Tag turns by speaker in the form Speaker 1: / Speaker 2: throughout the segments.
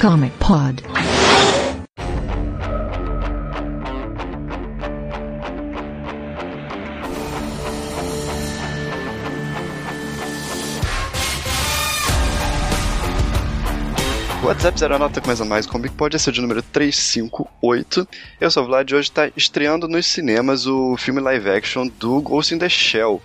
Speaker 1: Comic Pod.
Speaker 2: WhatsApp Zero Nota começa mais Comic Pod, esse é o de número 358. Eu sou o Vlad e hoje está estreando nos cinemas o filme live action do Ghost in the Shell.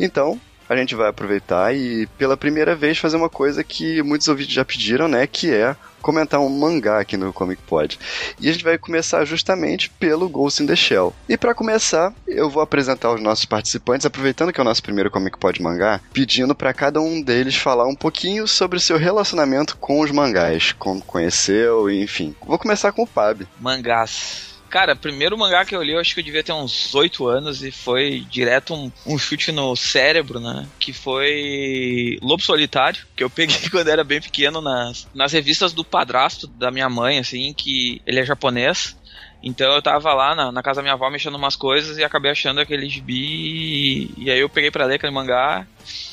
Speaker 2: Então, a gente vai aproveitar e pela primeira vez fazer uma coisa que muitos ouvintes já pediram, né? Que é comentar um mangá aqui no Comic Pod. E a gente vai começar justamente pelo Ghost in the Shell. E para começar, eu vou apresentar os nossos participantes, aproveitando que é o nosso primeiro Comic Pod mangá, pedindo para cada um deles falar um pouquinho sobre o seu relacionamento com os mangás, como conheceu, enfim. Vou começar com o Pab.
Speaker 3: Mangás. Cara, primeiro mangá que eu li, eu acho que eu devia ter uns 8 anos e foi direto um, um chute no cérebro, né? Que foi Lobo Solitário, que eu peguei quando era bem pequeno nas, nas revistas do padrasto da minha mãe, assim, que ele é japonês. Então eu tava lá na, na casa da minha avó mexendo umas coisas e acabei achando aquele gibi e, e aí eu peguei pra ler aquele mangá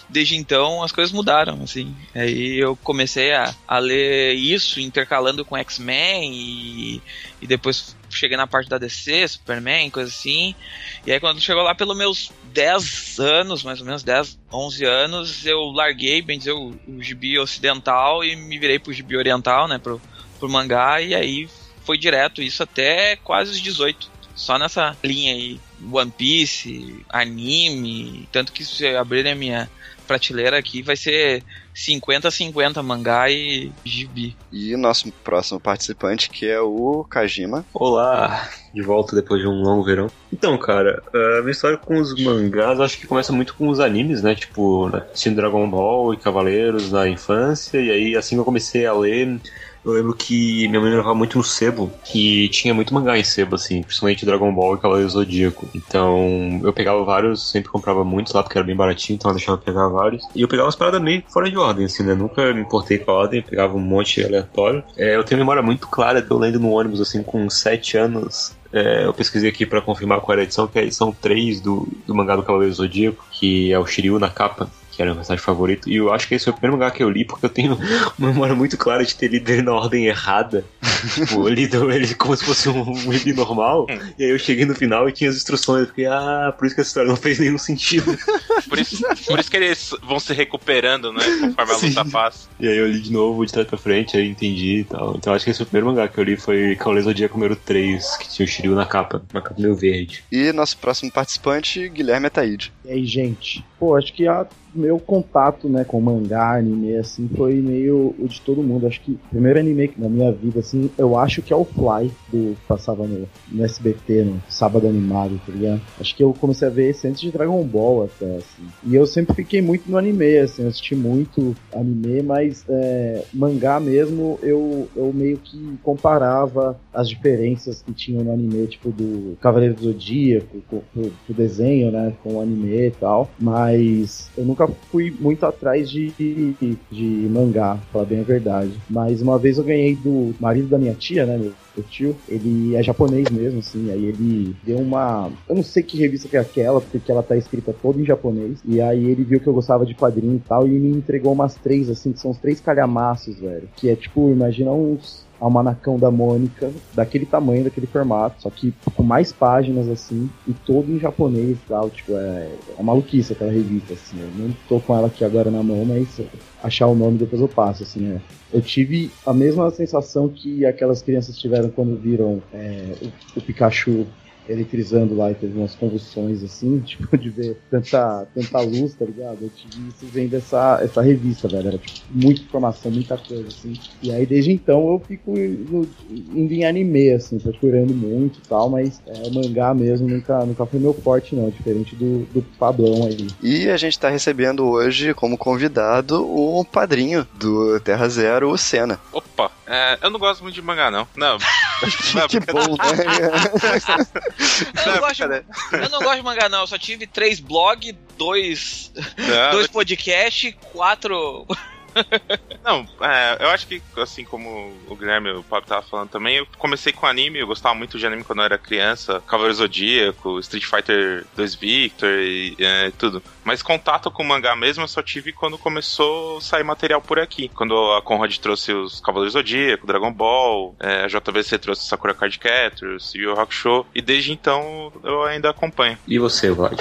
Speaker 3: desde então as coisas mudaram, assim. Aí eu comecei a, a ler isso, intercalando com X-Men e, e depois cheguei na parte da DC, Superman, coisa assim. E aí quando chegou lá pelos meus 10 anos, mais ou menos 10, 11 anos, eu larguei, bem dizer, o, o gibi ocidental e me virei pro gibi oriental, né, pro, pro mangá, e aí foi direto isso até quase os 18. Só nessa linha aí, One Piece, anime, tanto que se abrirem a minha prateleira aqui vai ser 50-50 mangá e gibi.
Speaker 2: E o nosso próximo participante, que é o Kajima.
Speaker 4: Olá, de volta depois de um longo verão. Então, cara, a minha história com os mangás acho que começa muito com os animes, né? Tipo, assistindo Dragon Ball e Cavaleiros na infância, e aí assim que eu comecei a ler eu lembro que minha mãe levava muito no sebo e tinha muito mangá em sebo, assim, principalmente Dragon Ball e Cavaleiro Zodíaco. Então eu pegava vários, sempre comprava muitos lá porque era bem baratinho, então eu deixava pegar vários. E eu pegava umas paradas meio fora de ordem, assim, né? Nunca me importei com a ordem, pegava um monte aleatório. É, eu tenho memória muito clara de eu lendo no ônibus, assim, com 7 anos, é, eu pesquisei aqui para confirmar qual era a edição, que é a edição 3 do, do mangá do Cavaleiro Zodíaco, que é o Shiryu na capa que era meu personagem favorito. E eu acho que esse foi o primeiro mangá que eu li, porque eu tenho uma memória muito clara de ter lido ele na ordem errada. tipo, eu lido ele como se fosse um, um gibi normal. e aí eu cheguei no final e tinha as instruções. Eu fiquei, ah, por isso que essa história não fez nenhum sentido.
Speaker 5: por, isso, por isso que eles vão se recuperando, né? Conforme a
Speaker 4: Sim.
Speaker 5: luta passa.
Speaker 4: E aí eu li de novo, de trás pra frente, aí entendi e tal. Então acho que esse foi o primeiro mangá que eu li foi Cavaleiro Zodíaco número 3, que tinha o Shiryu na capa, uma capa meio verde.
Speaker 2: E nosso próximo participante, Guilherme Ataíde.
Speaker 6: E aí, gente? Pô, acho que a meu contato, né, com mangá, anime, assim, foi meio o de todo mundo. Acho que o primeiro anime na minha vida, assim, eu acho que é o Fly, do que passava no, no SBT, no Sábado Animado, tá ligado? Acho que eu comecei a ver esse antes de Dragon Ball até, assim. E eu sempre fiquei muito no anime, assim, eu assisti muito anime, mas é, mangá mesmo, eu, eu meio que comparava as diferenças que tinham no anime, tipo, do Cavaleiro do Zodíaco, com, com, com o desenho, né, com o anime e tal, mas eu nunca fui muito atrás de, de, de mangá, falar bem a verdade. Mas uma vez eu ganhei do marido da minha tia, né, meu, meu tio, ele é japonês mesmo, assim, aí ele deu uma. Eu não sei que revista que é aquela, porque ela tá escrita toda em japonês. E aí ele viu que eu gostava de quadrinho e tal, e me entregou umas três, assim, que são os três calhamaços, velho. Que é tipo, imagina uns almanacão da Mônica, daquele tamanho, daquele formato, só que com mais páginas, assim, e todo em japonês e tal, tipo, é, é maluquice aquela revista, assim, eu não tô com ela aqui agora na mão, mas achar o nome depois eu passo, assim, é. Eu tive a mesma sensação que aquelas crianças tiveram quando viram é, o, o Pikachu eletrizando lá e teve umas convulsões assim, tipo, de ver tanta, tanta luz, tá ligado? Eu tive isso vendo essa, essa revista, velho. Era tipo, muita informação, muita coisa, assim. E aí desde então eu fico no, indo em anime, assim, procurando muito e tal, mas é, mangá mesmo nunca, nunca foi meu forte, não, diferente do, do padrão aí.
Speaker 2: E a gente tá recebendo hoje como convidado o padrinho do Terra Zero, o Senna.
Speaker 5: Opa, é, eu não gosto muito de mangá, não. Não. não
Speaker 2: que bom, né?
Speaker 3: Eu não, gosto, eu não gosto de mangá, não. Eu só tive três blogs, dois,
Speaker 5: Não,
Speaker 3: dois podcasts, quatro
Speaker 5: Não, é, eu acho que, assim como o Guilherme e o Pablo tava falando também, eu comecei com anime, eu gostava muito de anime quando eu era criança, Cavaleiro Zodíaco, Street Fighter 2 Victor e é, tudo. Mas contato com o mangá mesmo eu só tive quando começou a sair material por aqui. Quando a Conrad trouxe os Cavaleiros Zodíaco, Dragon Ball, é, a JVC trouxe Sakura Card Captors, Yu Yu Hakusho, e desde então eu ainda acompanho.
Speaker 4: E você, Vlad?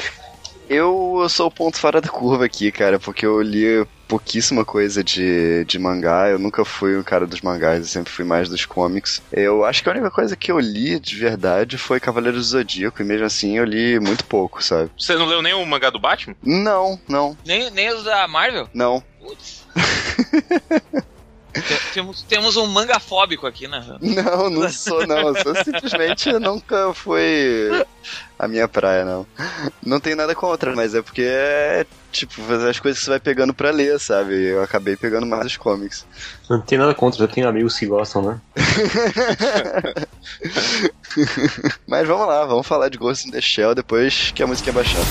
Speaker 2: Eu sou o ponto fora da curva aqui, cara, porque eu li pouquíssima coisa de, de mangá. Eu nunca fui um cara dos mangás, eu sempre fui mais dos comics. Eu acho que a única coisa que eu li de verdade foi Cavaleiros do Zodíaco, e mesmo assim eu li muito pouco, sabe?
Speaker 5: Você não leu nem o mangá do Batman?
Speaker 2: Não, não,
Speaker 3: Nem, nem os da Marvel?
Speaker 2: não.
Speaker 3: Putz. Te- temos, temos um mangafóbico aqui, né?
Speaker 2: Não, não sou, não. Eu sou simplesmente nunca foi a minha praia, não. Não tem nada contra, mas é porque é tipo fazer as coisas que você vai pegando pra ler, sabe? Eu acabei pegando mais os comics.
Speaker 4: Não tem nada contra, eu tenho amigos que gostam, né?
Speaker 2: Mas vamos lá, vamos falar de Ghost in the Shell depois que a música é baixada.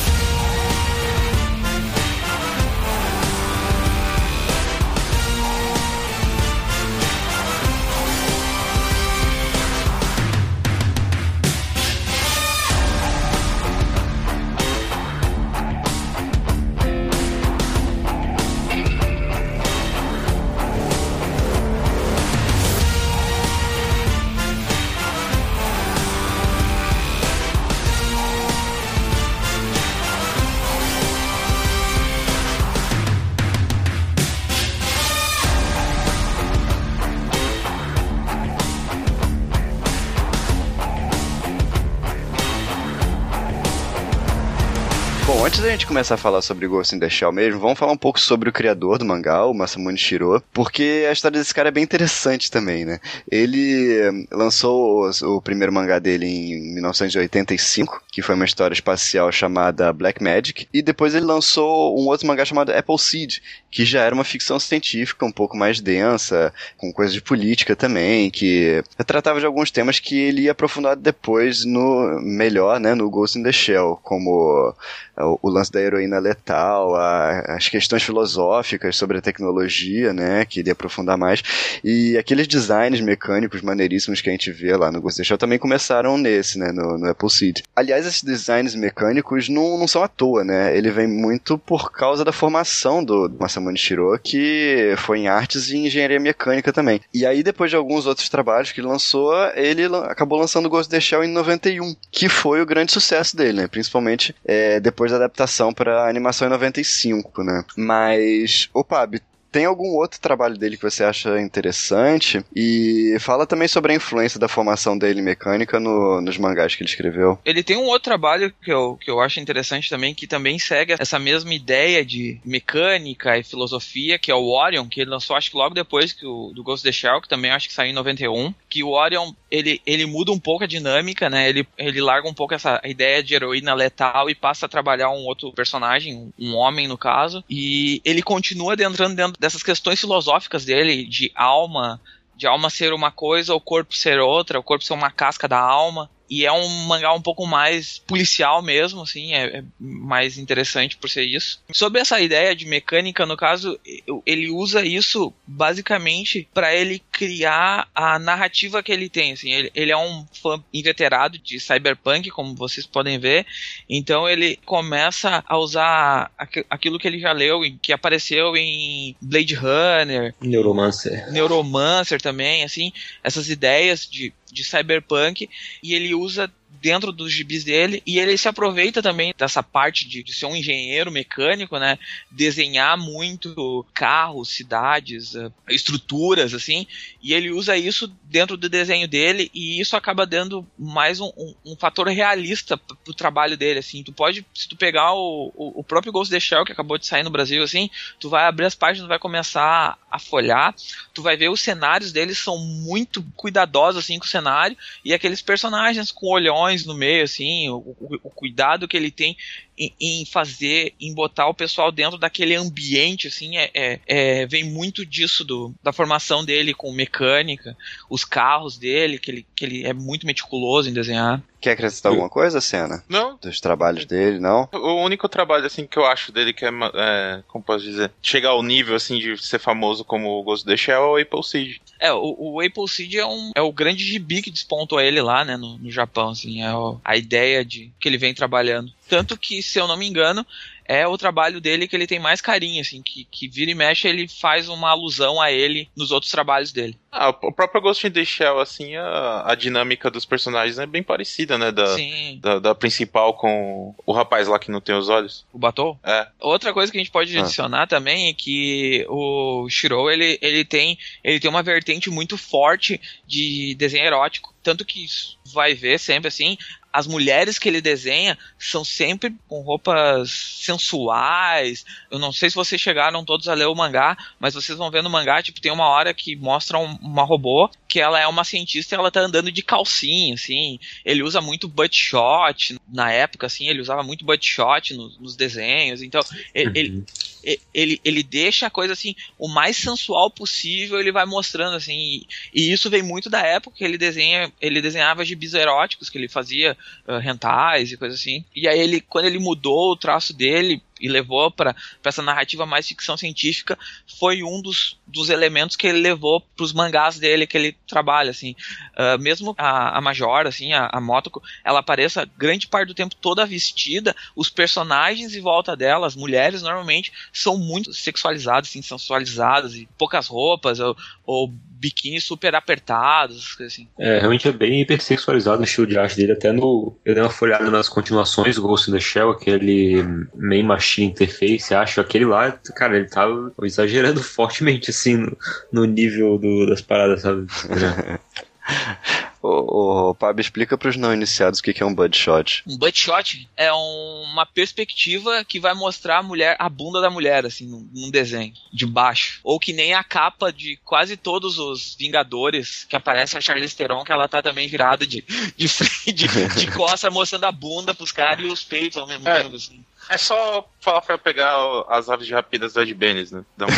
Speaker 2: Antes da gente começar a falar sobre Ghost in the Shell mesmo, vamos falar um pouco sobre o criador do mangá, o Masamune Shiro, porque a história desse cara é bem interessante também, né? Ele eh, lançou o, o primeiro mangá dele em 1985, que foi uma história espacial chamada Black Magic, e depois ele lançou um outro mangá chamado Apple Seed, que já era uma ficção científica um pouco mais densa, com coisas de política também, que tratava de alguns temas que ele ia aprofundar depois no melhor, né, no Ghost in the Shell, como o, o lance da heroína letal, a- as questões filosóficas sobre a tecnologia, né, que ele ia aprofundar mais, e aqueles designs mecânicos maneiríssimos que a gente vê lá no Ghost Shell também começaram nesse, né, no, no Apple Seed. Aliás, esses designs mecânicos não, não são à toa, né, ele vem muito por causa da formação do, Masamune Shiro, que foi em artes e engenharia mecânica também. E aí, depois de alguns outros trabalhos que ele lançou, ele acabou lançando o Ghost in the Shell em 91, que foi o grande sucesso dele, né? Principalmente é, depois da adaptação para animação em 95, né? Mas, ô Pab, tem algum outro trabalho dele que você acha interessante? E fala também sobre a influência da formação dele mecânica no- nos mangás que ele escreveu.
Speaker 3: Ele tem um outro trabalho que eu, que eu acho interessante também, que também segue essa mesma ideia de mecânica e filosofia, que é o Orion, que ele lançou acho que logo depois que o, do Ghost in the Shell, que também acho que saiu em 91, que o Orion, ele, ele muda um pouco a dinâmica, né, ele, ele larga um pouco essa ideia de heroína letal e passa a trabalhar um outro personagem, um, homem no caso, e ele continua entrando dentro dessas questões filosóficas dele, de alma, de alma ser uma coisa, o corpo ser outra, o corpo ser uma casca da alma. E é um mangá um pouco mais policial mesmo, assim, é, é mais interessante por ser isso. Sobre essa ideia de mecânica, no caso, ele usa isso basicamente para ele criar a narrativa que ele tem, assim. Ele, ele é um fã inveterado de cyberpunk, como vocês podem ver, então ele começa a usar aqu- aquilo que ele já leu, e que apareceu em Blade Runner,
Speaker 4: Neuromancer.
Speaker 3: Neuromancer também, assim, essas ideias de, de cyberpunk, e ele usa dentro dos gibis dele, e ele se aproveita também dessa parte de, de ser um engenheiro mecânico, né, desenhar muito carros, cidades, eh, estruturas, assim, e ele usa isso dentro do desenho dele, e isso acaba dando mais um, um, um fator realista pro trabalho dele, assim, tu pode, se tu pegar o, o, o próprio Ghost in the Shell, que acabou de sair no Brasil, assim, tu vai abrir as páginas, vai começar a folhar, tu vai ver os cenários deles são muito cuidadosos assim com o cenário e aqueles personagens com olhões no meio assim, o, o- o cuidado que ele tem em, em, fazer, em botar o pessoal dentro daquele ambiente, assim, é, é, é, vem muito disso do, da formação dele com mecânica, os carros dele, que ele, que ele é muito meticuloso em desenhar.
Speaker 2: Quer acrescentar alguma coisa, Cena?
Speaker 5: Não.
Speaker 2: Dos trabalhos dele, não?
Speaker 5: O único trabalho, assim, que eu acho dele que é, é como posso dizer, chegar ao nível, assim, de ser famoso como o Ghost of the Shell é o Apple Seed.
Speaker 3: É, o, o Apple Seed é, um, é o grande gibi que despontou ele lá, né, no, no Japão, assim, é o, a ideia de que ele vem trabalhando. Tanto que, se eu não me engano, é o trabalho dele que ele tem mais carinho, assim, que, que vira e mexe ele faz uma alusão a ele nos outros trabalhos dele.
Speaker 5: Ah, o próprio Ghost in the Shell, assim, a, a dinâmica dos personagens é bem parecida, né? Da,
Speaker 3: Sim.
Speaker 5: Da, da, principal com o rapaz lá que não tem os olhos.
Speaker 3: O Batou?
Speaker 5: É.
Speaker 3: Outra coisa que a gente pode ah. adicionar também é que o Shiro, ele, ele, tem, ele tem uma vertente muito forte de desenho erótico. Tanto que vai ver sempre assim, as mulheres que ele desenha são sempre com roupas sensuais. Eu não sei se vocês chegaram todos a ler o mangá, mas vocês vão ver no mangá, tipo, tem uma hora que mostra um, uma robô que ela é uma cientista e ela tá andando de calcinha, assim. Ele usa muito butt shot na época, assim, ele usava muito butt shot no, nos desenhos. Então, ele, ele, ele, ele deixa a coisa assim o mais sensual possível, ele vai mostrando assim, e, e isso vem muito da época que ele desenha, ele desenhava gibis eróticos que ele fazia rentais e coisas assim. E aí ele quando ele mudou o traço dele e levou para essa narrativa mais ficção científica foi um dos, dos elementos que ele levou para os mangás dele que ele trabalha assim uh, mesmo a, a Major assim a, a Motoko ela apareça grande parte do tempo toda vestida os personagens em volta dela as mulheres normalmente são muito sexualizadas assim sensualizadas e poucas roupas ou, ou biquíni super apertados, assim.
Speaker 4: É, realmente é bem hipersexualizado o estilo de arte dele, até no... Eu dei uma folhada nas continuações do Ghost in the Shell, aquele main machine interface, acho, aquele lá, cara, ele tava exagerando fortemente, assim, no, no nível do, das paradas, sabe?
Speaker 2: Ô, ô Pab, explica para os não iniciados o que é um Budshot.
Speaker 3: Um Budshot é um, uma perspectiva que vai mostrar a mulher, a bunda da mulher, assim, num, num, desenho, de baixo. Ou que nem a capa de quase todos os Vingadores, que aparece a Charlize Theron, que ela tá também virada de, de frente, de, de costa, mostrando a bunda pros caras e os peitos ao mesmo é. tempo, assim.
Speaker 5: É só falar pra eu pegar as aves de rapidas do Ed Benes, né? Dá uma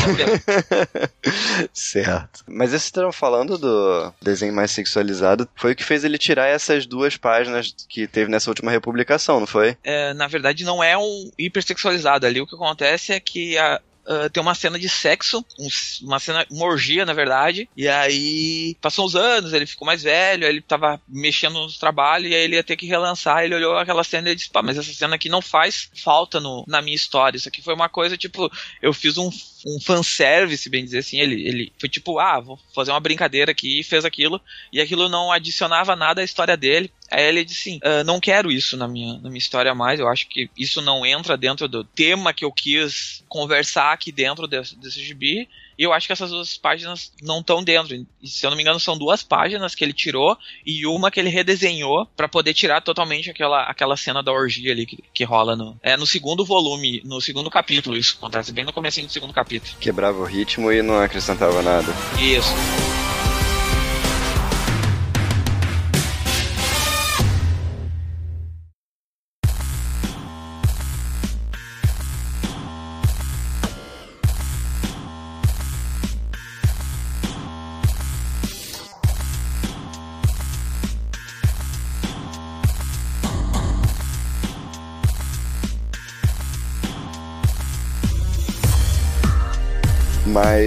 Speaker 2: certo. Mas esse estavam falando do desenho mais sexualizado, foi o que fez ele tirar essas duas páginas que teve nessa última republicação, não foi?
Speaker 3: É, na verdade, não é um hipersexualizado. Ali o que acontece é que a, uh, tem uma cena de sexo, um, uma cena, uma orgia, na verdade. E aí, passou uns anos, ele ficou mais velho, ele tava mexendo no trabalho e aí ele ia ter que relançar. Ele olhou aquela cena e disse: pá, mas essa cena aqui não faz falta no, na minha história. Isso aqui foi uma coisa, tipo, eu fiz um um fanservice, bem dizer assim. Ele, ele foi tipo, ah, vou fazer uma brincadeira aqui e fez aquilo. E aquilo não adicionava nada à história dele. Aí ele disse assim: ah, não quero isso na minha, na minha história mais. Eu acho que isso não entra dentro do tema que eu quis conversar aqui dentro desse, desse gibi. E eu acho que essas duas páginas não estão dentro. E, se eu não me engano, são duas páginas que ele tirou e uma que ele redesenhou para poder tirar totalmente aquela, aquela cena da orgia ali que, que rola no, é, no segundo volume, no segundo capítulo. Isso acontece bem no começo do segundo capítulo.
Speaker 2: Quebrava o ritmo e não acrescentava nada.
Speaker 3: Isso.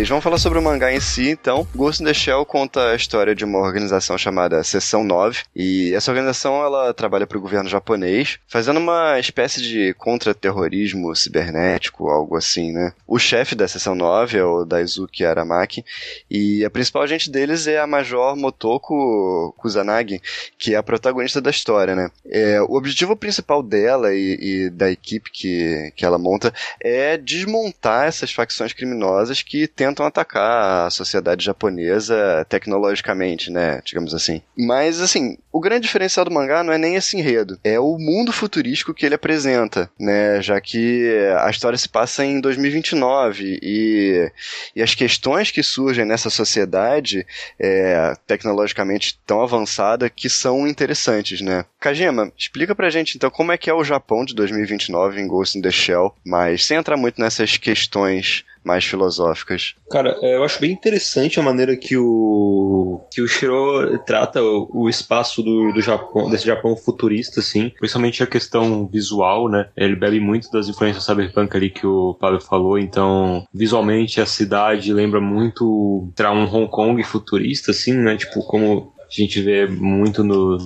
Speaker 2: Mas vamos falar sobre o mangá em si, então. Ghost in the Shell conta a história de uma organização chamada Seção 9, e essa organização ela trabalha para o governo japonês, fazendo uma espécie de contra-terrorismo cibernético, algo assim, né? O chefe da Seção 9 é o Daisuke Aramaki, e a principal agente deles é a Major Motoko Kusanagi, que é a protagonista da história, né? É, o objetivo principal dela e, e da equipe que, que ela monta é desmontar essas facções criminosas que tentam atacar a sociedade japonesa tecnologicamente, né? Digamos assim. Mas, assim, o grande diferencial do mangá não é nem esse enredo, é o mundo futurístico que ele apresenta, né? Já que a história se passa em 2029 e, e as questões que surgem nessa sociedade é, tecnologicamente tão avançada que são interessantes, né? Kajima, explica pra gente então como é que é o Japão de 2029 em Ghost in the Shell, mas sem entrar muito nessas questões mais filosóficas.
Speaker 4: Cara, é, eu acho bem interessante a maneira que o que o Shiro trata o, o espaço do, do Japão, desse Japão futurista, assim, principalmente a questão visual, né? Ele bebe muito das influências cyberpunk ali que o Pablo falou, então visualmente a cidade lembra muito um Hong Kong futurista, assim, né? Tipo, como a gente vê muito no,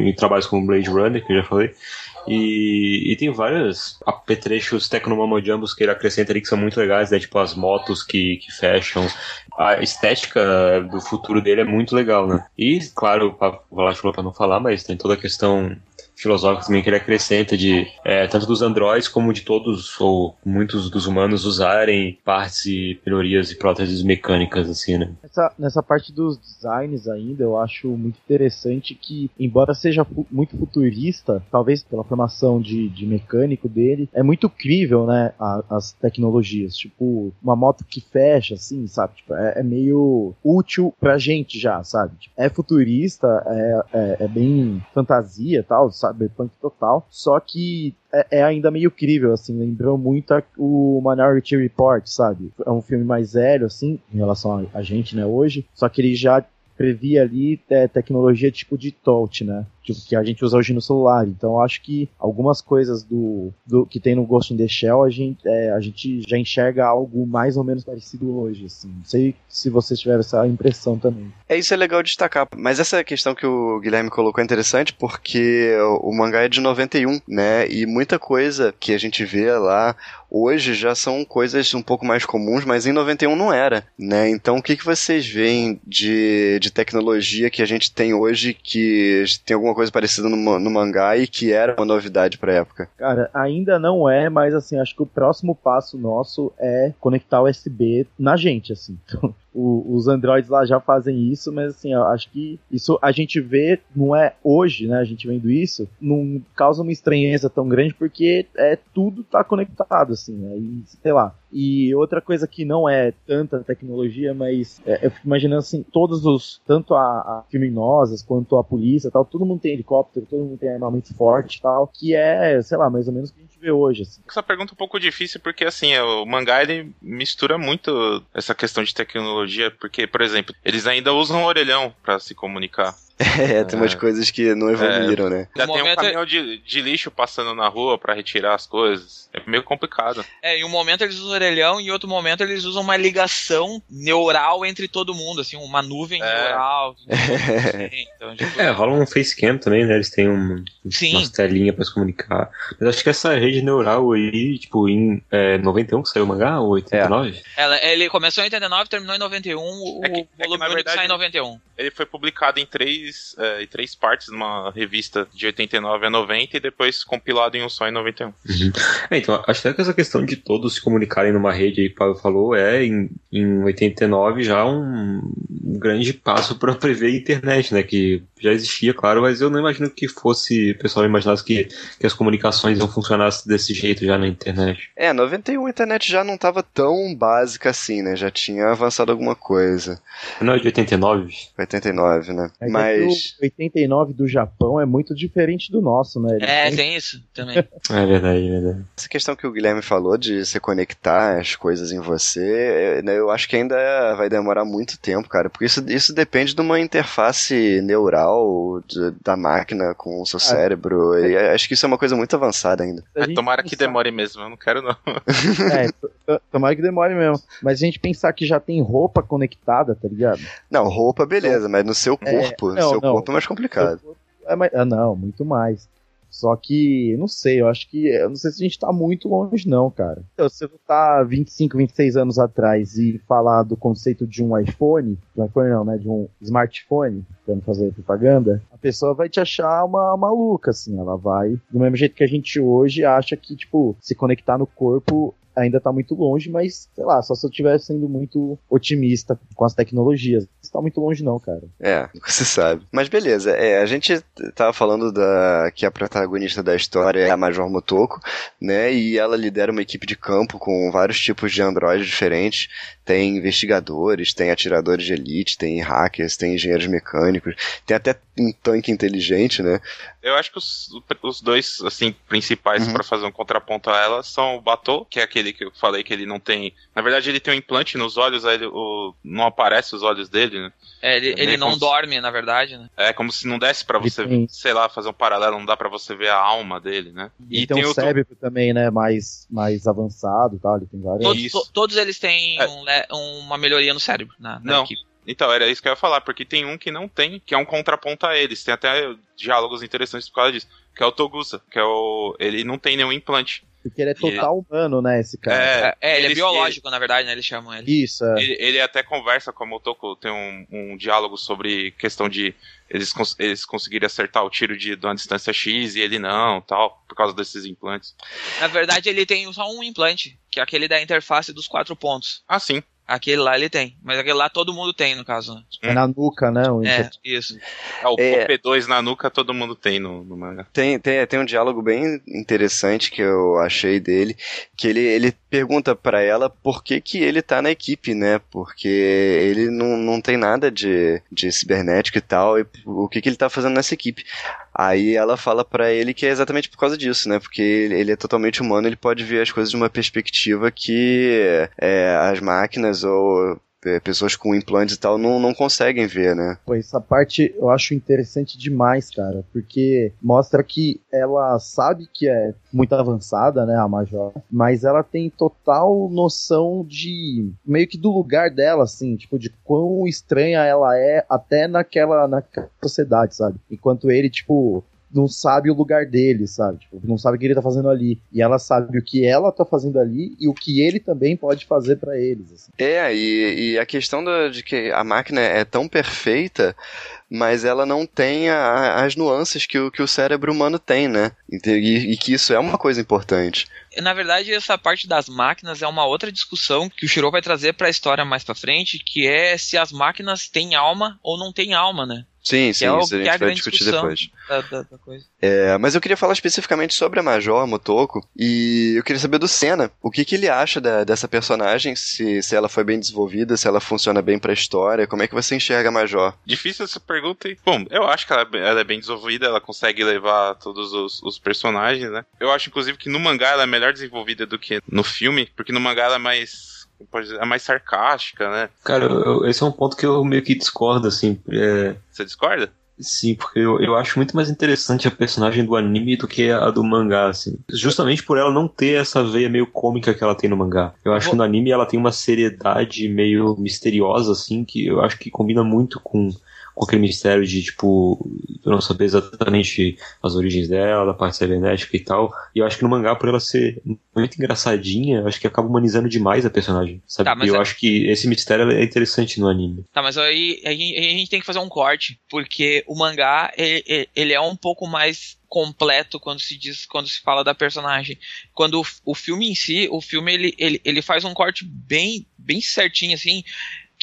Speaker 4: em trabalhos como Blade Runner, que eu já falei. E, e tem vários apetrechos Tecnomamojambos que ele acrescenta ali que são muito legais, né? Tipo as motos que, que fecham. A estética do futuro dele é muito legal, né? E, claro, o Valash falou pra não falar, mas tem toda a questão filosófica também que ele acrescenta de é, tanto dos androides como de todos ou muitos dos humanos usarem partes e melhorias e próteses mecânicas assim, né?
Speaker 6: Nessa, nessa parte dos designs ainda eu acho muito interessante que embora seja fu muito futurista, talvez pela formação de, de mecânico dele, é muito crível, né, a, as tecnologias, tipo uma moto que fecha assim, sabe? Tipo, é, é, meio útil pra gente já, sabe? Tipo, é futurista, é, é, é bem fantasia tal, cyberpunk total, só que é, é, ainda meio crível, assim, lembrou muito a, o Minority Report, sabe? É um filme mais velho, assim, em relação a, a gente, né, hoje, só que ele já previa ali é, tecnologia tipo de touch, né? Tipo, que a gente usa hoje no celular. Então acho que algumas coisas do, do que tem no Ghost in the Shell a gente, é, a gente já enxerga algo mais ou menos parecido hoje. Assim. Não sei se vocês tiveram essa impressão também.
Speaker 2: É isso é legal destacar. Mas essa questão que o Guilherme colocou é interessante porque o mangá é de 91, né? E muita coisa que a gente vê lá hoje já são coisas um pouco mais comuns, mas em 91 não era, né? Então o que, que vocês veem de, de tecnologia que a gente tem hoje que tem alguma coisa parecida no, no mangá e que era uma novidade pra época?
Speaker 6: Cara, ainda não é, mas assim, acho que o próximo passo nosso é conectar o USB na gente, assim. Então, o, os androids lá já fazem isso, mas assim, acho que isso a gente vê, não é hoje, né? A gente vendo isso, não causa uma estranheza tão grande porque é tudo tá conectado, assim, né? E, sei lá, e outra coisa que não é tanta tecnologia, mas é, eu fico imaginando assim, todos os, tanto a, a criminosas quanto a polícia tal, todo mundo tem helicóptero, todo mundo tem armamento forte tal, que é, sei lá, mais ou menos o que a gente vê hoje. Assim.
Speaker 5: Essa pergunta é um pouco difícil porque assim, o mangá ele mistura muito essa questão de tecnologia, porque, por exemplo, eles ainda usam orelhão para se comunicar.
Speaker 2: É, tem umas é. coisas que não evoluíram, é. né?
Speaker 5: Já tem um é- caminhão de, de lixo passando na rua para retirar as coisas. É meio complicado.
Speaker 3: É, em um momento eles usam orelhão e em outro momento eles usam uma ligação neural entre todo mundo, assim, uma nuvem é. neural.
Speaker 4: então, tipo... É, rola um facecam também, né? Eles têm um, Sim. umas telinhas pra se comunicar. Mas acho que essa rede neural aí, tipo, em é, 91 que saiu o mangá, ou 89?
Speaker 3: É. Ela, ele começou em 89, terminou em 91, o é que, volume é único sai em 91.
Speaker 5: Ele foi publicado em três, é, em três partes, numa revista de 89 a 90 e depois compilado em um só em 91. Uhum.
Speaker 4: É, então, acho que essa questão de todos se comunicarem numa rede aí, Paulo falou, é em, em 89 já um grande passo para prever a internet, né? Que já existia, claro, mas eu não imagino que fosse, o pessoal imaginasse que, que as comunicações não funcionassem desse jeito já na internet.
Speaker 2: É, 91 a internet já não estava tão básica assim, né? Já tinha avançado alguma coisa.
Speaker 4: Não, é de 89?
Speaker 2: 89, né? É mas.
Speaker 6: O 89 do Japão é muito diferente do nosso, né?
Speaker 3: Ele é, tem... tem isso também. é
Speaker 4: verdade, é verdade.
Speaker 2: Essa questão que o Guilherme falou de se conectar as coisas em você, né, eu acho que ainda vai demorar muito tempo, cara, porque isso, isso depende de uma interface neural de, da máquina com o seu ah, cérebro, e acho que isso é uma coisa muito avançada ainda.
Speaker 5: É, tomara que demore mesmo, eu não quero não.
Speaker 6: é, tomara que demore mesmo. Mas a gente pensar que já tem roupa conectada, tá ligado?
Speaker 2: Não, roupa beleza, então, mas no seu é, corpo, é, não, seu não, corpo é mais complicado.
Speaker 6: É ah, não, muito mais. Só que, não sei, eu acho que. Eu não sei se a gente tá muito longe, não, cara. Então, se você tá 25, 26 anos atrás e falar do conceito de um iPhone, de iPhone não, né? De um smartphone, tentando fazer propaganda, a pessoa vai te achar uma maluca, assim. Ela vai. Do mesmo jeito que a gente hoje acha que, tipo, se conectar no corpo ainda tá muito longe, mas, sei lá, só se eu estivesse sendo muito otimista com as tecnologias. Não tá muito longe não, cara.
Speaker 2: É, se sabe. Mas beleza, é, a gente tava falando da que a protagonista da história é a Major Motoko, né, e ela lidera uma equipe de campo com vários tipos de androides diferentes. Tem investigadores, tem atiradores de elite, tem hackers, tem engenheiros mecânicos, tem até um tanque inteligente, né?
Speaker 5: Eu acho que os, os dois, assim, principais uhum. para fazer um contraponto a ela são o Batou, que é aquele que eu falei que ele não tem. Na verdade, ele tem um implante nos olhos, aí ele, o, não aparece os olhos dele, né?
Speaker 3: É, ele, é ele não dorme, na verdade, né?
Speaker 5: É como se não desse para você, tem... sei lá, fazer um paralelo, não dá para você ver a alma dele, né?
Speaker 6: E, e tem, tem um cérebro também, né, mais, mais avançado, tá? Ele tem vários.
Speaker 3: Todos, to, todos eles têm é. um, uma melhoria no cérebro, na, na
Speaker 5: não.
Speaker 3: equipe.
Speaker 5: Então, era isso que eu ia falar, porque tem um que não tem, que é um contraponto a eles. Tem até diálogos interessantes por causa disso. Que é o Togusa, que é o. Ele não tem nenhum implante.
Speaker 6: Porque ele é total ele... humano, né, esse cara.
Speaker 3: É, é ele, ele é biológico, ele... na verdade, né? Eles chamam ele.
Speaker 6: Isso, é.
Speaker 5: Ele, ele até conversa com a Motoko, tem um, um diálogo sobre questão de eles, cons eles conseguirem acertar o tiro de, de uma distância X e ele não, tal, por causa desses implantes.
Speaker 3: Na verdade, ele tem só um implante, que é aquele da interface dos quatro pontos.
Speaker 5: Ah, sim.
Speaker 3: Aquele lá ele tem. Mas aquele lá todo mundo tem, no caso. Né?
Speaker 6: É na nuca, né?
Speaker 3: O é, isso.
Speaker 5: É, o é, P2 na nuca todo mundo tem no, no manga.
Speaker 2: Tem, tem, tem um diálogo bem interessante que eu achei dele, que ele, ele pergunta para ela por que que ele tá na equipe, né? Porque ele não, não tem nada de, de cibernético e tal, e o que que ele tá fazendo nessa equipe. Aí ela fala para ele que é exatamente por causa disso, né? Porque ele, é totalmente humano, ele pode ver as coisas de uma perspectiva que é, as máquinas ou pessoas com implantes e tal não, não conseguem ver, né?
Speaker 6: Pô, essa parte eu acho interessante demais, cara, porque mostra que ela sabe que é muito avançada, né, a Major, mas ela tem total noção de meio que do lugar dela, assim, tipo, de quão estranha ela é até naquela, naquela sociedade, sabe? Enquanto ele, tipo, não sabe o lugar dele, sabe? Tipo, não sabe o que ele tá fazendo ali. E ela sabe o que ela tá fazendo ali e o que ele também pode fazer para eles. Assim.
Speaker 2: É, e, e a questão da, de que a máquina é tão perfeita mas ela não tem a, as nuances que o, que o cérebro humano tem, né? E, e, que isso é uma coisa importante.
Speaker 3: Na verdade, essa parte das máquinas é uma outra discussão que o Shiro vai trazer para a história mais para frente, que é se as máquinas têm alma ou não têm alma, né?
Speaker 2: Sim, sim,
Speaker 3: é
Speaker 2: isso a gente
Speaker 3: é a
Speaker 2: vai discutir depois.
Speaker 3: Da, da, da
Speaker 2: é, mas eu queria falar especificamente sobre a Major, a Motoko, e eu queria saber do Senna, o que, que ele acha da, dessa personagem, se, se ela foi bem desenvolvida, se ela funciona bem pra história, como é que você enxerga a Major?
Speaker 5: Difícil essa pergunta, hein? Bom, eu acho que ela, é ela é bem desenvolvida, ela consegue levar todos os, os, personagens, né? Eu acho, inclusive, que no mangá ela é melhor desenvolvida do que no filme, porque no mangá ela é mais pode dizer, é mais sarcástica, né?
Speaker 4: Cara, eu, esse é um ponto que eu meio que discordo, assim. É...
Speaker 5: Você discorda?
Speaker 4: Sim, porque eu, eu acho muito mais interessante a personagem do anime do que a do mangá, assim. Justamente por ela não ter essa veia meio cômica que ela tem no mangá. Eu acho que no anime ela tem uma seriedade meio misteriosa, assim, que eu acho que combina muito com com aquele mistério de, tipo, não saber exatamente as origens dela, da parte cibernética e tal. E eu acho que no mangá, por ela ser muito engraçadinha, eu acho que acaba humanizando demais a personagem, sabe? Tá, eu é... acho que esse mistério é interessante no anime.
Speaker 3: Tá, mas aí a gente, a gente tem que fazer um corte, porque o mangá, ele, ele é um pouco mais completo quando se diz quando se fala da personagem quando o, o filme em si o filme ele, ele, ele faz um corte bem bem certinho assim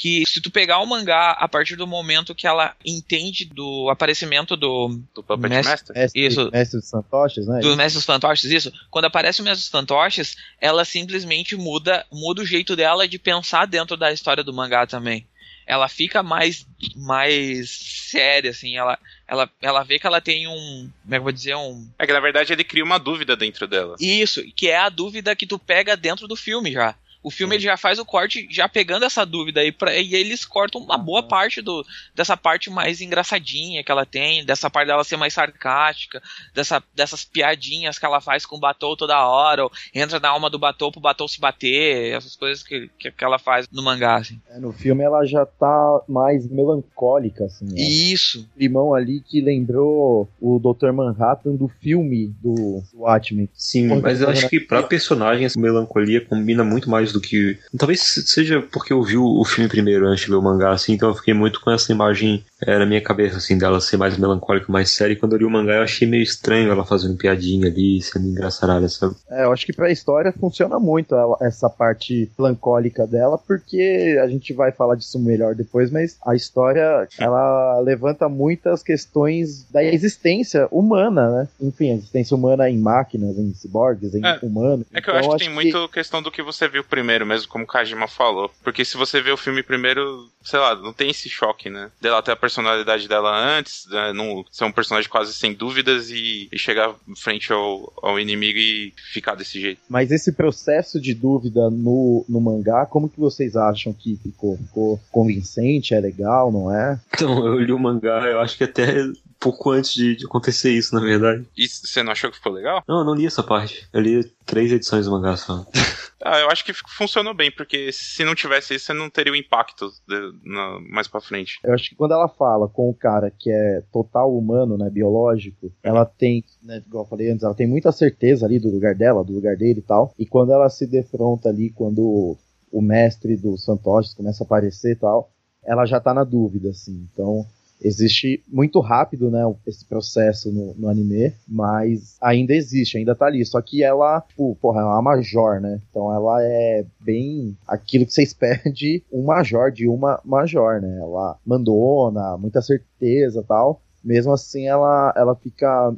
Speaker 3: que se tu pegar o mangá a partir do momento que ela entende do aparecimento do...
Speaker 5: Do Puppet Mestre, Master?
Speaker 6: Mestre,
Speaker 3: isso.
Speaker 6: Mestre dos fantoches, né?
Speaker 3: Do Mestre dos fantoches, isso. Quando aparece o Mestre dos fantoches, ela simplesmente muda, muda o jeito dela de pensar dentro da história do mangá também. Ela fica mais, mais séria, assim, ela, ela, ela vê que ela tem um. Como é que eu vou dizer? Um.
Speaker 5: É que na verdade ele cria uma dúvida dentro dela.
Speaker 3: Isso, que é a dúvida que tu pega dentro do filme já. O filme ele já faz o corte já pegando essa dúvida aí pra, e eles cortam uma boa parte do, dessa parte mais engraçadinha que ela tem, dessa parte dela ser mais sarcástica, dessa, dessas piadinhas que ela faz com o Batou toda hora, ou entra na alma do Batou pro Batou se bater, essas coisas que, que, que ela faz no mangá, assim.
Speaker 6: É, no filme ela já tá mais melancólica, assim. Né?
Speaker 3: Isso.
Speaker 6: Limão ali que lembrou o Dr. Manhattan do filme do Watchmen.
Speaker 4: Sim, mas eu acho que pra personagem essa melancolia combina muito mais do que. Talvez seja porque eu vi o filme primeiro antes de ler o mangá, assim, então eu fiquei muito com essa imagem é, na minha cabeça, assim, dela ser mais melancólica, mais séria. E quando eu li o mangá, eu achei meio estranho ela fazendo piadinha ali, sendo engraçarada, sabe?
Speaker 6: É, eu acho que pra história funciona muito ela, essa parte melancólica dela, porque a gente vai falar disso melhor depois, mas a história, ela levanta muitas questões da existência humana, né? Enfim, a existência humana em máquinas, em ciborgues, em
Speaker 5: É,
Speaker 6: humanos.
Speaker 5: É que eu
Speaker 6: Então,
Speaker 5: acho que tem muito questão do que você viu primeiro, mesmo como o Kajima falou. Porque se você vê o filme primeiro, sei lá, não tem esse choque, né? Dela ter a personalidade dela antes, né? não ser um personagem quase sem dúvidas e, e chegar frente ao, ao inimigo e ficar desse jeito.
Speaker 6: Mas esse processo de dúvida no, no mangá, como que vocês acham que ficou? Ficou convincente? É legal, não é?
Speaker 4: Então, eu li o mangá, eu acho que até pouco antes de, de acontecer isso, na verdade.
Speaker 5: E você não achou que ficou legal?
Speaker 4: Não, eu não li essa parte. Eu li três edições do mangá só.
Speaker 5: Ah, eu acho que funcionou bem, porque se não tivesse isso, você não teria o impacto de- na- mais pra frente.
Speaker 6: Eu acho que quando ela fala com o cara que é total humano, né, biológico, ela tem, né, igual eu falei antes, ela tem muita certeza ali do lugar dela, do lugar dele e tal. E quando ela se defronta ali, quando o, o mestre do Santoshi começa a aparecer e tal, ela já tá na dúvida, assim. Então, existe muito rápido, né, esse processo no, no anime, mas ainda existe, ainda tá ali. Só que ela, tipo, porra, é uma major, né? Então ela é bem aquilo que você espera de um major, de uma major, né? Ela mandona, muita certeza tal. Mesmo assim, ela, ela fica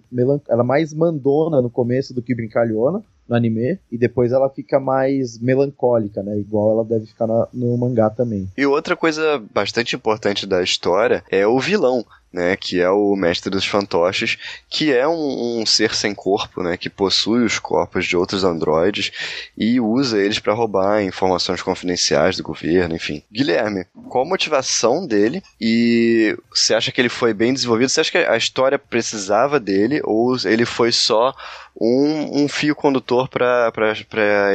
Speaker 6: ela é mais mandona no começo do que brincalhona no anime, e depois ela fica mais melancólica, né? Igual ela deve ficar na- no mangá também.
Speaker 2: E outra coisa bastante importante da história é o vilão. Né, que é o mestre dos fantoches, que é um, um ser sem corpo, né, que possui os corpos de outros androides e usa eles para roubar informações confidenciais do governo, enfim. Guilherme, qual a motivação dele e você acha que ele foi bem desenvolvido? Você acha que a história precisava dele ou ele foi só um, um fio condutor para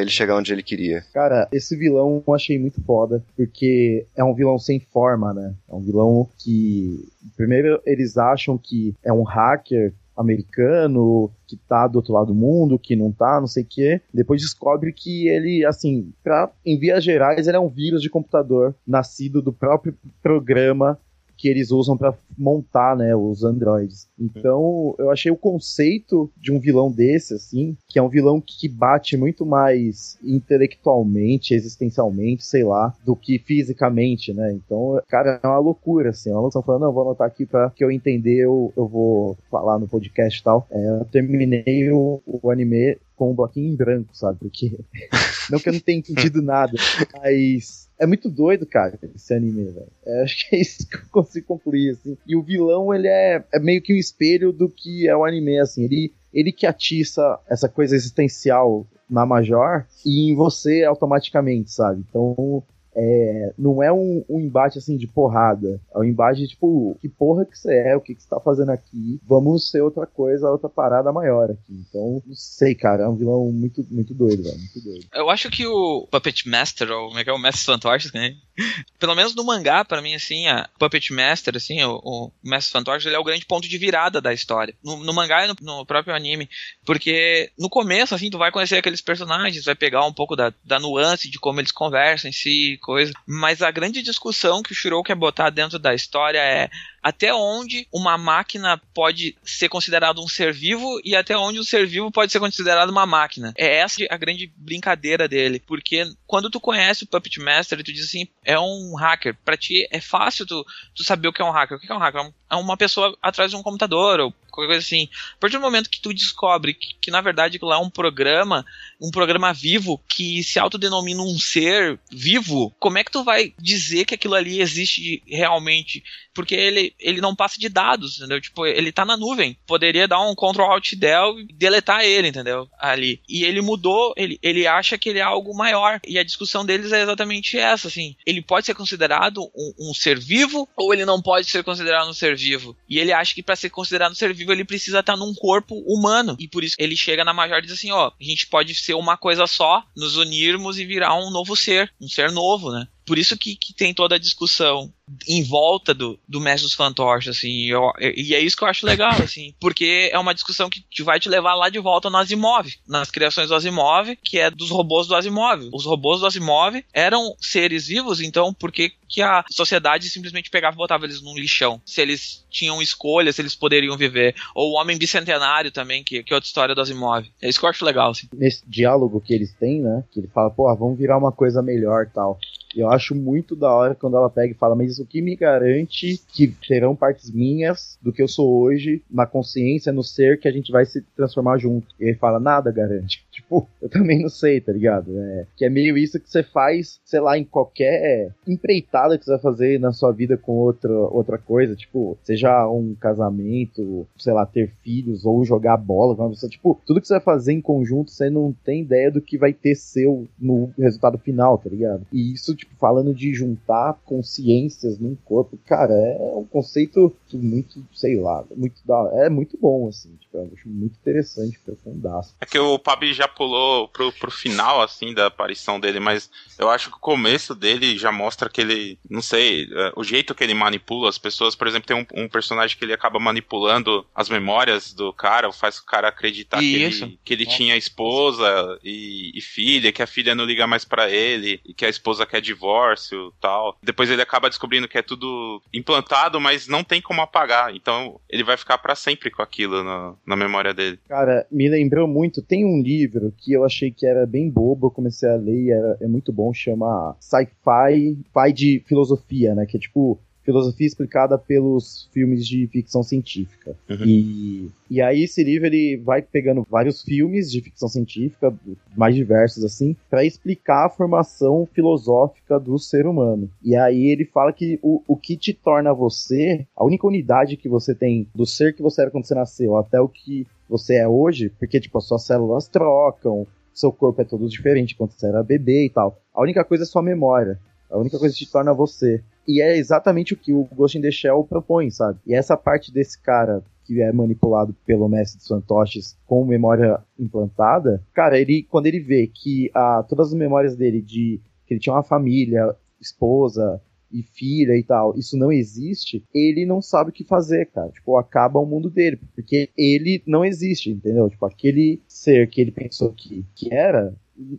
Speaker 2: ele chegar onde ele queria?
Speaker 6: Cara, esse vilão eu achei muito foda, porque é um vilão sem forma, né? É um vilão que. Primeiro, eles acham que é um hacker americano que tá do outro lado do mundo, que não tá, não sei o quê. Depois descobre que ele, assim, pra, em vias gerais, ele é um vírus de computador nascido do próprio programa que eles usam para montar, né, os androids. Então, eu achei o conceito de um vilão desse, assim, que é um vilão que bate muito mais intelectualmente, existencialmente, sei lá, do que fisicamente, né? Então, cara, é uma loucura, assim. É uma loucura. falando, não, vou anotar aqui para que eu entender, eu, eu vou falar no podcast e tal. É, eu terminei o, o anime com um bloquinho em branco, sabe? Porque. não que eu não tenha entendido nada, mas. É muito doido, cara, esse anime, velho. É, acho que é isso que eu consigo concluir, assim. E o vilão, ele é, é meio que um espelho do que é o anime, assim. Ele, ele que atiça essa coisa existencial na Major e em você automaticamente, sabe? Então, é, não é um, um embate assim de porrada. É um embate tipo, que porra que você é, o que, que você tá fazendo aqui? Vamos ser outra coisa, outra parada maior aqui. Então, não sei, cara, é um vilão muito, muito doido, velho. Muito doido.
Speaker 3: Eu acho que o Puppet Master, ou como é que é o Mestre Fantoches, né? Pelo menos no mangá, pra mim, assim, a Puppet Master, assim, o, o Mestre Fantoches, ele é o grande ponto de virada da história. No, no mangá e no, no próprio anime. Porque no começo, assim, tu vai conhecer aqueles personagens, vai pegar um pouco da, da nuance de como eles conversam em si, coisa. Mas a grande discussão que o Shiro quer botar dentro da história é até onde uma máquina pode ser considerado um ser vivo e até onde um ser vivo pode ser considerado uma máquina. É essa a grande brincadeira dele, porque quando tu conhece o Puppet Master, tu diz assim, é um hacker. Pra ti é fácil tu, tu saber o que é um hacker. O que é um hacker? É uma pessoa atrás de um computador ou qualquer coisa assim. A partir do momento que tu descobre que, que na verdade aquilo lá é um programa, um programa vivo que se autodenomina um ser vivo, como é que tu vai dizer que aquilo ali existe realmente? Porque ele, ele não passa de dados, entendeu? Tipo, ele tá na nuvem. Poderia dar um Ctrl Alt Del e deletar ele, entendeu? Ali. E ele mudou, ele, ele acha que ele é algo maior. E a discussão deles é exatamente essa, assim. Ele pode ser considerado um, um ser vivo ou ele não pode ser considerado um ser vivo. E ele acha que para ser considerado um ser vivo ele precisa estar num corpo humano. E por isso ele chega na Major e diz assim, ó, a gente pode ser uma coisa só, nos unirmos e virar um novo ser, um ser novo, né? Por isso que, que tem toda a discussão em volta do, do Mestre dos Fantoches, assim, eu, e é isso que eu acho legal, assim, porque é uma discussão que te vai te levar lá de volta no Asimov, nas criações do Asimov, que é dos robôs do Asimov. Os robôs do Asimov eram seres vivos, então por que, que a sociedade simplesmente pegava e botava eles num lixão? Se eles tinham escolha, se eles poderiam viver. Ou o Homem Bicentenário também, que, que é outra história do Asimov. É isso que eu acho legal, assim.
Speaker 6: Nesse diálogo que eles têm, né, que ele fala, pô, vamos virar uma coisa melhor tal. Eu acho muito da hora quando ela pega e fala, mas isso que me garante que terão partes minhas do que eu sou hoje, na consciência, no ser que a gente vai se transformar junto. E ele fala, nada garante. Tipo, eu também não sei, tá ligado? É, que é meio isso que você faz, sei lá, em qualquer empreitada que você vai fazer na sua vida com outra, outra coisa, tipo, seja um casamento, sei lá, ter filhos ou jogar bola com uma pessoa, tipo, tudo que você vai fazer em conjunto, você não tem ideia do que vai ter seu no resultado final, tá ligado? E isso, tipo, falando de juntar consciências num corpo, cara, é um conceito muito, sei lá, muito da, é muito bom, assim, tipo, eu acho muito interessante, profundaço.
Speaker 5: É que o Pabi já pulou pro, pro final, assim, da aparição dele, mas eu acho que o começo dele já mostra que ele, não sei, é, o jeito que ele manipula as pessoas, por exemplo, tem um, um personagem que ele acaba manipulando as memórias do cara, faz o cara acreditar que ele, que ele, tinha esposa e, e, filha, que a filha não liga mais para ele, e que a esposa quer divórcio tal. Depois ele acaba descobrindo que é tudo implantado, mas não tem como apagar, então ele vai ficar para sempre com aquilo na, na memória dele.
Speaker 6: Cara, me lembrou muito, tem um livro que eu achei que era bem bobo, eu comecei a ler e era, é muito bom, chama Sci-Fi, Pai de Filosofia, né? Que é tipo filosofia explicada pelos filmes de ficção científica. Uhum. E, e aí esse livro ele vai pegando vários filmes de ficção científica, mais diversos assim, para explicar a formação filosófica do ser humano. E aí ele fala que o, o que te torna você, a única unidade que você tem do ser que você era quando você nasceu até o que você é hoje, porque, tipo, as suas células trocam, seu corpo é todo diferente quando você era bebê e tal. A única coisa é sua memória. A única coisa que te torna você. E é exatamente o que o Ghost in the Shell propõe, sabe? E essa parte desse cara que é manipulado pelo mestre dos fantoches com memória implantada, cara, ele quando ele vê que a, todas as memórias dele de que ele tinha uma família, esposa, e filha e tal, isso não existe, ele não sabe o que fazer, cara. Tipo, acaba o mundo dele, porque ele não existe, entendeu? Tipo, aquele ser que ele pensou que, que era,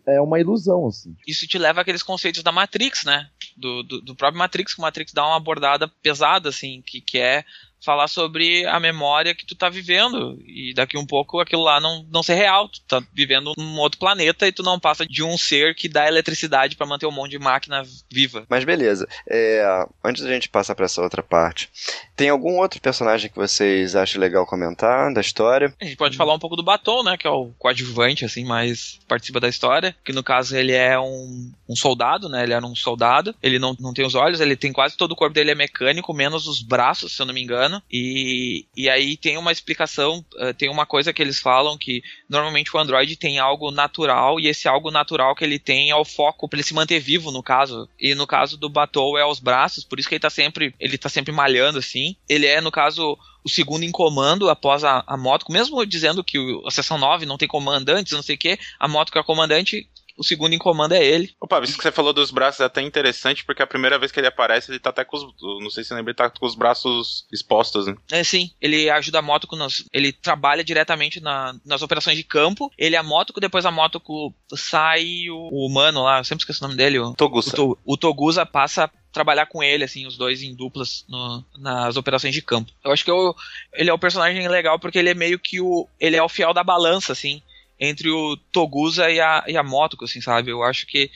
Speaker 6: é uma ilusão, assim.
Speaker 3: Isso te leva àqueles conceitos da Matrix, né? Do, do, do próprio Matrix, que o Matrix dá uma abordada pesada, assim, que, que é falar sobre a memória que tu tá vivendo e daqui um pouco aquilo lá não, não ser real, tu tá vivendo num outro planeta e tu não passa de um ser que dá eletricidade para manter um monte de máquina viva.
Speaker 2: Mas beleza, é, antes da gente passar para essa outra parte, tem algum outro personagem que vocês acham legal comentar da história?
Speaker 3: A gente pode falar um pouco do Baton, né, que é o coadjuvante, assim, mais participa da história, que no caso ele é um, um soldado, né, ele era um soldado, ele não, não tem os olhos, ele tem quase todo o corpo dele é mecânico, menos os braços, se eu não me engano. E, e aí tem uma explicação, uh, tem uma coisa que eles falam que normalmente o Android tem algo natural e esse algo natural que ele tem é o foco para ele se manter vivo, no caso. E no caso do Batou é os braços, por isso que ele tá sempre, ele tá sempre malhando assim. Ele é, no caso, o segundo em comando após a, a moto, mesmo dizendo que o, a seção 9 não tem comandantes, não sei o que, a moto que é comandante o segundo em comando é ele.
Speaker 5: Opa, isso que você falou dos braços é até interessante, porque a primeira vez que ele aparece, ele tá até com os. Não sei se você lembra, ele tá com os braços expostos, né?
Speaker 3: É, sim. Ele ajuda a moto com. Nos, ele trabalha diretamente na, nas operações de campo. Ele é a moto, depois a moto sai o, o humano lá, eu sempre esqueço o nome dele. O
Speaker 5: Togusa.
Speaker 3: O, o Togusa passa trabalhar com ele, assim, os dois em duplas no, nas operações de campo. Eu acho que eu, ele é um personagem legal porque ele é meio que o. Ele é o fiel da balança, assim entre o Togusa e a, e a Motoko, assim, sabe? Eu acho que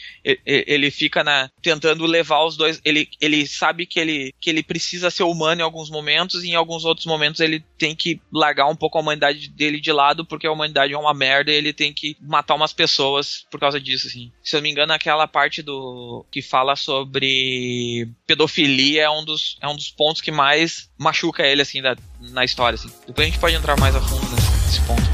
Speaker 3: ele fica na, tentando levar os dois. Ele, ele sabe que ele, que ele precisa ser humano em alguns momentos e em alguns outros momentos ele tem que largar um pouco a humanidade dele de lado porque a humanidade é uma merda e ele tem que matar umas pessoas por causa disso, assim. Se eu não me engano, aquela parte do que fala sobre pedofilia é um dos, é um dos pontos que mais machuca ele, assim, da, na história, assim. Depois a gente pode entrar mais a fundo nesse ponto.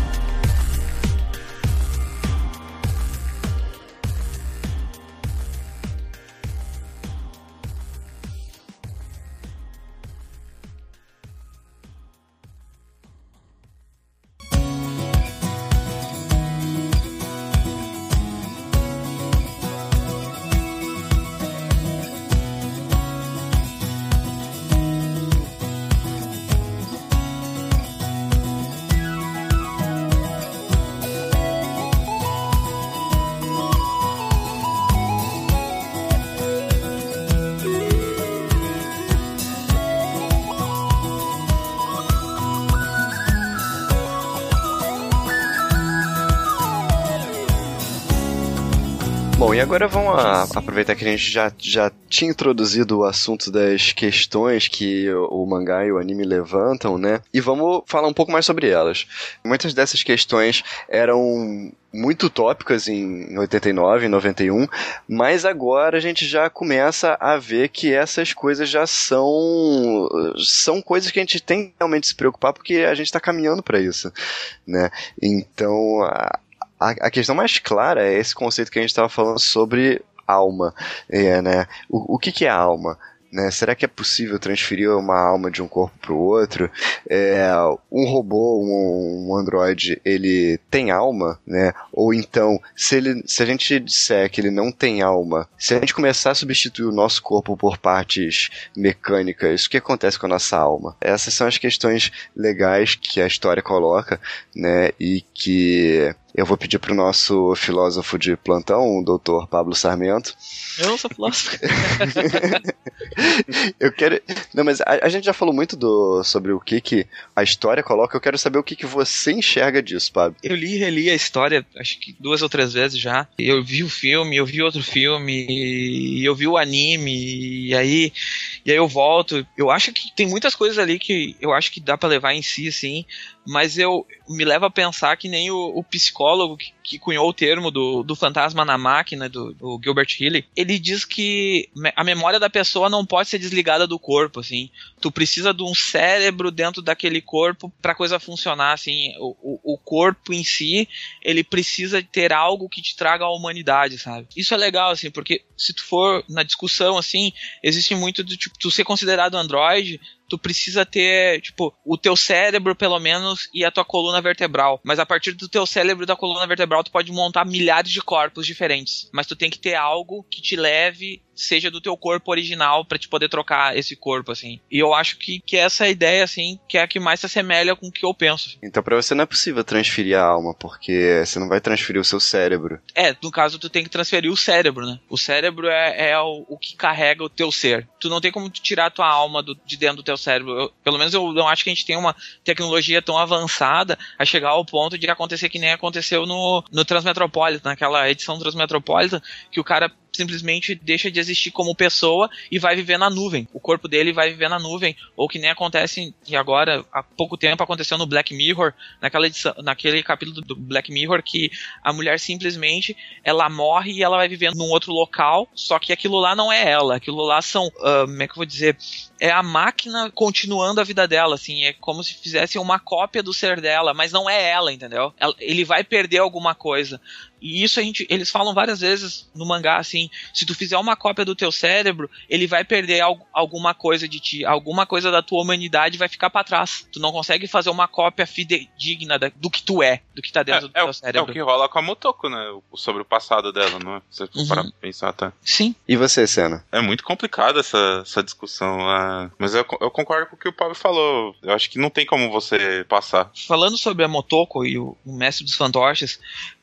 Speaker 2: E agora vamos a, aproveitar que a gente já, já tinha introduzido o assunto das questões que o, o mangá e o anime levantam, né? E vamos falar um pouco mais sobre elas. Muitas dessas questões eram muito utópicas em 89, em 91, mas agora a gente já começa a ver que essas coisas já são são coisas que a gente tem que realmente se preocupar porque a gente está caminhando para isso, né? Então, a, a, a questão mais clara é esse conceito que a gente estava falando sobre alma, é, né? O, o que, que é alma? Né? Será que é possível transferir uma alma de um corpo para o outro? É, um robô, um, um androide, ele tem alma, né? Ou então, se, ele, se a gente disser que ele não tem alma, se a gente começar a substituir o nosso corpo por partes mecânicas, o que acontece com a nossa alma? Essas são as questões legais que a história coloca, né? E que eu vou pedir para o nosso filósofo de plantão, o doutor Pablo Sarmento.
Speaker 3: Eu sou filósofo.
Speaker 2: eu quero. Não, mas a, a, gente já falou muito do, sobre o que, que a história coloca. Eu quero saber o que, que você enxerga disso, Pablo.
Speaker 3: Eu li e reli a história, acho que duas ou três vezes já. Eu vi o filme, eu vi outro filme, e eu vi o anime, e aí, e aí eu volto. Eu acho que tem muitas coisas ali que eu acho que dá para levar em si, assim mas eu me leva a pensar que nem o, o psicólogo que, que, cunhou o termo do, do fantasma na máquina, do, do, Gilbert Healy, ele diz que a memória da pessoa não pode ser desligada do corpo, assim. Tu precisa de um cérebro dentro daquele corpo para coisa funcionar, assim. O, o, o, corpo em si, ele precisa ter algo que te traga a humanidade, sabe? Isso é legal, assim, porque se tu for na discussão, assim, existe muito do tipo, tu ser considerado androide, tu precisa ter, tipo, o teu cérebro, pelo menos, e a tua coluna vertebral. Mas a partir do teu cérebro e da coluna vertebral, tu pode montar milhares de corpos diferentes. Mas tu tem que ter algo que te leve seja do teu corpo original para te poder trocar esse corpo, assim. E eu acho que, que essa ideia, assim, que é a que mais se assemelha com o que eu penso.
Speaker 2: Então para você não é possível transferir a alma, porque você não vai transferir o seu cérebro.
Speaker 3: É, no caso tu tem que transferir o cérebro, né? O cérebro é, é o, o, que carrega o teu ser. Tu não tem como tirar a tua alma do, de dentro do teu cérebro. Eu, pelo menos eu não acho que a gente tem uma tecnologia tão avançada a chegar ao ponto de acontecer que nem aconteceu no, no Transmetropolitan, naquela edição Transmetropolitan, que o cara simplesmente deixa de existir como pessoa e vai viver na nuvem. O corpo dele vai viver na nuvem, ou que nem acontece e agora há pouco tempo aconteceu no Black Mirror, naquela edição, naquele capítulo do Black Mirror que a mulher simplesmente ela morre e ela vai viver num outro local, só que aquilo lá não é ela, aquilo lá são, uh, como é que eu vou dizer, é a máquina continuando a vida dela, assim, é como se fizesse uma cópia do ser dela, mas não é ela, entendeu? ele vai perder alguma coisa. E isso a gente, eles falam várias vezes no mangá assim, se tu fizer uma cópia do teu cérebro, ele vai perder al alguma coisa de ti, alguma coisa da tua humanidade vai ficar para trás. Tu não consegue fazer uma cópia fidedigna da, do que tu é, do que tá dentro
Speaker 5: é,
Speaker 3: do teu
Speaker 5: é
Speaker 3: cérebro.
Speaker 5: É o que rola com a Motoko, né? Sobre o passado dela, não é? Você uhum. para pensar, tá?
Speaker 3: Sim.
Speaker 2: E você, Senna?
Speaker 5: É muito complicado essa, essa discussão. Uh, mas eu, eu concordo com o que o Pablo falou. Eu acho que não tem como você passar.
Speaker 3: Falando sobre a Motoko e o, o mestre dos fantoches,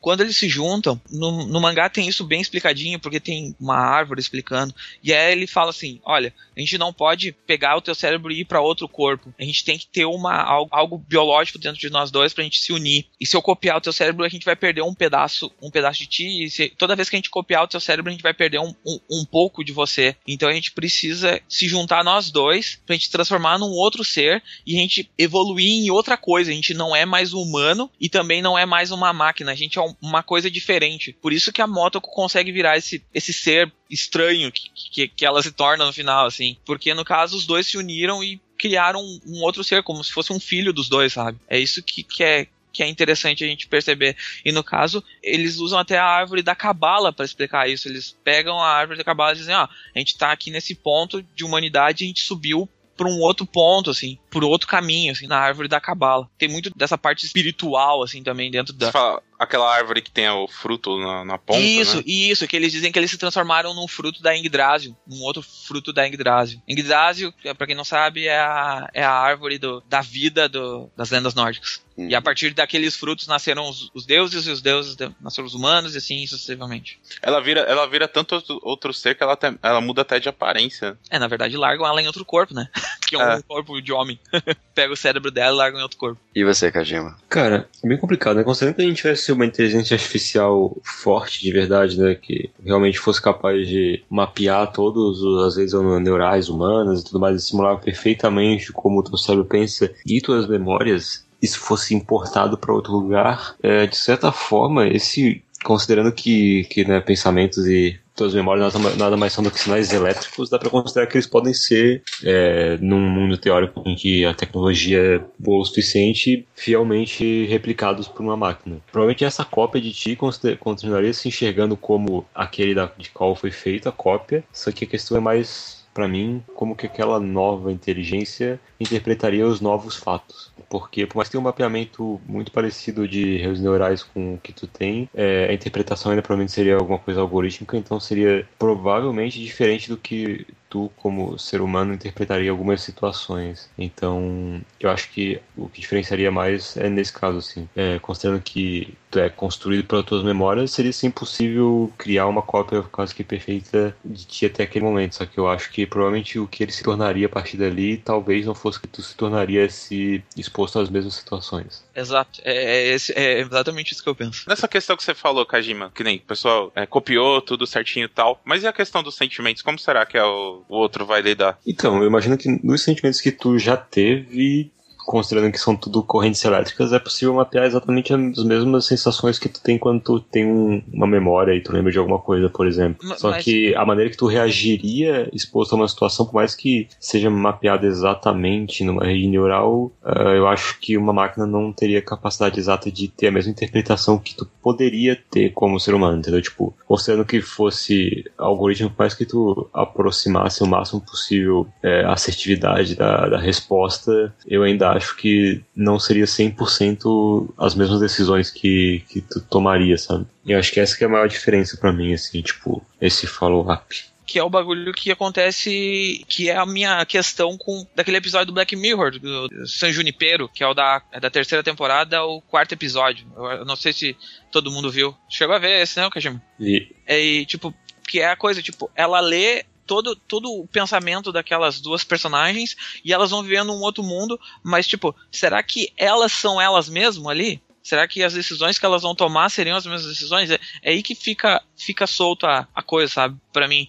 Speaker 3: quando eles se juntam, no, no, mangá tem isso bem explicadinho, porque tem uma árvore explicando. E aí ele fala assim: olha, a gente não pode pegar o teu cérebro e ir para outro corpo. A gente tem que ter uma, algo, algo biológico dentro de nós dois pra gente se unir. E se eu copiar o teu cérebro, a gente vai perder um pedaço, um pedaço de ti. E se, toda vez que a gente copiar o teu cérebro, a gente vai perder um, um, um pouco de você. Então a gente precisa se juntar nós dois pra gente transformar num outro ser e a gente evoluir em outra coisa. A gente não é mais humano e também não é mais uma máquina. A gente é um, uma coisa diferente. Por isso que a moto consegue virar esse, esse ser estranho que, que, que ela se torna no final, assim. Porque no caso os dois se uniram e criaram um, um outro ser, como se fosse um filho dos dois, sabe? É isso que, que é que é interessante a gente perceber. E no caso, eles usam até a árvore da cabala para explicar isso. Eles pegam a árvore da cabala e dizem: ó, a gente tá aqui nesse ponto de humanidade, a gente subiu para um outro ponto, assim, por outro caminho, assim, na árvore da cabala. Tem muito dessa parte espiritual, assim, também dentro da.
Speaker 5: Você fala aquela árvore que tem o fruto na, na ponta.
Speaker 3: Isso,
Speaker 5: né?
Speaker 3: isso, que eles dizem que eles se transformaram num fruto da Yggdrasil, num outro fruto da Yggdrasil. Yggdrasil, para quem não sabe, é a, é a árvore do, da vida do, das lendas nórdicas. Uhum. E a partir daqueles frutos nasceram os, os deuses e os deuses de, nasceram os humanos e assim sucessivamente.
Speaker 5: Ela vira, ela vira tanto outro, ser que ela, te, ela muda até de aparência.
Speaker 3: É, na verdade largam ela em outro corpo, né? que é um
Speaker 5: É.
Speaker 3: corpo de homem. Pega o cérebro dela e larga em outro corpo.
Speaker 2: E você, Kajima?
Speaker 4: Cara, é bem complicado, né? Considerando que a gente tivesse uma inteligência artificial forte de verdade, né? Que realmente fosse capaz de mapear os, às vezes, os neurais humanas e tudo mais, e simular perfeitamente como o teu cérebro pensa e tuas memórias, isso fosse importado para outro lugar, é, de certa forma, esse, considerando que, que né, pensamentos e tuas memórias nada, mais são do que sinais elétricos, dá para considerar que eles podem ser, é, num mundo teórico em que a tecnologia é boa o suficiente, fielmente replicados por uma máquina. Provavelmente essa cópia de ti continuaria se enxergando como aquele da, de qual foi feita a cópia, só que a questão é mais, para mim, como que aquela nova inteligência interpretaria os novos fatos. Porque, por mais que tenha um mapeamento muito parecido de redes neurais com o que tu tem, é, a interpretação ainda provavelmente seria alguma coisa algorítmica, então seria provavelmente diferente do que tu, como ser humano, interpretaria algumas situações. Então, eu acho que o que diferenciaria mais é nesse caso, assim. É, considerando que é construído pelas tuas memórias, seria sim possível criar uma cópia quase que perfeita de ti até aquele momento. Só que eu acho que provavelmente o que ele se tornaria a partir dali talvez não fosse que tu se tornaria se exposto às mesmas situações.
Speaker 3: Exato. É, é é exatamente isso que eu penso.
Speaker 5: Nessa questão que você falou, Kajima, que nem o pessoal é, copiou tudo certinho e tal, mas e a questão dos sentimentos? Como será que é o, o outro vai lidar?
Speaker 4: Então, eu imagino que nos sentimentos que tu já teve, considerando que são tudo correntes elétricas, é possível mapear exatamente as mesmas sensações que tu tem quando tu tem um- uma memória e tu lembra de alguma coisa, por exemplo.
Speaker 3: Ma-
Speaker 4: Só
Speaker 3: mas-
Speaker 4: que a maneira que tu reagiria exposto a uma situação, por mais que seja mapeada exatamente numa rede neural, ah, eu acho que uma máquina não teria capacidade exata de ter a mesma interpretação que tu poderia ter como ser humano, entendeu? Tipo, considerando que fosse algoritmo, por mais que tu aproximasse o máximo possível é, a assertividade da, da resposta, eu ainda acho que não seria 100% as mesmas decisões que, que tu tomaria, sabe? E eu acho que essa que é a maior diferença pra mim, assim, tipo, esse follow-up.
Speaker 3: Que é o bagulho que acontece, que é a minha questão com daquele episódio do Black Mirror, do San Junipero, que é o da, é da terceira temporada, o quarto episódio. Eu, eu não sei se todo mundo viu. Chegou a ver esse, né, Kajima?
Speaker 4: E
Speaker 3: É, e, tipo, que é a coisa, tipo, ela lê todo, todo o pensamento daquelas duas personagens e elas vão vivendo um outro mundo, mas, tipo, será que elas são elas mesmo ali? Será que as decisões que elas vão tomar seriam as mesmas decisões? É, é aí que fica, fica solta a coisa, sabe? Pra mim.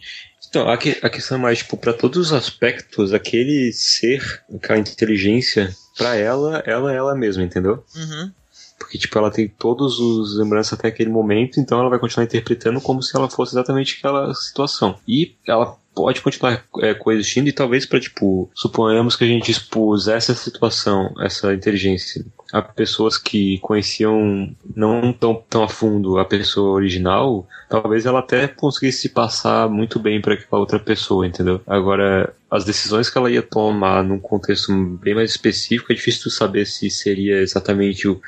Speaker 4: Então, a, que- a questão é mais, tipo, pra todos os aspectos, aquele ser, aquela inteligência, pra ela, ela é ela mesma, entendeu?
Speaker 3: Uhum.
Speaker 4: Porque, tipo, ela tem todos os lembranças até aquele momento, então ela vai continuar interpretando como se ela fosse exatamente aquela situação. E ela pode continuar é, coexistindo e talvez para tipo, suponhamos que a gente expusesse essa situação, essa inteligência, a pessoas que conheciam não tão, tão a fundo a pessoa original, talvez ela até conseguisse se passar muito bem para aquela outra pessoa, entendeu? Agora, as decisões que ela ia tomar num contexto bem mais específico, é difícil tu saber se seria exatamente o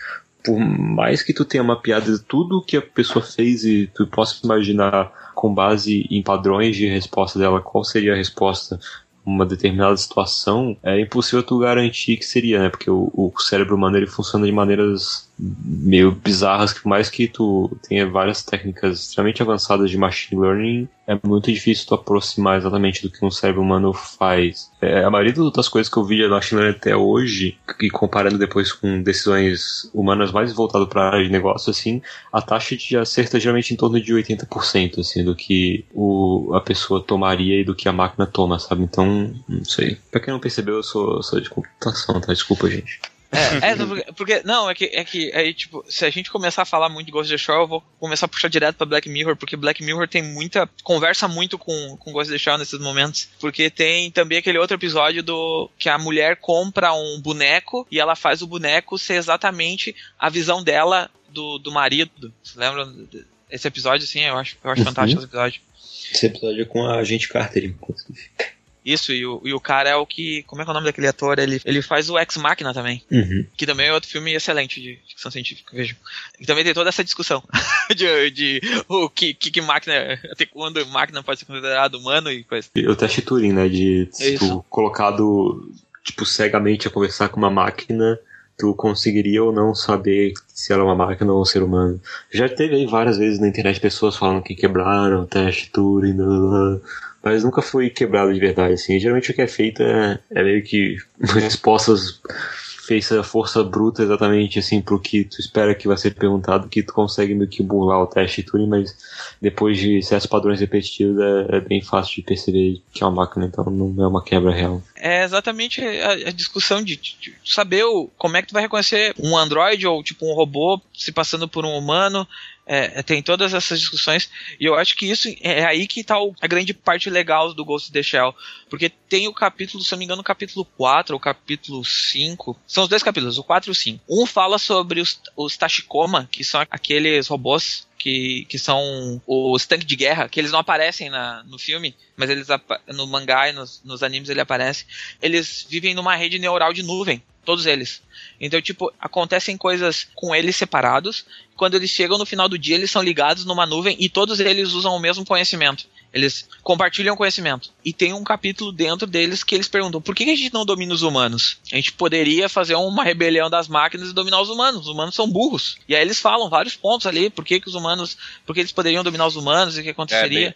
Speaker 4: por mais que tu tenha mapeado tudo que a pessoa fez e tu possa imaginar com base em padrões de resposta dela qual seria a resposta uma determinada situação, é impossível tu garantir que seria, né? Porque o, o cérebro humano ele funciona de maneiras meio bizarras, que por mais que tu tenha várias técnicas extremamente avançadas de machine learning, é muito difícil tu aproximar exatamente do que um cérebro humano faz. É, a maioria das coisas que eu vi de machine learning até hoje, e comparando depois com decisões humanas mais voltadas para a área de negócio, assim, a taxa de acerto é geralmente em torno de 80%, assim, do que o, a pessoa tomaria e do que a máquina toma, sabe? Então, não sei. Pra quem não percebeu, eu sou, sou de computação, tá? Desculpa, gente.
Speaker 3: É, é porque, não, é que, é que aí, tipo, se a gente começar a falar muito de Ghost in the Shell, eu vou começar a puxar direto pra Black Mirror, porque Black Mirror tem muita. conversa muito com, com Ghost in the Shell nesses momentos. Porque tem também aquele outro episódio do. que a mulher compra um boneco e ela faz o boneco ser exatamente a visão dela do, do marido. Você lembra? Esse episódio, assim, eu acho, eu acho
Speaker 4: Uhum.
Speaker 3: fantástico esse episódio.
Speaker 4: Esse episódio é com a agente Carter, inclusive.
Speaker 3: Isso, e o, e o cara é o que. Como é que é o nome daquele ator? Ele, ele faz o Ex Machina também.
Speaker 4: Uhum.
Speaker 3: Que também é outro filme excelente de ficção científica, vejo. E também tem toda essa discussão de, de o que, que, que máquina. Até quando máquina pode ser considerado humano e coisa.
Speaker 4: O teste Turing, né? De tu colocado, tipo, cegamente a conversar com uma máquina, tu conseguiria ou não saber se ela é uma máquina ou um ser humano. Já teve aí várias vezes na internet pessoas falando que quebraram o teste Turing, mas nunca foi quebrado de verdade, assim. Geralmente o que é feito é, é meio que respostas fez a força bruta exatamente assim pro que tu espera que vai ser perguntado, que tu consegue meio que burlar o teste Turing, mas depois de certos padrões repetitivos é, é, bem fácil de perceber que é uma máquina, então não é uma quebra real.
Speaker 3: É exatamente a, a discussão de, de, saber o, como é que tu vai reconhecer um androide ou tipo um robô se passando por um humano, é, tem todas essas discussões, e eu acho que isso é aí que está a grande parte legal do Ghost in the Shell. Porque tem o capítulo, se eu não me engano, o capítulo 4 ou o capítulo 5. São os dois capítulos, o 4 e o 5. Um fala sobre os, os Tashikoma, que são aqueles robôs que, que são os tanques de guerra, que eles não aparecem na, no filme, mas eles no mangá e nos, nos animes ele aparece. Eles vivem numa rede neural de nuvem, todos eles. Então, tipo, acontecem coisas com eles separados. Quando eles chegam no final do dia, eles são ligados numa nuvem e todos eles usam o mesmo conhecimento. Eles compartilham conhecimento. E tem um capítulo dentro deles que eles perguntam: por que a gente não domina os humanos? A gente poderia fazer uma rebelião das máquinas e dominar os humanos. Os humanos são burros. E aí eles falam vários pontos ali: por que, que os humanos. por que eles poderiam dominar os humanos e o que aconteceria.
Speaker 5: É bem,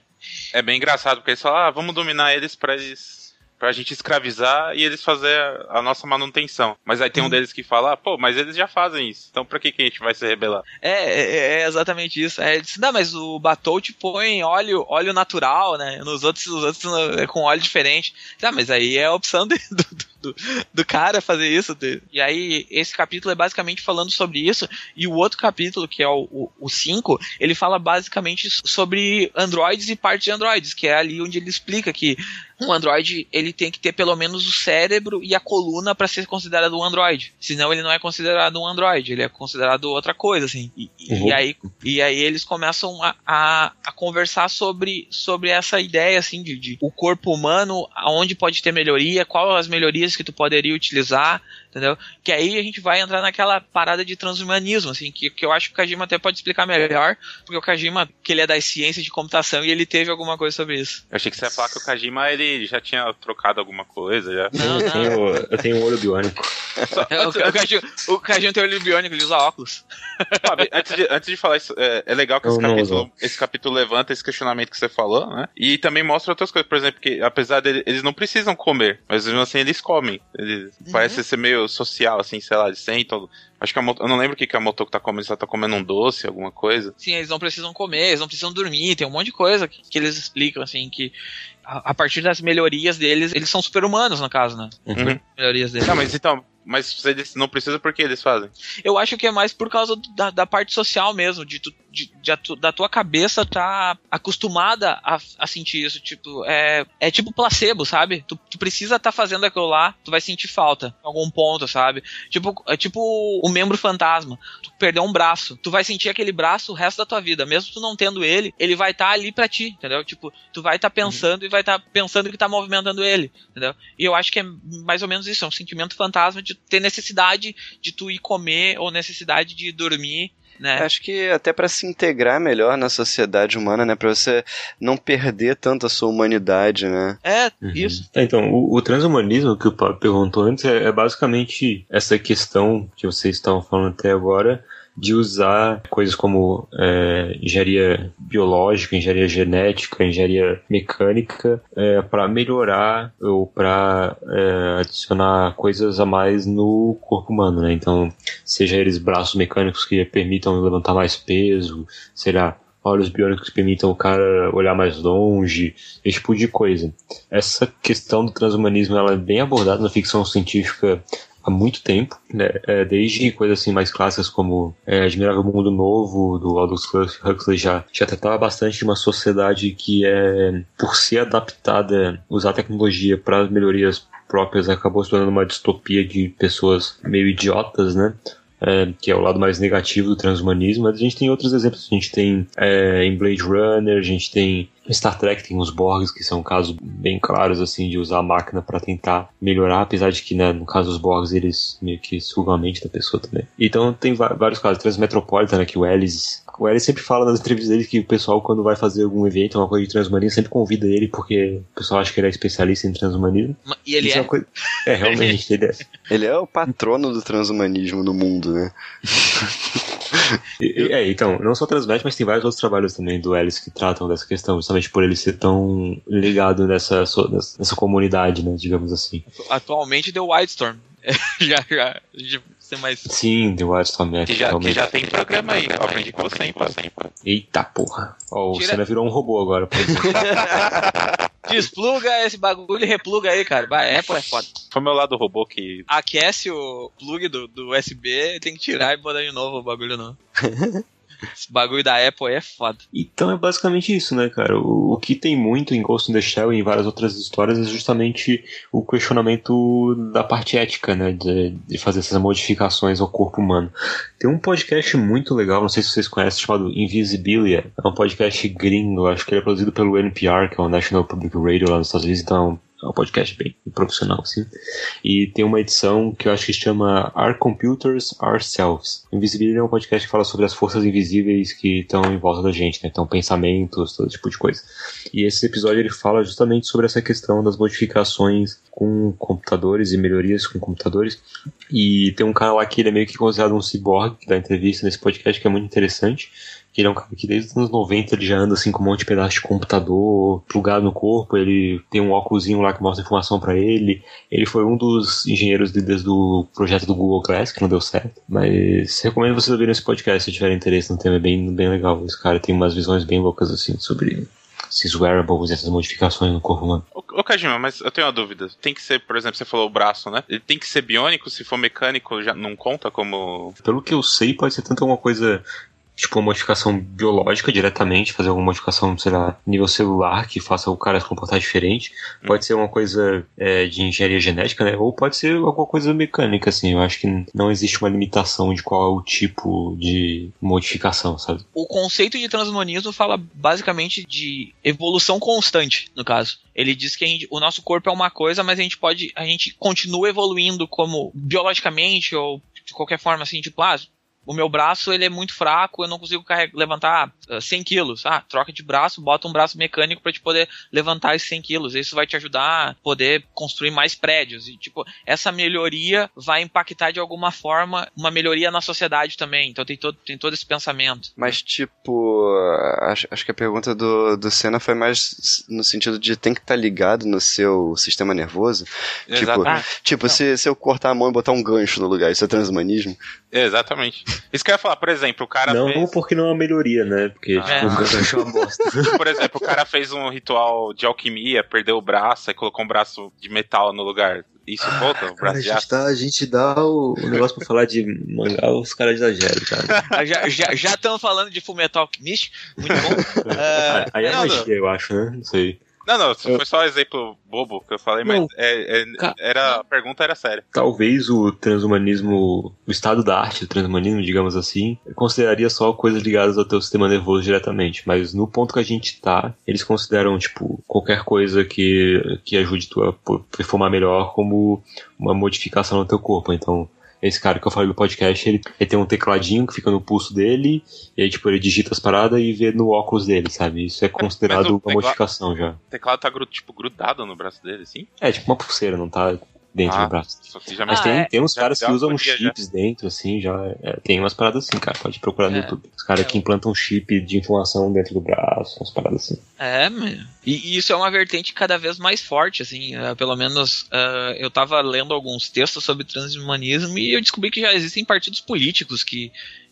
Speaker 5: é bem engraçado, porque eles falam: ah, vamos dominar eles para eles pra gente escravizar e eles fazer a, nossa manutenção. Mas aí tem um uhum. deles que fala, ah, pô, mas eles já fazem isso, então pra que, que a gente vai se rebelar?
Speaker 3: É, é, é exatamente isso. É, disse, não, mas o Batolt põe óleo, óleo natural, né? Nos outros, os outros é com óleo diferente. Ah, mas aí é a opção do, do, do, do cara fazer isso. E aí, esse capítulo é basicamente falando sobre isso. E o outro capítulo, que é o 5, ele fala basicamente sobre androides e partes de androides, que é ali onde ele explica que um android ele tem que ter pelo menos o cérebro e a coluna para ser considerado um android. Senão ele não é considerado um android, ele é considerado outra coisa, assim. E, uhum. e aí, e aí eles começam a, a, a, conversar sobre, sobre essa ideia, assim, de, de o corpo humano, aonde pode ter melhoria, quais as melhorias que tu poderia utilizar, entendeu? Que aí a gente vai entrar naquela parada de transhumanismo, assim, que, que eu acho que o Kajima até pode explicar melhor, porque o Kajima, que ele é das ciências de computação e ele teve alguma coisa sobre isso.
Speaker 5: Eu achei que você ia falar que o Kajima, ele já tinha trocado alguma coisa, já.
Speaker 4: Não, eu, tenho, eu tenho um olho biônico.
Speaker 3: o, o, Kajima, o Kajima tem olho biônico, ele usa óculos.
Speaker 5: antes, de, antes de falar isso, é, é legal que esse capítulo, esse capítulo levanta esse questionamento que você falou, né? E também mostra outras coisas, por exemplo, que apesar de eles não precisam comer, mas mesmo assim eles comem. Eles, uhum. Parece ser meio social, assim, sei lá, eles sentam. Acho que a Moto, eu não lembro o que, que a Motoko tá comendo, se ela tá comendo um doce, alguma coisa.
Speaker 3: Sim, eles não precisam comer, eles não precisam dormir, tem um monte de coisa que, que eles explicam, assim, que a, a, partir das melhorias deles, eles são super-humanos, no caso, né?
Speaker 5: Uhum. Melhorias deles. Não, mas então, mas eles não precisam porque eles fazem?
Speaker 3: Eu acho que é mais por causa da, da parte social mesmo, de, tu, de, de da tua cabeça tá acostumada a, a, sentir isso. Tipo, é, é tipo placebo, sabe? Tu, tu precisa estar tá fazendo aquilo lá, tu vai sentir falta em algum ponto, sabe? Tipo, é tipo o membro fantasma. Tu perdeu um braço, tu vai sentir aquele braço o resto da tua vida. Mesmo tu não tendo ele, ele vai estar tá ali pra ti, entendeu? Tipo, tu vai estar tá pensando uhum. e vai estar tá pensando que tá movimentando ele, entendeu? E eu acho que é mais ou menos isso, é um sentimento fantasma de ter necessidade de tu ir comer ou necessidade de dormir né?
Speaker 2: Acho que até para se integrar melhor na sociedade humana, né? Para você não perder tanto a sua humanidade, né?
Speaker 3: É, uhum. isso.
Speaker 4: É, então, o, o, transhumanismo que o Paulo perguntou antes é, é basicamente essa questão que vocês estavam falando até agora de usar coisas como é, engenharia biológica, engenharia genética, engenharia mecânica é, para melhorar ou para é, adicionar coisas a mais no corpo humano, né? Então, seja eles braços mecânicos que permitam levantar mais peso, será olhos biônicos que permitam o cara olhar mais longe, esse tipo de coisa. Essa questão do transhumanismo ela é bem abordada na ficção científica há muito tempo, né? É, desde coisas assim mais clássicas como é, Admirável Mundo Novo, do Aldous Huxley, já, já tratava bastante de uma sociedade que é, por ser adaptada, usar a tecnologia para melhorias próprias, acabou se tornando uma distopia de pessoas meio idiotas, né? É, que é o lado mais negativo do transhumanismo, mas a gente tem outros exemplos. A gente tem é, em Blade Runner, a gente tem Star Trek tem os Borgs, que são casos bem claros, assim, de usar a máquina para tentar melhorar, apesar de que, né, no caso dos Borgs, eles meio que sugam a mente da pessoa também. Então tem vários casos. Transmetropolitan, né, que o Ellis o Eric sempre fala nas entrevistas dele que o pessoal, quando vai fazer algum evento, uma coisa de transhumanismo, sempre convida ele porque o pessoal acha que ele é especialista em transhumanismo.
Speaker 3: E ele
Speaker 4: Isso
Speaker 3: é?
Speaker 4: uma coisa- é, realmente, ele é.
Speaker 2: Ele é o patrono do transhumanismo no mundo, né?
Speaker 4: E- É, então, não só transmete, mas tem vários outros trabalhos também do Alice que tratam dessa questão, justamente por ele ser tão ligado nessa nessa comunidade, né, digamos assim.
Speaker 3: Atualmente deu Wildstorm. já, já, ser mais.
Speaker 4: Sim, The Wild Storm é
Speaker 5: Que já, que já tem programa aí, eu aprendi com você, hein, pô.
Speaker 4: Eita porra. Ó, o
Speaker 3: Tira-
Speaker 4: Senna virou um robô agora, por.
Speaker 3: Despluga esse bagulho e repluga aí, cara. Vai, Apple é foda.
Speaker 5: Foi meu lado robô que.
Speaker 3: Aquece o plug do, do USB, tem que tirar e botar de novo o bagulho não. Esse bagulho da Apple é foda.
Speaker 4: Então é basicamente isso, né, cara? O, o que tem muito em Ghost in the Shell e em várias outras histórias é justamente o questionamento da parte ética, né? De, de fazer essas modificações ao corpo humano. Tem um podcast muito legal, não sei se vocês conhecem, chamado Invisibilia. É um podcast gringo, acho que ele é produzido pelo NPR, que é o National Public Radio lá nos Estados Unidos, então é um podcast bem profissional, assim. E tem uma edição que eu acho que chama Our Computers, Ourselves. Invisibilia é um podcast que fala sobre as forças invisíveis que estão em volta da gente, né? Então, pensamentos, todo tipo de coisa. E esse episódio ele fala justamente sobre essa questão das modificações com computadores e melhorias com computadores. E tem um cara lá que ele é meio que considerado um ciborgue, que dá entrevista nesse podcast, que é muito interessante. Que Ele é um cara que desde os anos 90 ele já anda assim com um monte de pedaço de computador plugado no corpo, ele tem um óculosinho lá que mostra informação pra ele. Ele foi um dos engenheiros líderes do projeto do Google Glass, que não deu certo. Mas recomendo vocês ouvirem esse podcast se tiverem interesse no tema, é bem, bem legal. Esse cara tem umas visões bem loucas assim sobre esses wearables, essas modificações no corpo humano.
Speaker 5: Ô, ô Kajima, mas eu tenho uma dúvida. Tem que ser, por exemplo, você falou o braço, né? Ele tem que ser biônico, se for mecânico, já não conta como.
Speaker 4: Pelo que eu sei, pode ser tanto uma coisa tipo uma modificação biológica diretamente, fazer alguma modificação, sei lá, nível celular que faça o cara se comportar diferente. Pode ser uma coisa é, de engenharia genética, né? Ou pode ser alguma coisa mecânica, assim. Eu acho que não existe uma limitação de qual é o tipo de modificação, sabe?
Speaker 3: O conceito de transhumanismo fala basicamente de evolução constante, no caso. Ele diz que gente- o nosso corpo é uma coisa, mas a gente pode, a gente continua evoluindo como biologicamente ou de qualquer forma assim, tipo, ah, o meu braço ele é muito fraco, eu não consigo carregar, levantar ah, 100 quilos. Ah, troca de braço, bota um braço mecânico para te poder levantar esses 100 quilos. Isso vai te ajudar a poder construir mais prédios. E, tipo, essa melhoria vai impactar de alguma forma uma melhoria na sociedade também. Então tem todo, tem todo esse pensamento.
Speaker 2: Mas, tipo, acho, acho que a pergunta do, do Senna foi mais no sentido de tem que estar ligado no seu sistema nervoso. Tipo,
Speaker 5: Exatamente.
Speaker 2: tipo se, se eu cortar a mão e botar um gancho no lugar, isso é transhumanismo?
Speaker 5: Exatamente. Isso que eu ia falar, por exemplo, o cara
Speaker 4: não,
Speaker 5: fez.
Speaker 4: porque não é uma melhoria, né? Porque,
Speaker 5: Ah.
Speaker 4: tipo, é uma bosta.
Speaker 5: Por exemplo, o cara fez um ritual de alquimia, perdeu o braço e colocou um braço de metal no lugar. Isso conta? O
Speaker 4: Cara, a
Speaker 5: braço de
Speaker 4: gente, tá, a gente dá o, o negócio pra falar de mangá, os caras exageram, cara.
Speaker 3: Ah, Já já já estamos falando de Fullmetal Alchemist, muito bom. Ah,
Speaker 4: Aí é
Speaker 5: não,
Speaker 4: magia, eu acho, né? Não sei.
Speaker 5: Não, não, isso foi só um exemplo bobo que eu falei, mas
Speaker 4: Não.
Speaker 5: é- é-
Speaker 4: Ca-
Speaker 5: era, a pergunta era séria.
Speaker 4: Talvez o transhumanismo, o estado da arte do transhumanismo, digamos assim, consideraria só coisas ligadas ao teu sistema nervoso diretamente. Mas no ponto que a gente tá, eles consideram, tipo, qualquer coisa que, que ajude tu a performar melhor como uma modificação no teu corpo. Então, esse cara que eu falei do podcast, ele, ele tem um tecladinho que fica no pulso dele, e aí, tipo, ele digita as paradas e vê no óculos dele, sabe? Isso é considerado uma
Speaker 5: teclado-
Speaker 4: modificação já.
Speaker 5: O teclado tá tipo, grudado no braço dele, assim?
Speaker 4: É, tipo uma pulseira, não tá dentro
Speaker 5: Ah,
Speaker 4: do braço. Mas
Speaker 3: Ah,
Speaker 4: tem,
Speaker 3: é?
Speaker 4: tem uns
Speaker 5: Já
Speaker 4: caras que usam
Speaker 5: agonia, já.
Speaker 4: chips dentro, assim, já. é, tem umas paradas assim, cara. Pode procurar no
Speaker 3: É.
Speaker 4: YouTube. Os caras
Speaker 3: É.
Speaker 4: que implantam chip de informação dentro do braço, umas paradas assim.
Speaker 3: É, meu. E, e isso é uma vertente cada vez mais forte, assim. eh, pelo menos eh, eu tava lendo alguns textos sobre transhumanismo e eu descobri que já existem partidos políticos que.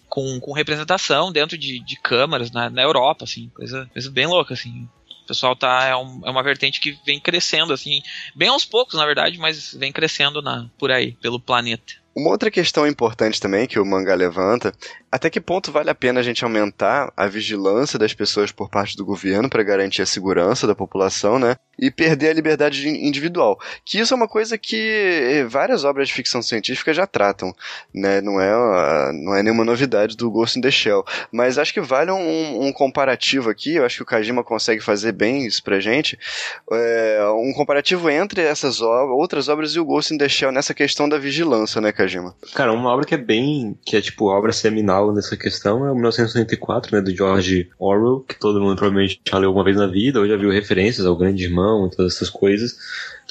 Speaker 3: Com, com representação dentro de, de câmaras na, na Europa, assim, coisa, coisa bem louca, assim. Pessoal tá. É, um- é uma vertente que vem crescendo, assim, bem aos poucos, na verdade, mas vem crescendo na, por aí, pelo planeta.
Speaker 2: Uma outra questão importante também que o mangá levanta, até que ponto vale a pena a gente aumentar a vigilância das pessoas por parte do governo para garantir a segurança da população, né? E perder a liberdade de- individual. Que isso é uma coisa que eh, várias obras de ficção científica já tratam, né? Não é, ah, não é nenhuma novidade do Ghost in the Shell. Mas acho que vale um, um comparativo aqui, eu acho que o Kajima consegue fazer bem isso pra gente, é, um comparativo entre essas obras, outras obras e o Ghost in the Shell nessa questão da vigilância, né, Nakajima?
Speaker 4: Cara, uma obra que é bem. que é tipo obra seminal nessa questão é o 1984, né? Do George Orwell, que todo mundo provavelmente já leu alguma vez na vida, ou já viu referências ao Grande Irmão e todas essas coisas.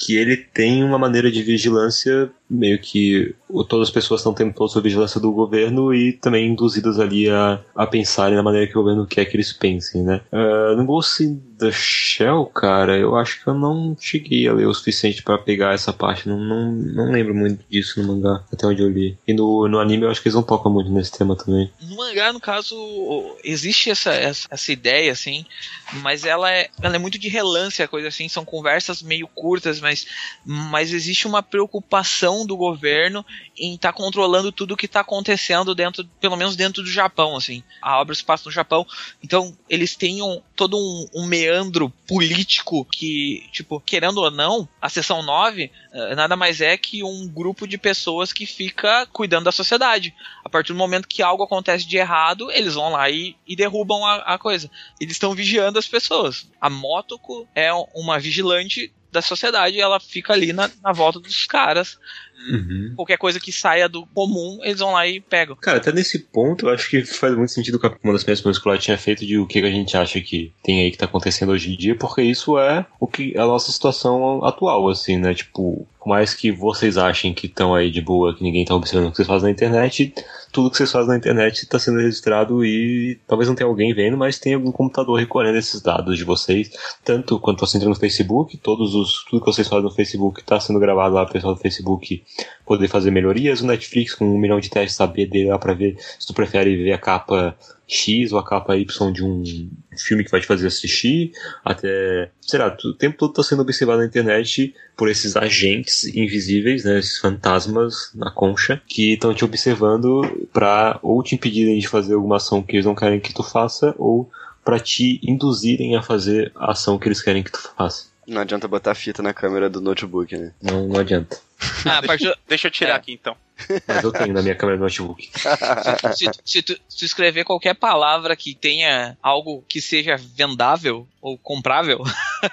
Speaker 4: Que ele tem uma maneira de vigilância meio que todas as pessoas estão tendo toda a vigilância do governo e também induzidas ali a, a pensarem na maneira que o governo quer que eles pensem, né? Uh, no Ghost in the Shell, cara, eu acho que eu não cheguei a ler o suficiente para pegar essa parte, não, não, não lembro muito disso no mangá, até onde eu li. E no, no anime eu acho que eles não tocam muito nesse tema também.
Speaker 3: No mangá, no caso, existe essa, essa, essa ideia, assim, mas ela é, ela é muito de relance, a coisa assim, são conversas meio curtas, mas, mas existe uma preocupação do governo em estar tá controlando tudo o que está acontecendo dentro, pelo menos dentro do Japão, assim. A obra se passa no Japão, então eles têm um, todo um, um meandro político que, tipo, querendo ou não, a seção 9 uh, eh, nada mais é que um grupo de pessoas que fica cuidando da sociedade. A partir do momento que algo acontece de errado, eles vão lá e, e derrubam a, a coisa. Eles estão vigiando as pessoas. A Motoko é uma vigilante da sociedade, ela fica ali na, na volta dos caras, Uhum. Qualquer coisa que saia do comum, eles vão lá e pegam.
Speaker 4: Cara, até nesse ponto, eu acho que faz muito sentido com uma das minhas que o tinha feito de o que a gente acha que tem aí que tá acontecendo hoje em dia, porque isso é o que a nossa situação atual, assim, né? Tipo, por mais que vocês achem que estão aí de boa, que ninguém tá observando o que vocês fazem na internet, tudo que vocês fazem na internet está sendo registrado e talvez não tenha alguém vendo, mas tem algum computador recolhendo esses dados de vocês, tanto quando você entra no Facebook, todos os tudo que vocês fazem no Facebook está sendo gravado lá, o pessoal do Facebook poder fazer melhorias. O Netflix com um milhão de testes saber dele lá para ver se tu prefere ver a capa X ou a capa Y de um filme que vai te fazer assistir, até, será, o tempo todo está sendo observado na internet por esses agentes invisíveis, né, esses fantasmas na concha, que estão te observando para ou te impedirem de fazer alguma ação que eles não querem que tu faça, ou para te induzirem a fazer a ação que eles querem que tu faça.
Speaker 2: Não adianta botar fita na câmera do notebook, né?
Speaker 4: Não, não adianta.
Speaker 5: Ah, deixa, deixa eu tirar é. aqui então.
Speaker 4: Mas eu tenho na minha câmera do notebook.
Speaker 3: se, se, se, tu, se, tu, escrever qualquer palavra que tenha algo que seja vendável ou comprável,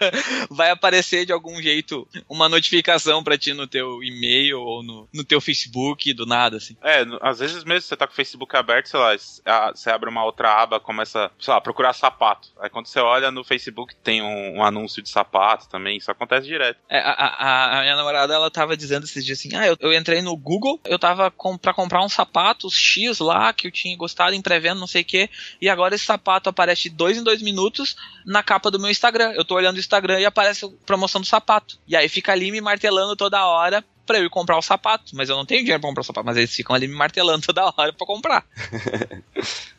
Speaker 3: vai aparecer de algum jeito uma notificação para ti no teu e-mail ou no, no teu Facebook, do nada, assim.
Speaker 5: É, às vezes mesmo você tá com o Facebook aberto, sei lá, você abre uma outra aba, começa, sei lá, procurar sapato. Aí quando você olha no Facebook tem um, um anúncio de sapato também, isso acontece direto.
Speaker 3: É, a, a, a, minha namorada, ela tava dizendo esses dias assim, ah, eu, eu entrei no Google, eu tava com, pra comprar um sapato X lá, que eu tinha gostado em pré-venda, não sei o que, e agora esse sapato aparece de dois em dois minutos na capa do meu Instagram. Eu tô olhando o Instagram e aparece promoção do sapato. E aí fica ali me martelando toda hora pra eu ir comprar o sapato, mas eu não tenho dinheiro pra comprar o sapato, mas eles ficam ali me martelando toda hora pra comprar.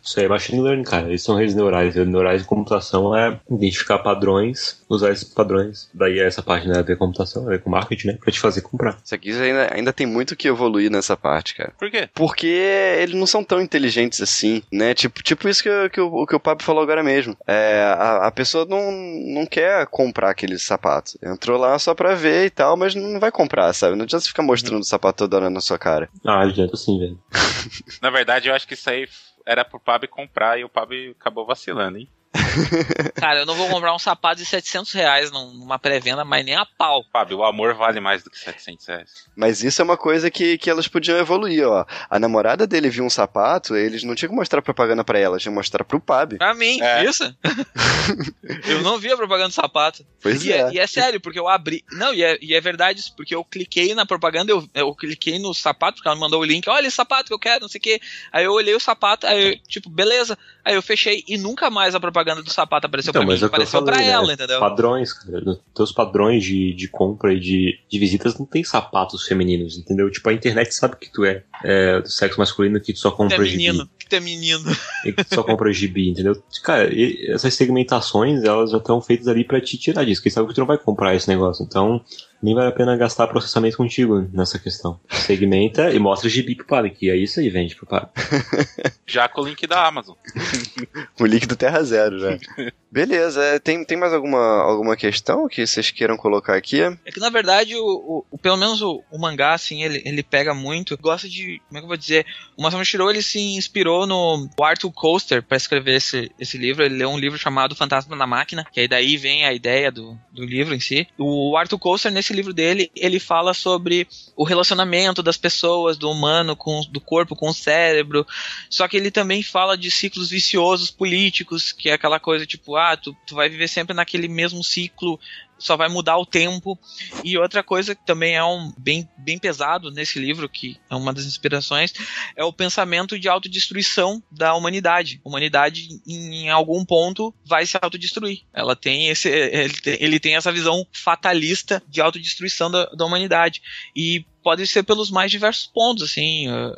Speaker 4: Isso aí é machine learning, cara. Eles são redes neurais. Redes neurais de computação é identificar padrões, usar esses padrões. Daí é essa parte né, a ver computação, a ver com marketing, né? Pra te fazer comprar.
Speaker 2: Isso aqui ainda, ainda tem muito que evoluir nessa parte, cara.
Speaker 5: Por quê?
Speaker 2: Porque eles não são tão inteligentes assim, né? Tipo, tipo isso que, que, o, que o Pablo falou agora mesmo. É, a, a pessoa não, não quer comprar aqueles sapatos. Entrou lá só pra ver e tal, mas não vai comprar, sabe? Não adianta você ficar mostrando o sapato toda hora na sua cara.
Speaker 4: Ah, adianta sim, velho.
Speaker 5: na verdade, eu acho que isso aí era pro Pab comprar e o Pab acabou vacilando, hein?
Speaker 3: Cara, eu não vou comprar um sapato de 700 reais numa pré-venda, mas nem a pau.
Speaker 5: Fábio, o amor vale mais do que 700 reais.
Speaker 2: Mas isso é uma coisa que, que elas podiam evoluir, ó. A namorada dele viu um sapato, eles não tinham que mostrar propaganda para ela, tinham que mostrar pro Pab.
Speaker 3: Pra mim, é. isso? eu não vi a propaganda do sapato.
Speaker 2: Pois
Speaker 3: e
Speaker 2: é.
Speaker 3: é. E é sério, porque eu abri. Não, e é, e é verdade isso, porque eu cliquei na propaganda, eu, eu cliquei no sapato, porque ela me mandou o link, olha esse sapato que eu quero, não sei o quê. Aí eu olhei o sapato, aí eu, tipo, beleza. Aí eu fechei e nunca mais a propaganda do sapato apareceu então, pra mim, é apareceu falei, pra né? ela, entendeu?
Speaker 4: Padrões, cara. Teus padrões de, de compra e de, de visitas não tem sapatos femininos, entendeu? Tipo, a internet sabe que tu é, é do sexo masculino que tu só compra que é
Speaker 3: menino,
Speaker 4: gibi.
Speaker 3: Que tu é menino.
Speaker 4: E que tu só compra gibi, entendeu? Cara, essas segmentações, elas já estão feitas ali pra te tirar disso, porque sabe que tu não vai comprar esse negócio. Então, nem vale a pena gastar processamento contigo nessa questão. Segmenta e mostra gibi pro padre, que é isso aí vende pro padre.
Speaker 5: Já com o link da Amazon.
Speaker 2: o link do Terra Zero, já. Beleza, é, tem, tem mais alguma, alguma questão que vocês queiram colocar aqui?
Speaker 3: É que na verdade, o, o, pelo menos o, o, mangá, assim, ele, ele pega muito. Gosta de. Como é que eu vou dizer? O Masamu Shiro ele se inspirou no Arthur Coaster para escrever esse, esse livro. Ele leu um livro chamado Fantasma na Máquina, que aí daí vem a ideia do, do livro em si. O Arthur Coaster, nesse livro dele, ele fala sobre o relacionamento das pessoas, do humano, com do corpo com o cérebro. Só que ele também fala de ciclos viciosos políticos, que é aquela coisa tipo, ah, tu, tu vai viver sempre naquele mesmo ciclo só vai mudar o tempo. E outra coisa que também é um bem, bem pesado nesse livro, que é uma das inspirações, é o pensamento de autodestruição da humanidade. A humanidade, em algum ponto, vai se autodestruir. Ela tem esse. Ele tem, ele tem essa visão fatalista de autodestruição da, da humanidade. E pode ser pelos mais diversos pontos, assim. Uh...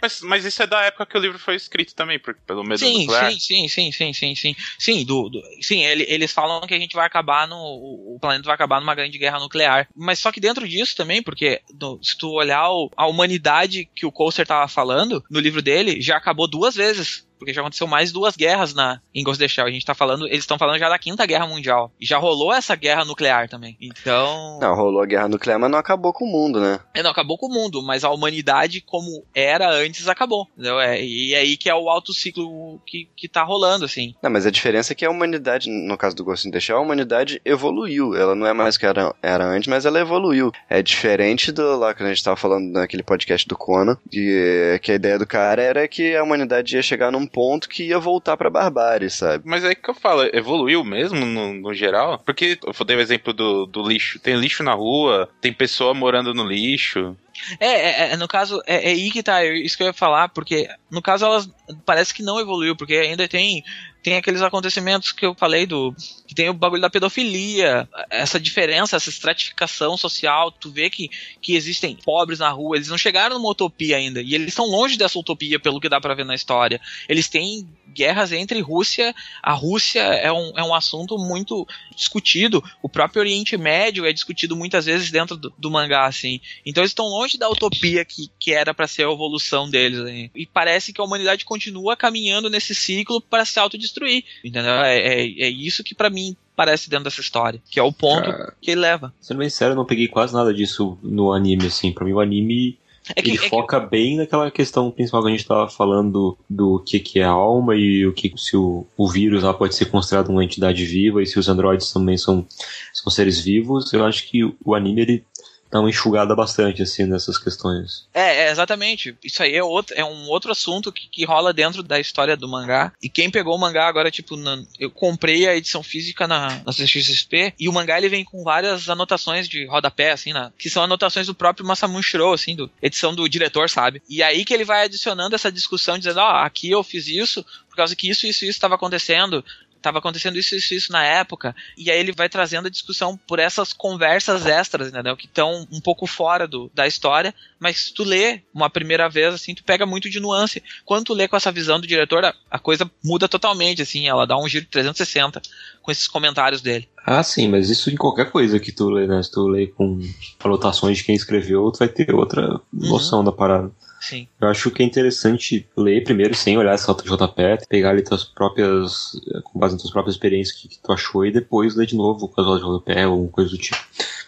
Speaker 5: Mas, mas isso é da época que o livro foi escrito também, por, pelo medo
Speaker 3: sim,
Speaker 5: nuclear.
Speaker 3: Sim, sim, sim, sim, sim, sim. Sim, do, do sim ele, eles falam que a gente vai acabar no. O planeta vai acabar numa grande guerra nuclear. Mas só que dentro disso também, porque no, se tu olhar o, a humanidade que o Coaster tava falando, no livro dele, já acabou duas vezes porque já aconteceu mais duas guerras na em Ghost in the Shell. A gente tá falando, eles estão falando já da Quinta Guerra Mundial. E já rolou essa guerra nuclear também. Então.
Speaker 2: Não, rolou a guerra nuclear, mas não acabou com o mundo, né?
Speaker 3: É, não acabou com o mundo, mas a humanidade como era antes acabou. Entendeu? É, e aí que é o alto ciclo que, que tá rolando, assim.
Speaker 2: Não, mas a diferença é que a humanidade, no caso do Ghost in the Shell, a humanidade evoluiu. Ela não é mais o que era, era antes, mas ela evoluiu. É diferente do lá que a gente tava falando naquele podcast do Conan, que, que a ideia do cara era que a humanidade ia chegar num ponto que ia voltar pra barbárie, sabe?
Speaker 5: Mas é que eu falo, evoluiu mesmo no, no geral? Porque eu dei o exemplo do, do lixo. Tem lixo na rua, tem pessoa morando no lixo.
Speaker 3: É, é, é, no caso, é, é, aí que tá, isso que eu ia falar, porque no caso elas parece que não evoluiu, porque ainda tem tem aqueles acontecimentos que eu falei do que tem o bagulho da pedofilia, essa diferença, essa estratificação social, tu vê que, que existem pobres na rua, eles não chegaram numa utopia ainda, e eles estão longe dessa utopia pelo que dá para ver na história. Eles têm guerras entre Rússia, a Rússia é um, é um assunto muito discutido, o próprio Oriente Médio é discutido muitas vezes dentro do, do mangá, assim. Então eles estão longe da utopia que, que era para ser a evolução deles, assim. E parece que a humanidade continua caminhando nesse ciclo para se autodestruir, entendeu? É, é, é isso que para mim aparece dentro dessa história, que é o ponto Cara, que ele leva.
Speaker 4: Sendo bem sério, eu não peguei quase nada disso no anime, assim. Pra mim, o anime é que, ele é foca que... bem naquela questão principal que a gente estava falando do que, que é alma e o que se o, o vírus lá pode ser considerado uma entidade viva e se os androides também são, são seres vivos. Eu acho que o anime ele dá uma enxugada bastante, assim, nessas questões.
Speaker 3: É, é exatamente. Isso aí é, outro, é um outro assunto que, que rola dentro da história do mangá. E quem pegou o mangá agora, tipo, na, eu comprei a edição física na, na CXSP e o mangá ele vem com várias anotações de rodapé, assim, na, que são anotações do próprio Masamune Shiro, assim, do, edição do diretor, sabe? E aí que ele vai adicionando essa discussão, dizendo, ó, oh, aqui eu fiz isso por causa que isso, isso, isso estava acontecendo estava acontecendo isso, isso, isso na época, e aí ele vai trazendo a discussão por essas conversas extras, entendeu? Que estão um pouco fora do, da história, mas se tu lê uma primeira vez, assim, tu pega muito de nuance. Quando tu lê com essa visão do diretor, a, a coisa muda totalmente, assim, ela dá um giro de 360 com esses comentários dele.
Speaker 4: Ah, sim, mas isso em qualquer coisa que tu lê, né? Se tu lê com anotações de quem escreveu, tu vai ter outra uhum. noção uhum. da parada.
Speaker 3: Sim.
Speaker 4: Eu acho que é interessante ler primeiro sem olhar essa nota de rodapé, pegar ali tuas próprias, com base nas tuas próprias experiências, o que, que tu achou, e depois ler de novo com as notas de rodapé ou coisa do tipo.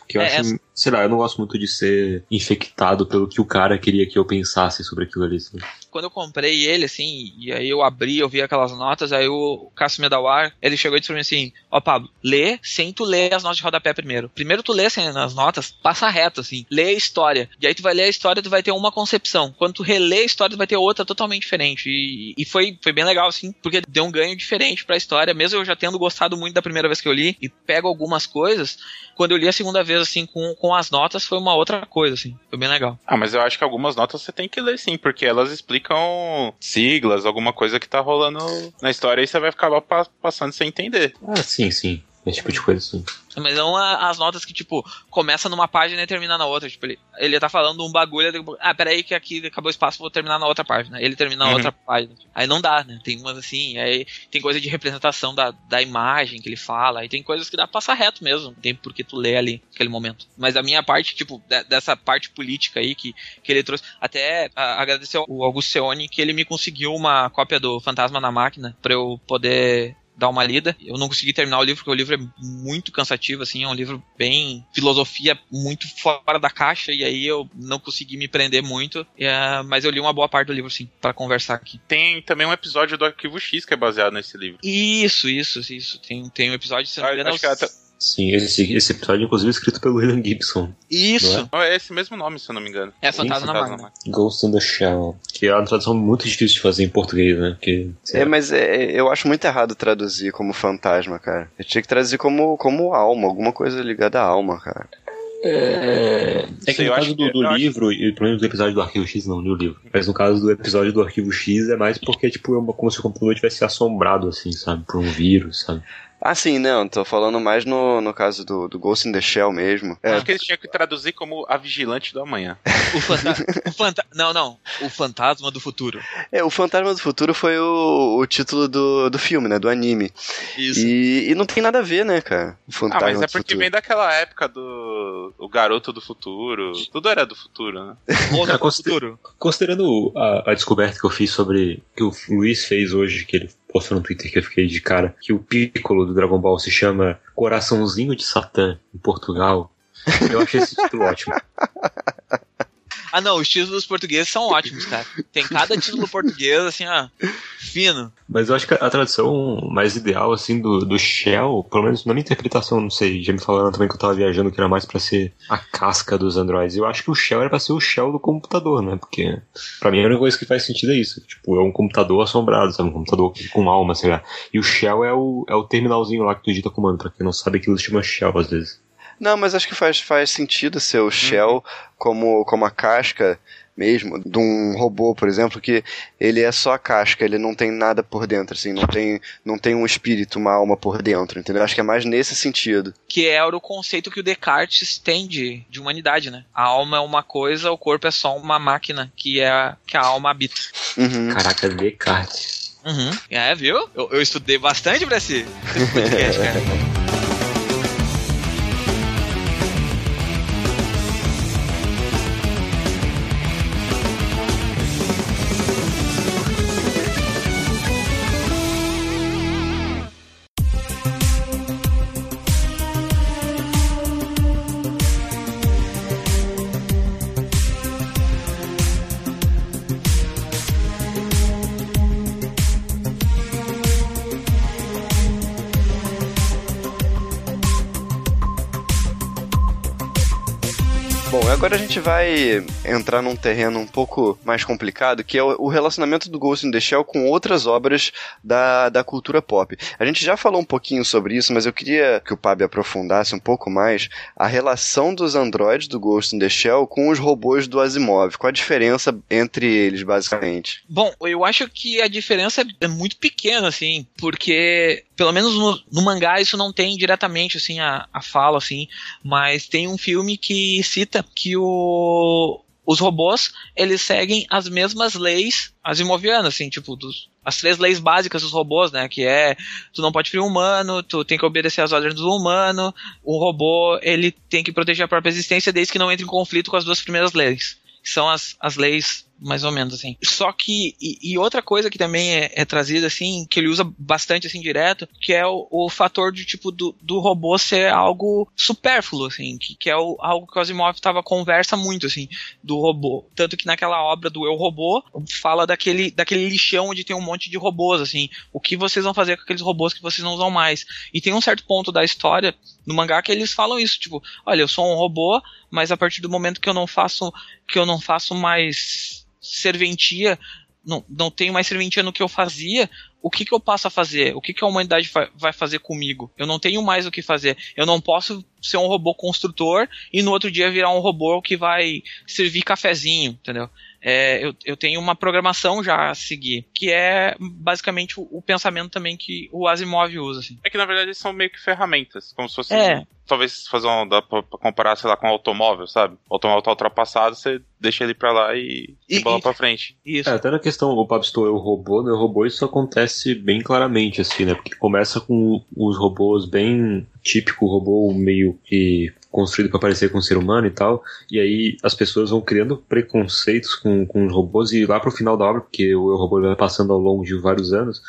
Speaker 4: Porque eu é, acho, sei lá, eu não gosto muito de ser infectado pelo que o cara queria que eu pensasse sobre aquilo ali. Sabe?
Speaker 3: Quando eu comprei ele, assim, e aí eu abri, eu vi aquelas notas, aí o Cássio Medawar, ele chegou e disse pra mim assim, ó Pablo, lê sem tu ler as notas de rodapé primeiro. Primeiro tu lê sem as notas, passa reto, assim, lê a história. E aí tu vai ler a história, tu vai ter uma concepção. Quando tu relê a história, tu vai ter outra totalmente diferente. E, e foi, foi bem legal, assim, porque deu um ganho diferente pra história, mesmo eu já tendo gostado muito da primeira vez que eu li, e pego algumas coisas, quando eu li a segunda vez, assim, com, com as notas, foi uma outra coisa, assim. Foi bem legal.
Speaker 5: Ah, mas eu acho que algumas notas você tem que ler, sim, porque elas explicam siglas, alguma coisa que tá rolando na história e você vai ficar passando sem entender.
Speaker 4: Ah, sim, sim. Esse tipo de coisa, sim.
Speaker 3: Mas não as notas que, tipo, começa numa página e termina na outra. Tipo, ele, ele tá falando um bagulho. Ele, ah, peraí, que aqui acabou o espaço, vou terminar na outra página. Ele termina na uhum. outra página. Aí não dá, né? Tem umas assim, aí tem coisa de representação da, da imagem que ele fala. Aí tem coisas que dá pra passar reto mesmo. Tem porque tu lê ali naquele momento. Mas a minha parte, tipo, dessa parte política aí que, que ele trouxe. Até a, agradecer ao Augusto Seone que ele me conseguiu uma cópia do Fantasma na Máquina pra eu poder dar uma lida. Eu não consegui terminar o livro porque o livro é muito cansativo, assim, é um livro bem filosofia muito fora da caixa e aí eu não consegui me prender muito, é, mas eu li uma boa parte do livro, sim, para conversar aqui.
Speaker 5: Tem também um episódio do Arquivo X que é baseado nesse livro.
Speaker 3: Isso, isso, isso. Tem, tem um episódio, se não me engano,
Speaker 5: Acho que é até-
Speaker 4: Sim, esse, esse episódio, inclusive, é escrito pelo William Gibson.
Speaker 3: Isso,
Speaker 5: Não, é esse mesmo nome, se eu não me engano.
Speaker 3: é Fantasma na
Speaker 5: Fantasma
Speaker 3: Máquina.
Speaker 4: Ghost in the Shell. Que é uma tradução muito difícil de fazer em português, né? Porque,
Speaker 2: É, mas é, eu acho muito errado traduzir como fantasma, cara. Eu tinha que traduzir como, como alma, alguma coisa ligada à alma, cara.
Speaker 4: É, é que
Speaker 5: Sei,
Speaker 4: no
Speaker 5: eu
Speaker 4: caso
Speaker 5: acho
Speaker 4: do,
Speaker 5: que-
Speaker 4: do
Speaker 5: eu acho-
Speaker 4: livro, e pelo menos do episódio do Arquivo X, não li o livro. Mas no caso do episódio do Arquivo X é mais porque, tipo, é uma- como se o computador tivesse assombrado, assim, sabe? Por um vírus, sabe?
Speaker 2: Ah, sim, não, tô falando mais no, no caso do, do Ghost in the Shell mesmo. É,
Speaker 5: Acho que eles tinham que traduzir como A Vigilante do Amanhã.
Speaker 3: O fantasma. o fanta não, não. O fantasma do futuro.
Speaker 2: é, o Fantasma do Futuro foi o, o título do, do filme, né, do anime.
Speaker 3: Isso.
Speaker 2: E, e não tem nada a ver, né, cara? O
Speaker 5: Ah,
Speaker 2: Fantasma
Speaker 5: mas é porque
Speaker 2: Futuro.
Speaker 5: vem daquela época do o garoto do futuro. Tudo era do futuro, né?
Speaker 4: É,
Speaker 3: do
Speaker 4: consider-
Speaker 3: futuro.
Speaker 4: Considerando a, a descoberta que eu fiz sobre. que o Luiz fez hoje, que ele postou no Twitter que eu fiquei de cara, que o Piccolo do Dragon Ball se chama Coraçãozinho de Satã em Portugal. Eu achei esse título ótimo.
Speaker 3: Ah, não, os títulos portugueses são ótimos, cara. Tem cada título português, assim, ó, fino.
Speaker 4: Mas eu acho que a tradução mais ideal, assim, do, do Shell, pelo menos na minha interpretação, não sei, já me falaram também que eu tava viajando que era mais pra ser a casca dos androids. Eu acho que o Shell era pra ser o Shell do computador, né? Porque pra mim a única coisa que faz sentido é isso. Tipo, é um computador assombrado, sabe? Um computador com alma, sei lá. E o Shell é o, é o terminalzinho lá que tu digita comando. Pra quem não sabe, aquilo se chama Shell às vezes.
Speaker 2: Não, mas acho que faz, faz sentido ser o Shell como, como a casca mesmo de um robô, por exemplo, que ele é só a casca, ele não tem nada por dentro, assim, não tem, não tem um espírito, uma alma por dentro, entendeu? Acho que é mais nesse sentido.
Speaker 3: Que era o conceito que o Descartes tem de, de humanidade, né? A alma é uma coisa, o corpo é só uma máquina que, é, que a alma habita.
Speaker 2: Uhum.
Speaker 4: Caraca, Descartes.
Speaker 3: Uhum. É, viu? Eu, eu estudei bastante pra esse, esse podcast, cara.
Speaker 2: vai entrar num terreno um pouco mais complicado, que é o relacionamento do Ghost in the Shell com outras obras da, da cultura pop. A gente já falou um pouquinho sobre isso, mas eu queria que o Pab aprofundasse um pouco mais a relação dos androides do Ghost in the Shell com os robôs do Asimov. Qual a diferença entre eles, basicamente?
Speaker 3: Bom, eu acho que a diferença é muito pequena, assim, porque pelo menos no, no mangá isso não tem diretamente, assim, a, a fala, assim, mas tem um filme que cita que o, os robôs, eles seguem as mesmas leis asimovianas, assim, tipo, dos, as três leis básicas dos robôs, né, que é, tu não pode ferir um humano, tu tem que obedecer às ordens do humano, o robô, ele tem que proteger a própria existência desde que não entre em conflito com as duas primeiras leis, que são as, as leis mais ou menos assim. Só que e, e outra coisa que também é, é, trazida assim, que ele usa bastante assim direto, que é o, o fator de tipo do, do, robô ser algo supérfluo assim, que, que é o, algo que o Asimov tava conversa muito assim do robô, tanto que naquela obra do Eu Robô fala daquele daquele lixão onde tem um monte de robôs assim, o que vocês vão fazer com aqueles robôs que vocês não usam mais? E tem um certo ponto da história no mangá que eles falam isso, tipo, olha, eu sou um robô, mas a partir do momento que eu não faço que eu não faço mais serventia, não, não tenho mais serventia no que eu fazia, o que, que eu passo a fazer? O que, que a humanidade vai fazer comigo? Eu não tenho mais o que fazer. Eu não posso ser um robô construtor e no outro dia virar um robô que vai servir cafezinho, entendeu? É, eu, eu, tenho uma programação já a seguir, que é basicamente o, o, pensamento também que o Asimov usa. Assim.
Speaker 5: É que na verdade são meio que ferramentas, como se fosse.
Speaker 3: É.
Speaker 5: Talvez fazer um. dá pra, pra, comparar, sei lá, com um automóvel, sabe? O automóvel tá ultrapassado, você deixa ele pra lá e, e, e bola pra frente.
Speaker 3: Isso.
Speaker 4: É, até na questão, o Pablo citou o robô, né? O robô isso acontece bem claramente, assim, né? Porque começa com os robôs bem típico, robô meio que construído para parecer com um ser humano e tal, e aí as pessoas vão criando preconceitos com, com os robôs, e lá pro final da obra, porque o robô vai passando ao longo de vários anos,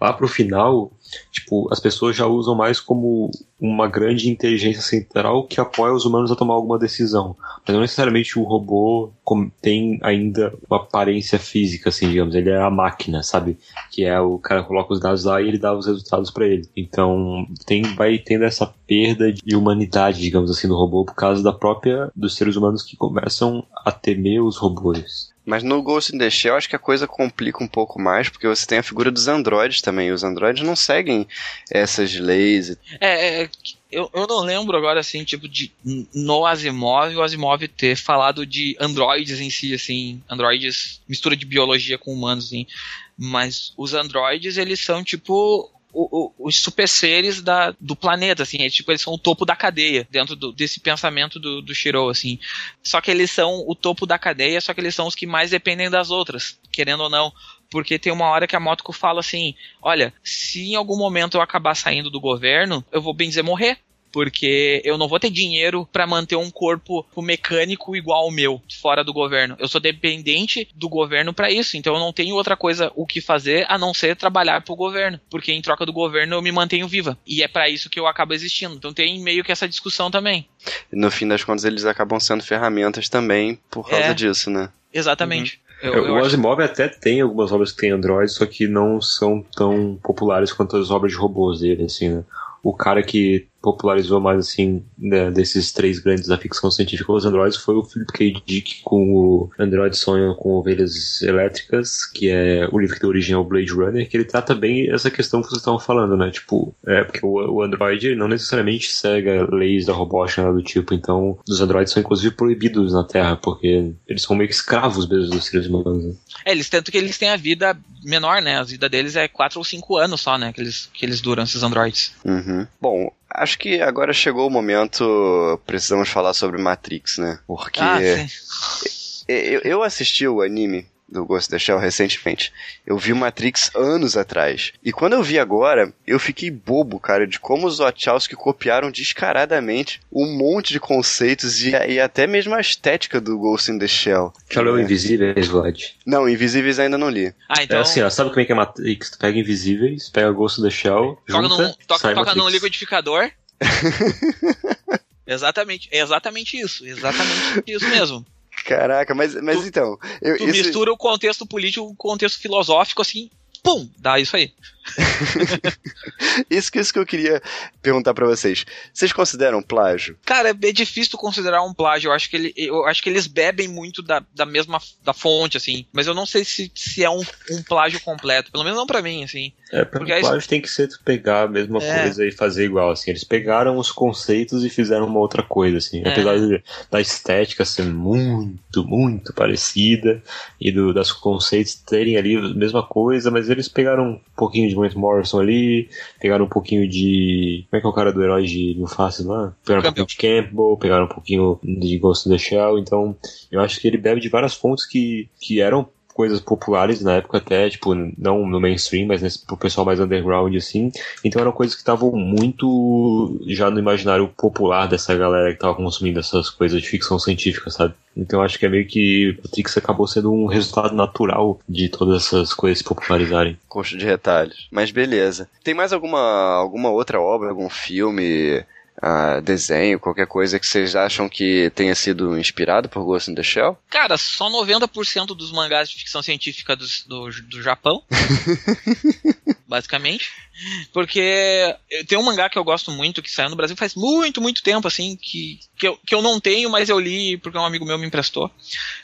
Speaker 4: lá pro final tipo, as pessoas já usam mais como uma grande inteligência central que apoia os humanos a tomar alguma decisão. Mas não necessariamente o robô tem ainda uma aparência física, assim, digamos. Ele é a máquina, sabe? Que é o cara coloca os dados lá e ele dá os resultados para ele. Então, tem, vai tendo essa perda de humanidade, digamos assim, do robô por causa da própria dos seres humanos que começam a temer os robôs.
Speaker 2: Mas no Ghost in the Shell acho que a coisa complica um pouco mais, porque você tem a figura dos androides também. Os androides não seguem essas leis.
Speaker 3: É, é eu, eu não lembro agora, assim, tipo, de no Asimov, o Asimov ter falado de androides em si, assim, androides, mistura de biologia com humanos, assim. Mas os androides, eles são, tipo, o, o, os super seres da, do planeta, assim, é, tipo, eles são o topo da cadeia, dentro do, desse pensamento do, do Shiro, assim. Só que eles são o topo da cadeia, só que eles são os que mais dependem das outras, querendo ou não. Porque tem uma hora que a Motoko fala assim: olha, se em algum momento eu acabar saindo do governo, eu vou bem dizer morrer porque eu não vou ter dinheiro para manter um corpo mecânico igual ao meu, fora do governo. Eu sou dependente do governo para isso, então eu não tenho outra coisa o que fazer a não ser trabalhar pro governo, porque em troca do governo eu me mantenho viva. E é para isso que eu acabo existindo. Então tem meio que essa discussão também.
Speaker 2: No fim das contas, eles acabam sendo ferramentas também por causa é, disso, né?
Speaker 3: Exatamente. Uhum.
Speaker 4: Eu, eu o Asimov acho... até tem algumas obras que tem Android, só que não são tão populares quanto as obras de robôs dele, assim, né? O cara que popularizou mais assim né, desses três grandes da ficção científica os androides foi o Philip K. Dick com o Android Sonho com Ovelhas Elétricas, que é o livro que deu origem ao Blade Runner, que ele trata bem essa questão que vocês estavam falando, né? Tipo, é porque o, o Android não necessariamente segue leis da robótica nada do tipo, então os androides são inclusive proibidos na Terra, porque eles são meio que escravos mesmo dos seres humanos. Né?
Speaker 3: É, eles tanto que eles têm a vida menor, né? A vida deles é 4 ou 5 anos só, né? Que eles, que eles duram, esses androids.
Speaker 2: Uhum. Bom, Acho que agora chegou o momento. Precisamos falar sobre Matrix, né? Porque. Ah, eu, eu assisti o anime do Ghost of the Shell recentemente. Eu vi Matrix anos atrás. E quando eu vi agora, eu fiquei bobo, cara, de como os Wachowski copiaram descaradamente um monte de conceitos e, e até mesmo a estética do Ghost in the Shell.
Speaker 4: Já leu é. Invisíveis, Vlad?
Speaker 2: Não, Invisíveis ainda não li.
Speaker 3: Ah, então...
Speaker 4: É assim, ó, sabe como é que é Matrix? Tu pega Invisíveis, pega Ghost in the Shell,
Speaker 3: toca
Speaker 4: junta,
Speaker 3: num, toca, toca num liquidificador... exatamente, é exatamente isso, exatamente isso mesmo.
Speaker 2: Caraca, mas, mas
Speaker 3: tu,
Speaker 2: então.
Speaker 3: Eu, tu mistura o contexto político com o contexto filosófico, assim, pum, dá isso aí.
Speaker 2: isso, isso que eu queria perguntar para vocês. Vocês consideram plágio?
Speaker 3: Cara, é difícil considerar um plágio. Eu acho que, ele, eu acho que eles bebem muito da, da mesma da fonte, assim. Mas eu não sei se, se é um, um plágio completo. Pelo menos não para mim, assim.
Speaker 4: É, pra Porque plágio tem que ser pegar a mesma é. coisa e fazer igual, assim. Eles pegaram os conceitos e fizeram uma outra coisa, assim. É. Apesar de, da estética ser muito, muito parecida e do, das conceitos terem ali a mesma coisa, mas eles pegaram um pouquinho de Grant Morrison ali, pegaram um pouquinho de. Como é que é o cara do herói de Mufasa lá? Pegaram um pouquinho de Campbell, pegaram um pouquinho de Ghost in the Shell, então eu acho que ele bebe de várias fontes que, que eram coisas populares na época até, tipo, não no mainstream, mas nesse, pro pessoal mais underground, assim. Então eram coisas que estavam muito já no imaginário popular dessa galera que tava consumindo essas coisas de ficção científica, sabe? Então acho que é meio que Matrix acabou sendo um resultado natural de todas essas coisas se popularizarem.
Speaker 2: Concha de retalhos. Mas beleza. Tem mais alguma, alguma outra obra, algum filme uh, desenho, qualquer coisa que vocês acham que tenha sido inspirado por Ghost in the Shell?
Speaker 3: Cara, só 90% dos mangás de ficção científica do, do, do Japão. basicamente. Porque tem um mangá que eu gosto muito, que saiu no Brasil faz muito, muito tempo, assim, que, que, eu, que eu não tenho, mas eu li porque um amigo meu me emprestou.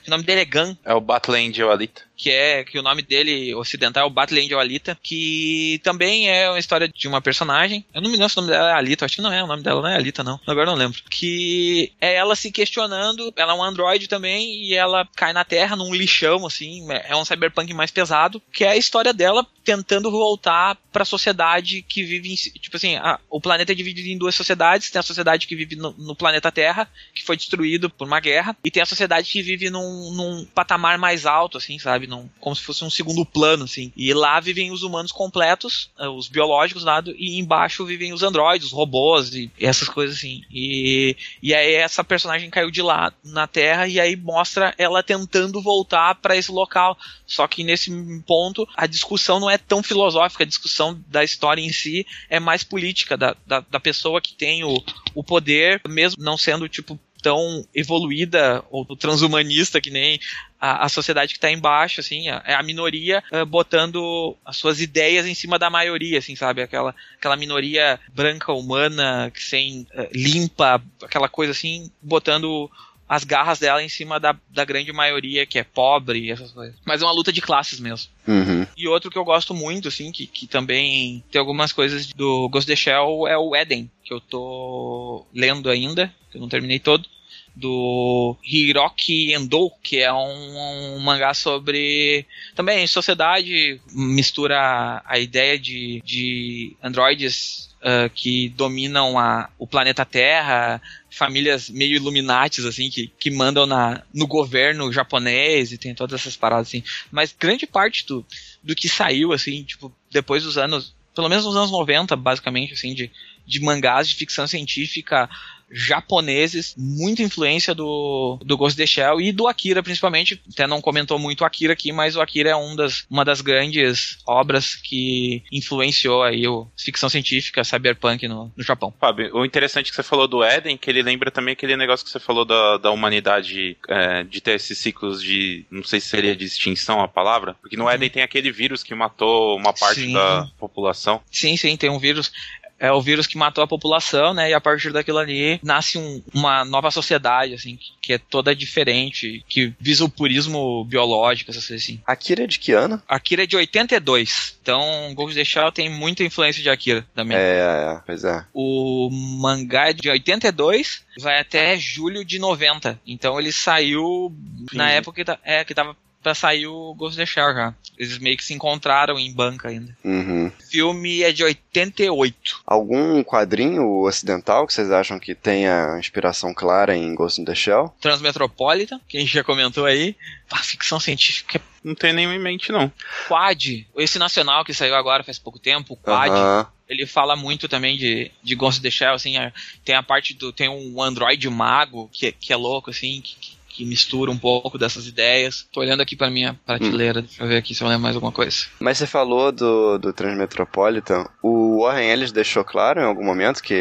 Speaker 3: O nome dele é Gun.
Speaker 5: É o Battle Angel Alita.
Speaker 3: Que é, que o nome dele ocidental é o Battle Angel Alita, que também é uma história de uma personagem. Eu não me lembro se o nome dela é Alita, acho que não é, o nome dela não é Alita, não. Agora não lembro. Que é ela se questionando, ela é um androide também, e ela cai na Terra num lixão, assim, é um cyberpunk mais pesado, que é a história dela tentando voltar para a sociedade que vive em, tipo assim, a, o planeta é dividido em duas sociedades, tem a sociedade que vive no, no, planeta Terra que foi destruído por uma guerra, e tem a sociedade que vive num, num patamar mais alto, assim, sabe? Num, como se fosse um segundo plano, assim. E lá vivem os humanos completos, eh, os biológicos lá, e embaixo vivem os androides, os robôs e essas coisas assim. E, e aí essa personagem caiu de lá na Terra e aí mostra ela tentando voltar para esse local. Só que nesse ponto a discussão não é tão filosófica, a discussão da história em si é mais política, da, da, da pessoa que tem o, o poder, mesmo não sendo tipo tão evoluída ou transhumanista que nem a, a sociedade que está embaixo, assim, é a, a minoria uh, botando as suas ideias em cima da maioria, assim, sabe? Aquela, aquela minoria branca, humana, que sem uh, limpa, aquela coisa assim, botando as garras dela em cima da, da grande maioria que é pobre e essas coisas. Mas é uma luta de classes mesmo.
Speaker 2: Uhum.
Speaker 3: E outro que eu gosto muito, assim, que, que também tem algumas coisas do Ghost of the Shell é o Eden, que eu tô lendo ainda, que eu não terminei todo do Hiroki Endo, que é um, um, mangá sobre também sociedade, mistura a ideia de, de androides uh, que dominam a, o planeta Terra, famílias meio iluminatis, assim, que, que mandam na, no governo japonês e tem todas essas paradas, assim. Mas grande parte do, do que saiu, assim, tipo, depois dos anos, pelo menos nos anos 90, basicamente, assim, de, de mangás de ficção científica japoneses, muita influência do, do Ghost in the Shell e do Akira, principalmente. Até não comentou muito o Akira aqui, mas o Akira é um das, uma das grandes obras que influenciou aí o ficção científica, cyberpunk no, no Japão.
Speaker 5: Fábio, o interessante que você falou do Eden, que ele lembra também aquele negócio que você falou da, da humanidade é, de ter esses ciclos de, não sei se seria de extinção a palavra, porque no uhum. Eden tem aquele vírus que matou uma parte sim. da população.
Speaker 3: Sim, sim, tem um vírus é o vírus que matou a população, né? E a partir daquilo ali nasce um, uma nova sociedade, assim, que, que, é toda diferente, que visa o purismo biológico, essas coisas assim.
Speaker 2: Akira é de que ano?
Speaker 3: Akira é de 82. Então, Ghost of the Shell tem muita influência de Akira também.
Speaker 2: É, é, pois é.
Speaker 3: O mangá é de 82, vai até julho de 90. Então ele saiu Sim. na época que, tá, é, que tava pra sair o Ghost in the Shell já. Eles meio que se encontraram em banca ainda.
Speaker 2: Uhum.
Speaker 3: O filme é de 88.
Speaker 2: Algum quadrinho ocidental que vocês acham que tenha inspiração clara em Ghost in the Shell?
Speaker 3: Transmetropolitan, que a gente já comentou aí. A ficção científica
Speaker 5: não tem nenhum em mente, não.
Speaker 3: Quad, esse nacional que saiu agora faz pouco tempo, o Quad, uhum. ele fala muito também de, de Ghost in the Shell, assim, é, tem a parte do. Tem um Android mago que, que é louco, assim, que, que mistura um pouco dessas ideias. Tô olhando aqui para minha prateleira, hum. deixa eu ver aqui se eu lembro mais alguma coisa.
Speaker 2: Mas você falou do, do Transmetropolitan, o Warren Ellis deixou claro em algum momento que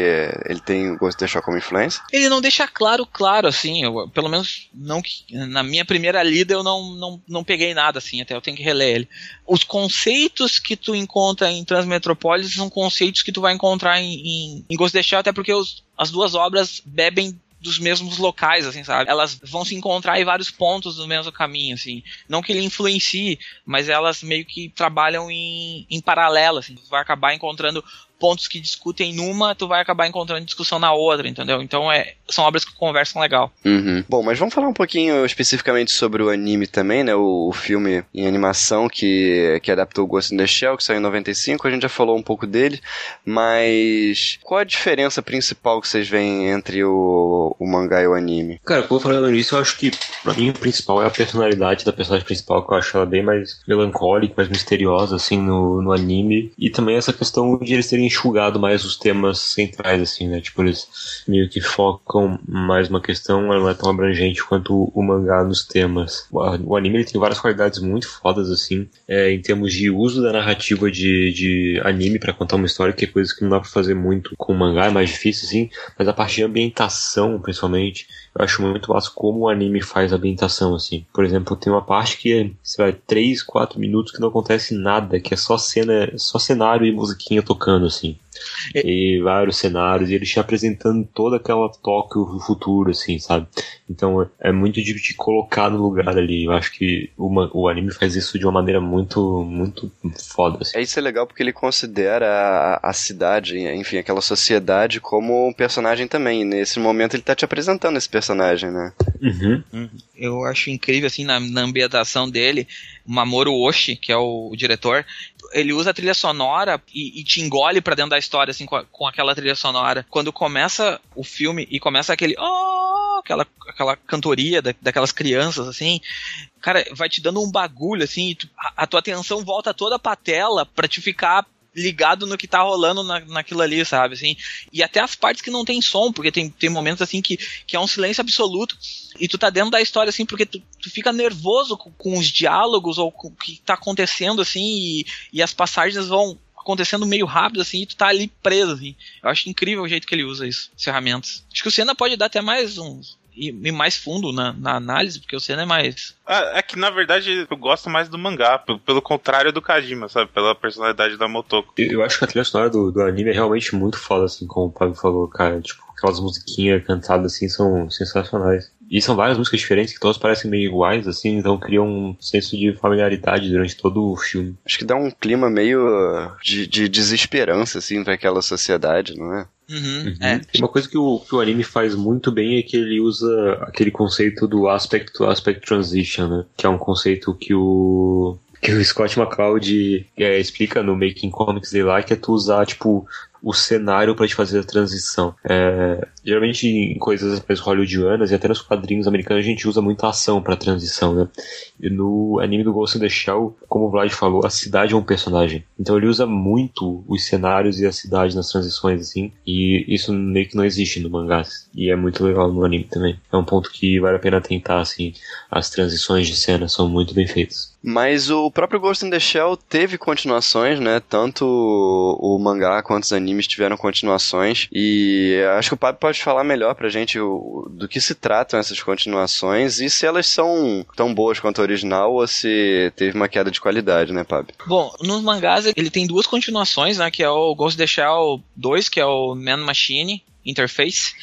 Speaker 2: ele tem o gosto de deixar como influência?
Speaker 3: Ele não deixa claro, claro, assim, eu, pelo menos não na minha primeira lida eu não, não, não peguei nada, assim, até eu tenho que reler ele. Os conceitos que tu encontra em Transmetropolis são conceitos que tu vai encontrar em, em, em Ghost of the Shell, até porque os, as duas obras bebem dos mesmos locais, assim, sabe? Elas vão se encontrar em vários pontos do mesmo caminho, assim. Não que ele influencie, mas elas meio que trabalham em, em paralelo, assim. Vai acabar encontrando pontos que discutem numa, tu vai acabar encontrando discussão na outra, entendeu? Então é, são obras que conversam legal.
Speaker 2: Uhum. Bom, mas vamos falar um pouquinho especificamente sobre o anime também, né? O, o, filme em animação que, que adaptou o Ghost in the Shell, que saiu em 95, a gente já falou um pouco dele, mas qual a diferença principal que vocês veem entre o, o mangá e o anime?
Speaker 4: Cara, como eu falei no início, eu acho que pra mim o principal é a personalidade da personagem principal, que eu acho ela bem mais melancólica, mais misteriosa, assim, no, no anime, e também essa questão de eles terem enxugado mais os temas centrais, assim, né? Tipo, eles meio que focam mais uma questão, ela não é tão abrangente quanto o mangá nos temas. O anime ele tem várias qualidades muito fodas, assim, é, em termos de uso da narrativa de, de anime para contar uma história, que é coisa que não dá pra fazer muito com o mangá, é mais difícil, assim, mas a parte de ambientação, principalmente, eu acho muito massa como o anime faz a ambientação, assim. Por exemplo, tem uma parte que é, sei lá, 3, 4 minutos que não acontece nada, que é só cena, só cenário e musiquinha tocando, assim. E vários cenários, e eles te apresentando toda aquela Tóquio do futuro, assim, sabe? Então é muito de te colocar no lugar ali. Eu acho que o, o anime faz isso de uma maneira muito, muito foda. Assim.
Speaker 2: É isso é legal porque ele considera a, a cidade, enfim, aquela sociedade como um personagem também. Nesse momento ele tá te apresentando esse personagem, né?
Speaker 4: Uhum.
Speaker 3: uhum. Eu acho incrível, assim, na, na ambientação dele, Mamoru Oshii, que é o, o diretor, ele usa a trilha sonora e, e te engole para dentro da história, assim, com, a, com aquela trilha sonora. Quando começa o filme e começa aquele. Oh, aquela, aquela cantoria da, daquelas crianças, assim. Cara, vai te dando um bagulho, assim, tu, a, a, tua atenção volta toda pra tela pra te ficar ligado no que tá rolando na, naquilo ali, sabe? Assim, e até as partes que não tem som, porque tem, tem momentos assim que, que é um silêncio absoluto e tu tá dentro da história assim, porque tu, tu fica nervoso com, com, os diálogos ou com o que tá acontecendo assim e, e as passagens vão acontecendo meio rápido assim e tu tá ali preso assim. Eu acho incrível o jeito que ele usa isso, as ferramentas. Acho que o Senna pode dar até mais uns e, e mais fundo na, na, análise, porque o Senna é mais.
Speaker 5: É, é, que na verdade eu gosto mais do mangá, pelo, pelo contrário do Kajima, sabe? Pela personalidade da Motoko.
Speaker 4: Eu, eu acho que a trilha sonora do, do anime é realmente muito foda, assim, como o Pablo falou, cara. Tipo, aquelas musiquinhas cantadas assim são sensacionais. E são várias músicas diferentes que todas parecem meio iguais, assim, então criam um senso de familiaridade durante todo o filme.
Speaker 2: Acho que dá um clima meio de, de desesperança, assim, para aquela sociedade, não é?
Speaker 3: Uhum, uhum. É.
Speaker 4: Uma coisa que o, que o anime faz muito bem é que ele usa aquele conceito do aspect to aspect transition, né? Que é um conceito que o que o Scott McCloud é, explica no Making Comics dele lá, que é tu usar, tipo, o cenário para te fazer a transição. É, geralmente em coisas mais hollywoodianas e até nos quadrinhos americanos a gente usa muito a ação para transição, né? E no anime do Ghost in the Shell, como o Vlad falou, a cidade é um personagem. Então ele usa muito os cenários e a cidade nas transições, assim, e isso meio que não existe no mangá. E é muito legal no anime também. É um ponto que vale a pena tentar, assim, as transições de cena são muito bem feitas.
Speaker 2: Mas o próprio Ghost in the Shell teve continuações, né? Tanto o mangá quanto os animes tiveram continuações. E acho que o Pablo pode falar melhor pra gente o, do que se tratam essas continuações e se elas são tão boas quanto a original ou se teve uma queda de qualidade, né, Pab?
Speaker 3: Bom, nos mangás ele tem duas continuações, né? Que é o Ghost in the Shell 2, que é o Man Machine Interface.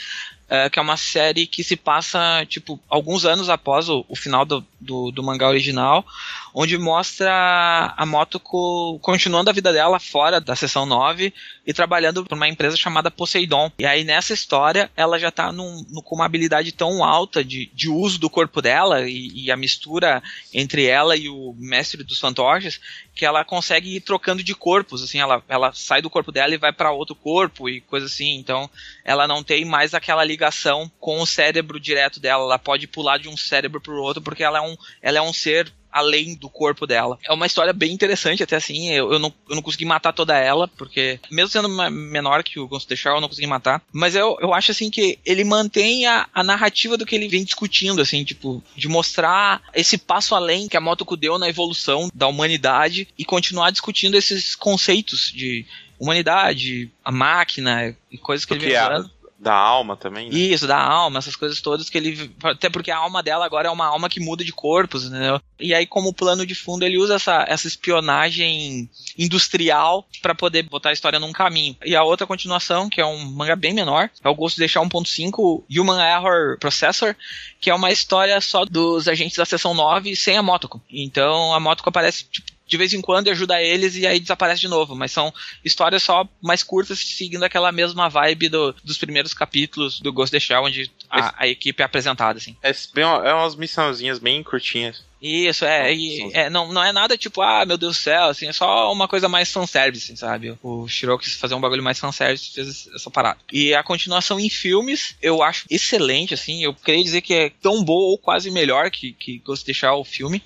Speaker 3: Uh, que é uma série que se passa, tipo, alguns anos após o, o final do, do, do, mangá original, onde mostra a Motoko continuando a vida dela fora da seção 9 e trabalhando para uma empresa chamada Poseidon. E aí nessa história ela já está num, com uma habilidade tão alta de, de uso do corpo dela e, e, a mistura entre ela e o mestre dos fantoches que ela consegue ir trocando de corpos, assim, ela, ela sai do corpo dela e vai para outro corpo e coisa assim, então ela não tem mais aquela ligação com o cérebro direto dela, ela pode pular de um cérebro para outro porque ela é um, ela é um ser além do corpo dela. É uma história bem interessante, até assim. Eu, eu, não, eu não consegui matar toda ela, porque, mesmo sendo menor que o Ghost of the Shell, eu não consegui matar. Mas eu, eu acho, assim, que ele mantém a, a narrativa do que ele vem discutindo, assim, tipo, de mostrar esse passo além que a Motoko deu na evolução da humanidade e continuar discutindo esses conceitos de humanidade, a máquina e coisas que ele vem falando.
Speaker 5: Da alma também, né?
Speaker 3: Isso, da alma, essas coisas todas que ele. Até porque a alma dela agora é uma alma que muda de corpos, entendeu? E aí, como plano de fundo, ele usa essa, essa espionagem industrial para poder botar a história num caminho. E a outra continuação, que é um manga bem menor, é o Ghost de deixar 1.5 Human Error Processor, que é uma história só dos agentes da seção 9 sem a Motoko. Então a Motoko aparece tipo, de vez em quando ajuda eles e aí desaparece de novo. Mas são histórias só mais curtas, seguindo aquela mesma vibe do, dos primeiros capítulos do Ghost of the Shell, onde a, a equipe é apresentada, assim.
Speaker 5: É, bem, é umas missãozinhas bem curtinhas.
Speaker 3: Isso, é, e, é não, não é nada tipo, ah, meu Deus do céu, assim, é só uma coisa mais fanservice, assim, sabe? O Shiro quis fazer um bagulho mais fanservice fez essa parada. E a continuação em filmes, eu acho excelente, assim, eu queria dizer que é tão boa ou quase melhor que, que Ghost deixar o filme,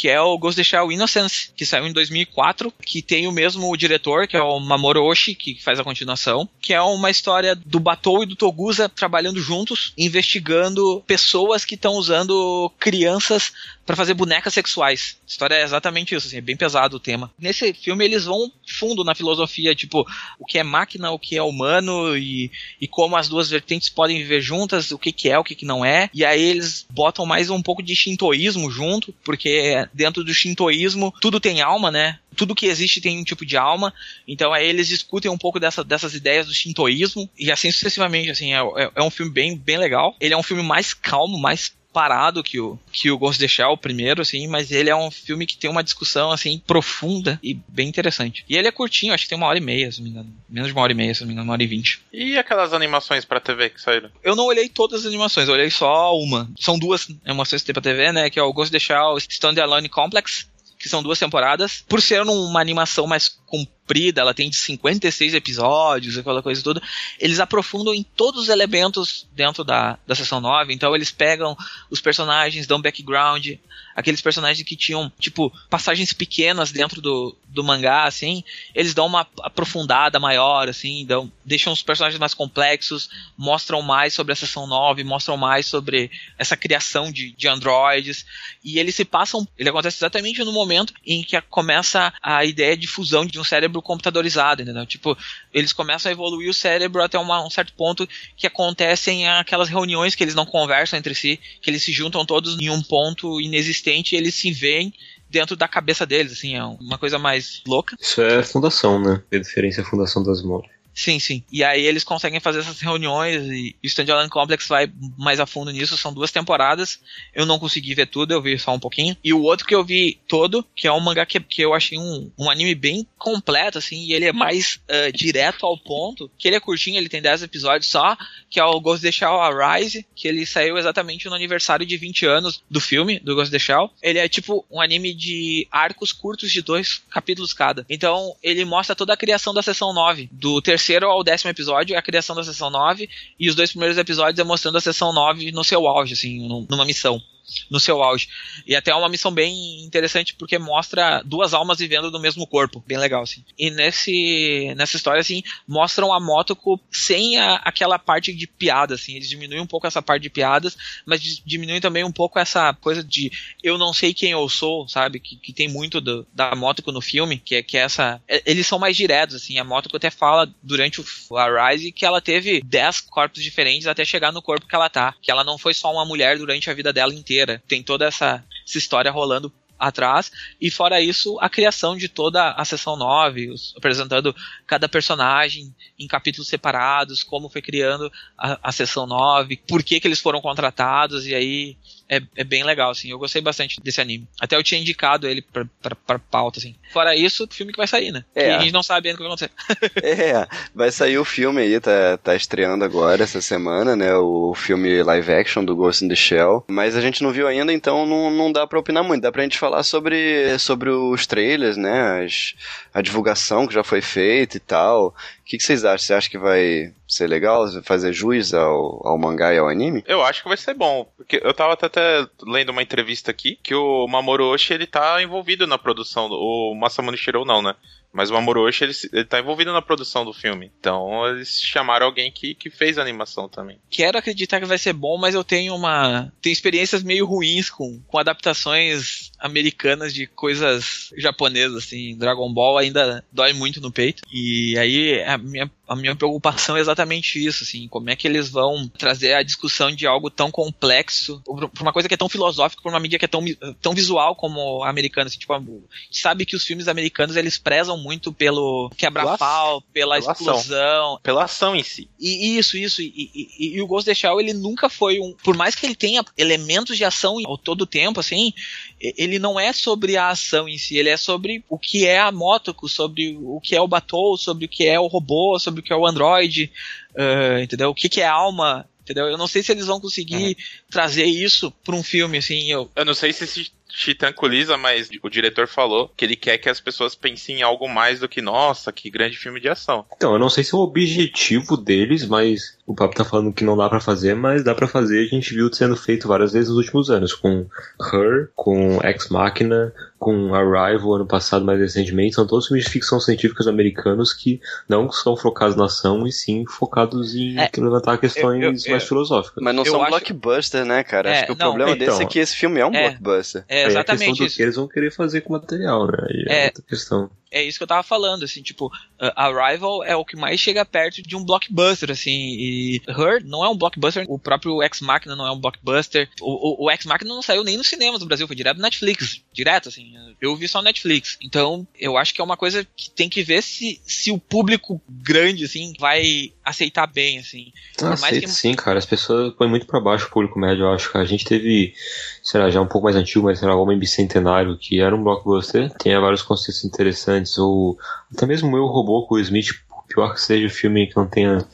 Speaker 3: que é o Ghost deixar o Innocence, que saiu em 2004, que tem o mesmo diretor, que é o Mamoru Oshii, que faz a continuação, que é uma história do Batou e do Togusa trabalhando juntos, investigando pessoas que estão usando crianças para fazer bonecas sexuais. A história é exatamente isso, assim, é bem pesado o tema. Nesse filme eles vão fundo na filosofia, tipo, o que é máquina, o que é humano e, e como as duas vertentes podem viver juntas, o que, que é, o que, que não é. E aí eles botam mais um pouco de shintoísmo junto, porque dentro do shintoísmo tudo tem alma, né? tudo que existe tem um tipo de alma, então aí eles discutem um pouco dessa, dessas ideias do shintoísmo, e assim sucessivamente, assim, é, é, é, um filme bem, bem legal. Ele é um filme mais calmo, mais parado que o, que o Ghost the Shell, o primeiro, assim, mas ele é um filme que tem uma discussão, assim, profunda e bem interessante. E ele é curtinho, acho que tem uma hora e meia, se não me engano. Menos de uma hora e meia, se não me engano, uma hora e vinte.
Speaker 5: E aquelas animações pra TV que saíram?
Speaker 3: Eu não olhei todas as animações, eu olhei só uma. São duas animações que tem pra TV, né, que é o Ghost the Shell Standalone Complex, que são duas temporadas. Por ser uma animação mais comprida, ela tem de 56 episódios, aquela coisa toda, eles aprofundam em todos os elementos dentro da, da sessão 9, então eles pegam os personagens, dão background, aqueles personagens que tinham, tipo, passagens pequenas dentro do, do mangá, assim, eles dão uma aprofundada maior, assim, dão, deixam os personagens mais complexos, mostram mais sobre a sessão 9, mostram mais sobre essa criação de, de androides, e eles se passam, ele acontece exatamente no momento em que começa a ideia de fusão de um cérebro computadorizado, entendeu? Tipo, eles começam a evoluir o cérebro até uma, um certo ponto que acontecem aquelas reuniões que eles não conversam entre si, que eles se juntam todos em um ponto inexistente e eles se veem dentro da cabeça deles, assim, é uma coisa mais louca.
Speaker 4: Isso é fundação, né? A diferença é a fundação das mãos.
Speaker 3: Sim, sim. E aí eles conseguem fazer essas reuniões e o Stand Complex vai mais a fundo nisso. São duas temporadas. Eu não consegui ver tudo, eu vi só um pouquinho. E o outro que eu vi todo, que é um mangá que, que eu achei um, um anime bem completo, assim, e ele é mais uh, direto ao ponto. Que ele é curtinho, ele tem 10 episódios só, que é o Ghost the Shell Arise, que ele saiu exatamente no aniversário de 20 anos do filme, do Ghost the Shell. Ele é tipo um anime de arcos curtos de dois capítulos cada. Então, ele mostra toda a criação da sessão 9, do terceiro terceiro ao décimo episódio é a criação da sessão 9, e os dois primeiros episódios é mostrando a sessão 9 no seu auge, assim, numa missão no seu auge. E até é uma missão bem interessante porque mostra duas almas vivendo no mesmo corpo, bem legal assim. E nesse nessa história assim, mostram a Motoko sem a, aquela parte de piada assim, eles diminuem um pouco essa parte de piadas, mas diminuem também um pouco essa coisa de eu não sei quem eu sou, sabe? Que, que tem muito do, da Motoko no filme, que é que é essa, é, eles são mais diretos assim. A Motoko até fala durante o a Rise que ela teve 10 corpos diferentes até chegar no corpo que ela tá, que ela não foi só uma mulher durante a vida dela inteira inteira. Tem toda essa, essa história rolando atrás, e fora isso, a criação de toda a sessão 9, apresentando cada personagem em capítulos separados, como foi criando a, a sessão 9, por que, que eles foram contratados, e aí é, é bem legal, assim. Eu gostei bastante desse anime. Até eu tinha indicado ele pra, pra, pra pauta, assim. Fora isso, o filme que vai sair, né? É. Que a gente não sabe ainda o que vai
Speaker 2: acontecer. é, vai sair o filme aí, tá, tá estreando agora essa semana, né? O filme live action do Ghost in the Shell. Mas a gente não viu ainda, então não, não dá pra opinar muito. Dá pra gente falar sobre, sobre os trailers, né? As, a divulgação que já foi feita e tal que, que vocês acham? Você acha que vai ser legal fazer juiz ao, ao mangá e ao anime?
Speaker 5: Eu acho que vai ser bom. Porque eu tava até lendo uma entrevista aqui que o Mamoru Oshii ele tá envolvido na produção. O Masamune Shirou não, né? Mas o Mamoru Oshii, ele, ele tá envolvido na produção do filme. Então, eles chamaram alguém que, que fez a animação também.
Speaker 3: Quero acreditar que vai ser bom, mas eu tenho uma... Tenho experiências meio ruins com, com adaptações americanas de coisas japonesas, assim. Dragon Ball ainda dói muito no peito. E aí, a minha a minha preocupação é exatamente isso, assim, como é que eles vão trazer a discussão de algo tão complexo, para uma coisa que é tão filosófica, para uma mídia que é tão, tão visual como a americana, assim, tipo, a gente sabe que os filmes americanos eles prezam muito pelo quebra-pau, pela, pela explosão,
Speaker 5: ação. pela ação em si.
Speaker 3: E isso, isso, e, e, e, o Ghost of the Shell, ele nunca foi um, por mais que ele tenha elementos de ação ao todo tempo, assim, ele não é sobre a ação em si, ele é sobre o que é a Motoko, sobre o que é o Batou, sobre o que é o robô, sobre sobre o que é o Android, uh, entendeu? O que, que é alma, entendeu? Eu não sei se eles vão conseguir uhum. trazer isso para um filme, assim. Eu,
Speaker 5: eu não sei se esse te tranquiliza, mas o diretor falou que ele quer que as pessoas pensem em algo mais do que, nossa, que grande filme de ação.
Speaker 4: Então, eu não sei se é o objetivo deles, mas o papo tá falando que não dá para fazer, mas dá para fazer. A gente viu sendo feito várias vezes nos últimos anos, com Her, com Ex Machina, com Arrival ano passado, mais recentemente. São todos filmes de ficção científica americanos que não são focados na ação, e sim focados em é, levantar questões eu, eu, mais filosóficas.
Speaker 2: Mas não
Speaker 4: eu
Speaker 2: são acho... blockbuster, né, cara? É, acho que o não, problema então, desse é que esse filme é um é, blockbuster.
Speaker 3: É exatamente
Speaker 4: é a questão do que eles vão querer fazer com o material, né? Aí é, é outra questão
Speaker 3: é isso que eu tava falando, assim, tipo, Arrival é o que mais chega perto de um blockbuster, assim, e Her não é um blockbuster, o próprio Ex Machina não é um blockbuster, o, o, o Ex Machina não saiu nem nos cinemas do Brasil, foi direto Netflix, direto, assim, eu vi só Netflix, então eu acho que é uma coisa que tem que ver se, se o público grande, assim, vai aceitar bem, assim.
Speaker 4: Ah, aceita que... sim, cara, as pessoas põem muito para baixo o público médio, eu acho, que a gente teve, sei lá, já um pouco mais antigo, mas sei lá, Homem Bicentenário, que era um blockbuster, tinha vários conceitos interessantes, antes, ou até mesmo Eu Robô com o Smith, por pior que seja o filme que não tenha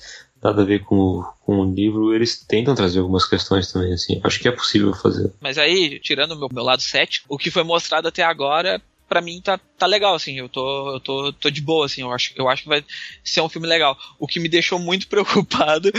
Speaker 4: nada a ver com, com o livro, eles tentam trazer algumas questões também, assim. Acho que é possível fazer.
Speaker 3: Mas aí, tirando o meu, meu lado cético, o que foi mostrado até agora pra mim tá, tá legal, assim. Eu tô, eu tô, tô de boa, assim. Eu acho, eu acho que vai ser um filme legal. O que me deixou muito preocupado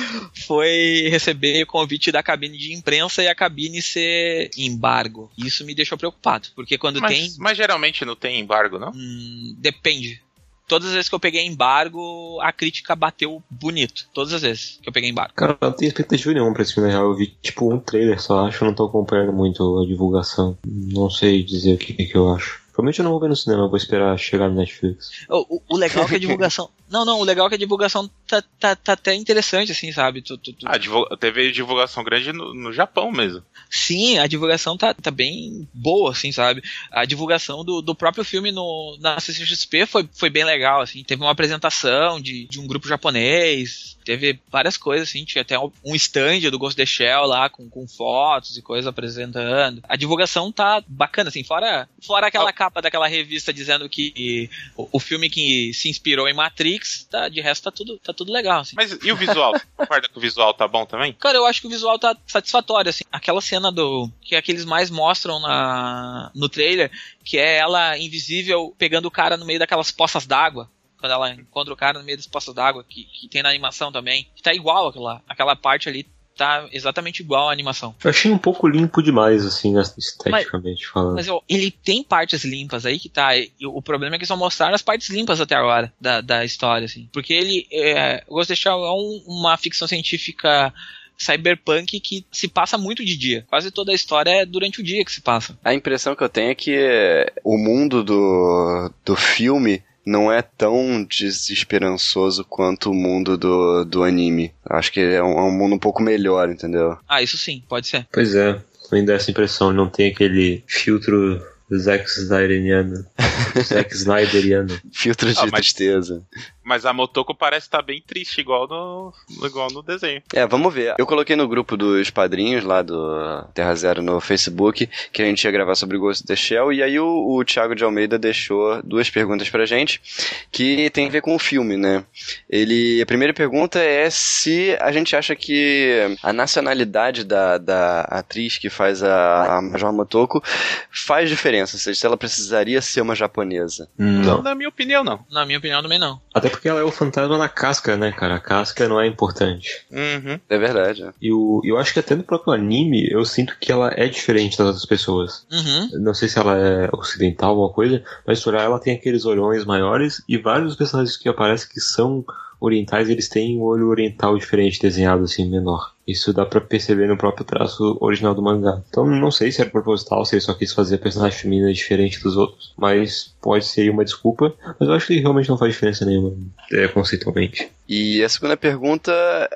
Speaker 3: foi receber o convite da cabine de imprensa e a cabine ser embargo. Isso me deixou preocupado. Porque quando
Speaker 5: mas,
Speaker 3: tem.
Speaker 5: Mas geralmente não tem embargo, não?
Speaker 3: Hum, depende todas as vezes que eu peguei embargo, a crítica bateu bonito. Todas as vezes que eu peguei embargo.
Speaker 4: Cara, eu não tenho expectativa nenhuma pra esse filme, na real. Eu vi, tipo, um trailer só, acho. Eu não tô acompanhando muito a divulgação. Não sei dizer o que, que eu acho. Provavelmente eu não vou ver no cinema, vou esperar chegar no Netflix.
Speaker 3: O, o, o legal é que a divulgação. Não, não, o legal é que a divulgação tá, tá, tá até interessante, assim, sabe? Tu, tu, tu...
Speaker 5: Ah, divulga... teve divulgação grande no, no, Japão mesmo.
Speaker 3: Sim, a divulgação tá, tá bem boa, assim, sabe? A divulgação do, do próprio filme no, na CCXP foi, foi bem legal, assim. Teve uma apresentação de, de um grupo japonês, teve várias coisas, assim. Tinha até um stand do Ghost in the Shell lá, com, com fotos e coisas apresentando. A divulgação tá bacana, assim, fora, fora aquela ah capa daquela revista dizendo que o, o, filme que se inspirou em Matrix, tá, de resto tá tudo, tá tudo legal. Assim.
Speaker 5: Mas e o visual? Concorda que o visual tá bom também?
Speaker 3: Cara, eu acho que o visual tá satisfatório, assim. Aquela cena do. que é que eles mais mostram na, no trailer, que é ela invisível pegando o cara no meio daquelas poças d'água quando ela encontra o cara no meio das poças d'água, que, que tem na animação também. Tá igual aquilo lá. Aquela parte ali tá exatamente igual à animação.
Speaker 4: Eu achei um pouco limpo demais, assim, esteticamente
Speaker 3: mas,
Speaker 4: falando.
Speaker 3: Mas ele tem partes limpas aí que tá. o problema é que só mostraram as partes limpas até agora da, da história, assim. Porque ele. É, Ghost of Shell é um, uma ficção científica cyberpunk que se passa muito de dia. Quase toda a história é durante o dia que se passa.
Speaker 2: A impressão que eu tenho é que o mundo do, do filme não é tão desesperançoso quanto o mundo do, do anime. Acho que é um, é um mundo um pouco melhor, entendeu?
Speaker 3: Ah, isso sim, pode ser.
Speaker 4: Pois é, também dá essa impressão, não tem aquele filtro Zack Snyderiano. Zack Snyderiano.
Speaker 2: Filtro de ah, mas, tristeza.
Speaker 5: Mas a Motoko parece estar tá bem triste, igual no, igual no desenho.
Speaker 2: É, vamos ver. Eu coloquei no grupo dos padrinhos lá do Terra Zero no Facebook que a gente ia gravar sobre Ghost of the Shell e aí o, o Thiago de Almeida deixou duas perguntas pra gente que tem a ver com o filme, né? Ele, a primeira pergunta é se a gente acha que a nacionalidade da, da atriz que faz a, a Major Motoko faz diferença, ou seja, se ela precisaria ser uma japonesa.
Speaker 5: Não. Na minha opinião, não.
Speaker 3: Na minha opinião, também não.
Speaker 4: Até porque ela é o fantasma na casca, né, cara? A casca não é importante.
Speaker 5: Uhum.
Speaker 2: É verdade. É.
Speaker 4: E o, eu acho que até no próprio anime, eu sinto que ela é diferente das outras pessoas.
Speaker 3: Uhum.
Speaker 4: Não sei se ela é ocidental, alguma coisa, mas por ela tem aqueles olhões maiores e vários personagens que aparecem que são orientais, eles têm um olho oriental diferente, desenhado assim, menor. Isso dá para perceber no próprio traço original do mangá. Então não sei se era proposital, se ele só quis fazer a personagem feminina diferente dos outros, mas pode ser uma desculpa. Mas eu acho que realmente não faz diferença nenhuma, é, conceitualmente.
Speaker 2: E a segunda pergunta,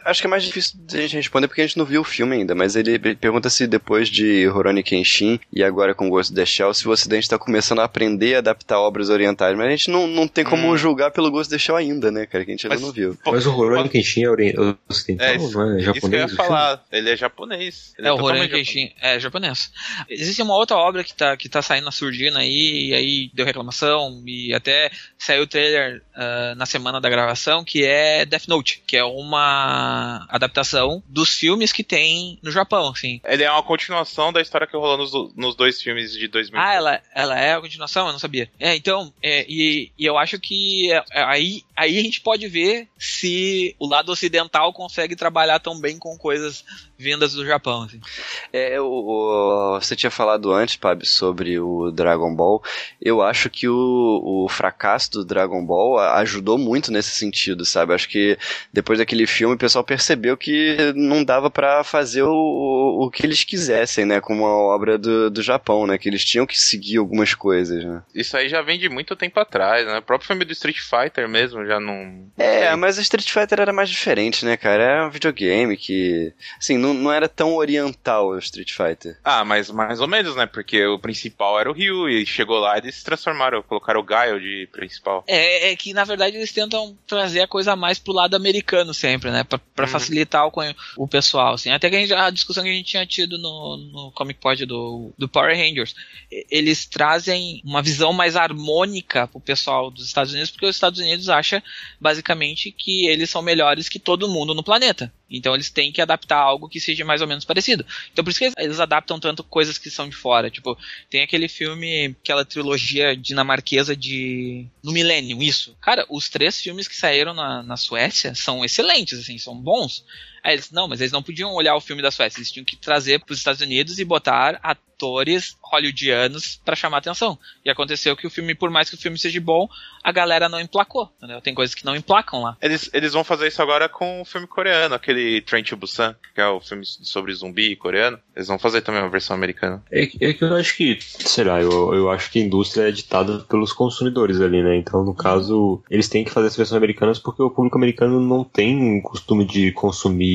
Speaker 2: acho que é mais difícil de a gente responder porque a gente não viu o filme ainda, mas ele pergunta se depois de Rurouni Kenshin e agora com Ghost of the Shell, se o ocidente está começando a aprender a adaptar obras orientais, mas a gente não, não tem como hum. julgar pelo Ghost of the Shell ainda, né, cara, que a gente ainda não viu.
Speaker 4: Mas o Rurouni Kenshin é ocidental, é, não é japonês?
Speaker 5: Falar. Ele é japonês. Ele
Speaker 3: é, é o Rurouni Kenshin é japonês. Existe uma outra obra que tá, que tá saindo na surdina aí, e aí deu reclamação, e até saiu o trailer uh, na semana da gravação, que é Death Note, que é uma adaptação dos filmes que tem no Japão, assim.
Speaker 5: Ele é uma continuação da história que rolou nos, nos dois filmes de 2000.
Speaker 3: Ah, ela, ela é a continuação? Eu não sabia. É, então, é, e, e eu acho que é, é, aí, aí a gente pode ver se o lado ocidental consegue trabalhar tão bem com coisas vindas do Japão. Assim.
Speaker 2: É, o, o, você tinha falado antes, Pab, sobre o Dragon Ball. Eu acho que o, o fracasso do Dragon Ball ajudou muito nesse sentido, sabe? Acho que depois daquele filme o pessoal percebeu que não dava para fazer o, o que eles quisessem, né? Com uma obra do, do Japão, né? Que eles tinham que seguir algumas coisas, né?
Speaker 5: Isso aí já vem de muito tempo atrás, né? O próprio filme do Street Fighter mesmo já não.
Speaker 2: É, mas o Street Fighter era mais diferente, né, cara? Era um videogame que. Assim, não, não era tão oriental o Street Fighter.
Speaker 5: Ah, mas mais ou menos, né? Porque o principal era o Ryu e chegou lá e eles se transformaram, colocaram o Gaio de principal.
Speaker 3: É, é que na verdade eles tentam trazer a coisa mais pro lado americano sempre, né? Pra, pra uhum. facilitar o, o pessoal, assim. Até que a, gente, a, discussão que a gente tinha tido no, no Comic Pod do, do Power Rangers. Eles trazem uma visão mais harmônica pro pessoal dos Estados Unidos, porque os Estados Unidos acha basicamente que eles são melhores que todo mundo no planeta. Então eles têm que adaptar algo que seja mais ou menos parecido. Então por isso que eles adaptam tanto coisas que são de fora. Tipo, tem aquele filme, aquela trilogia dinamarquesa de. No Millennium, isso. Cara, os três filmes que saíram na, na Suécia são excelentes, assim, são bons. Aí eles, não, mas eles não podiam olhar o filme da Suécia, eles tinham que trazer para os Estados Unidos e botar atores hollywoodianos para chamar atenção. E aconteceu que o filme, por mais que o filme seja bom, a galera não emplacou, entendeu? Tem coisas que não emplacam lá.
Speaker 5: Eles, eles vão fazer isso agora com o filme coreano, aquele Train to Busan, que é o filme sobre zumbi coreano. Eles vão fazer também uma versão americana.
Speaker 4: É, é que eu acho que, sei lá, eu, eu acho que a indústria é ditada pelos consumidores ali, né? Então, no caso, eles têm que fazer as versões americanas porque o público americano não tem costume de consumir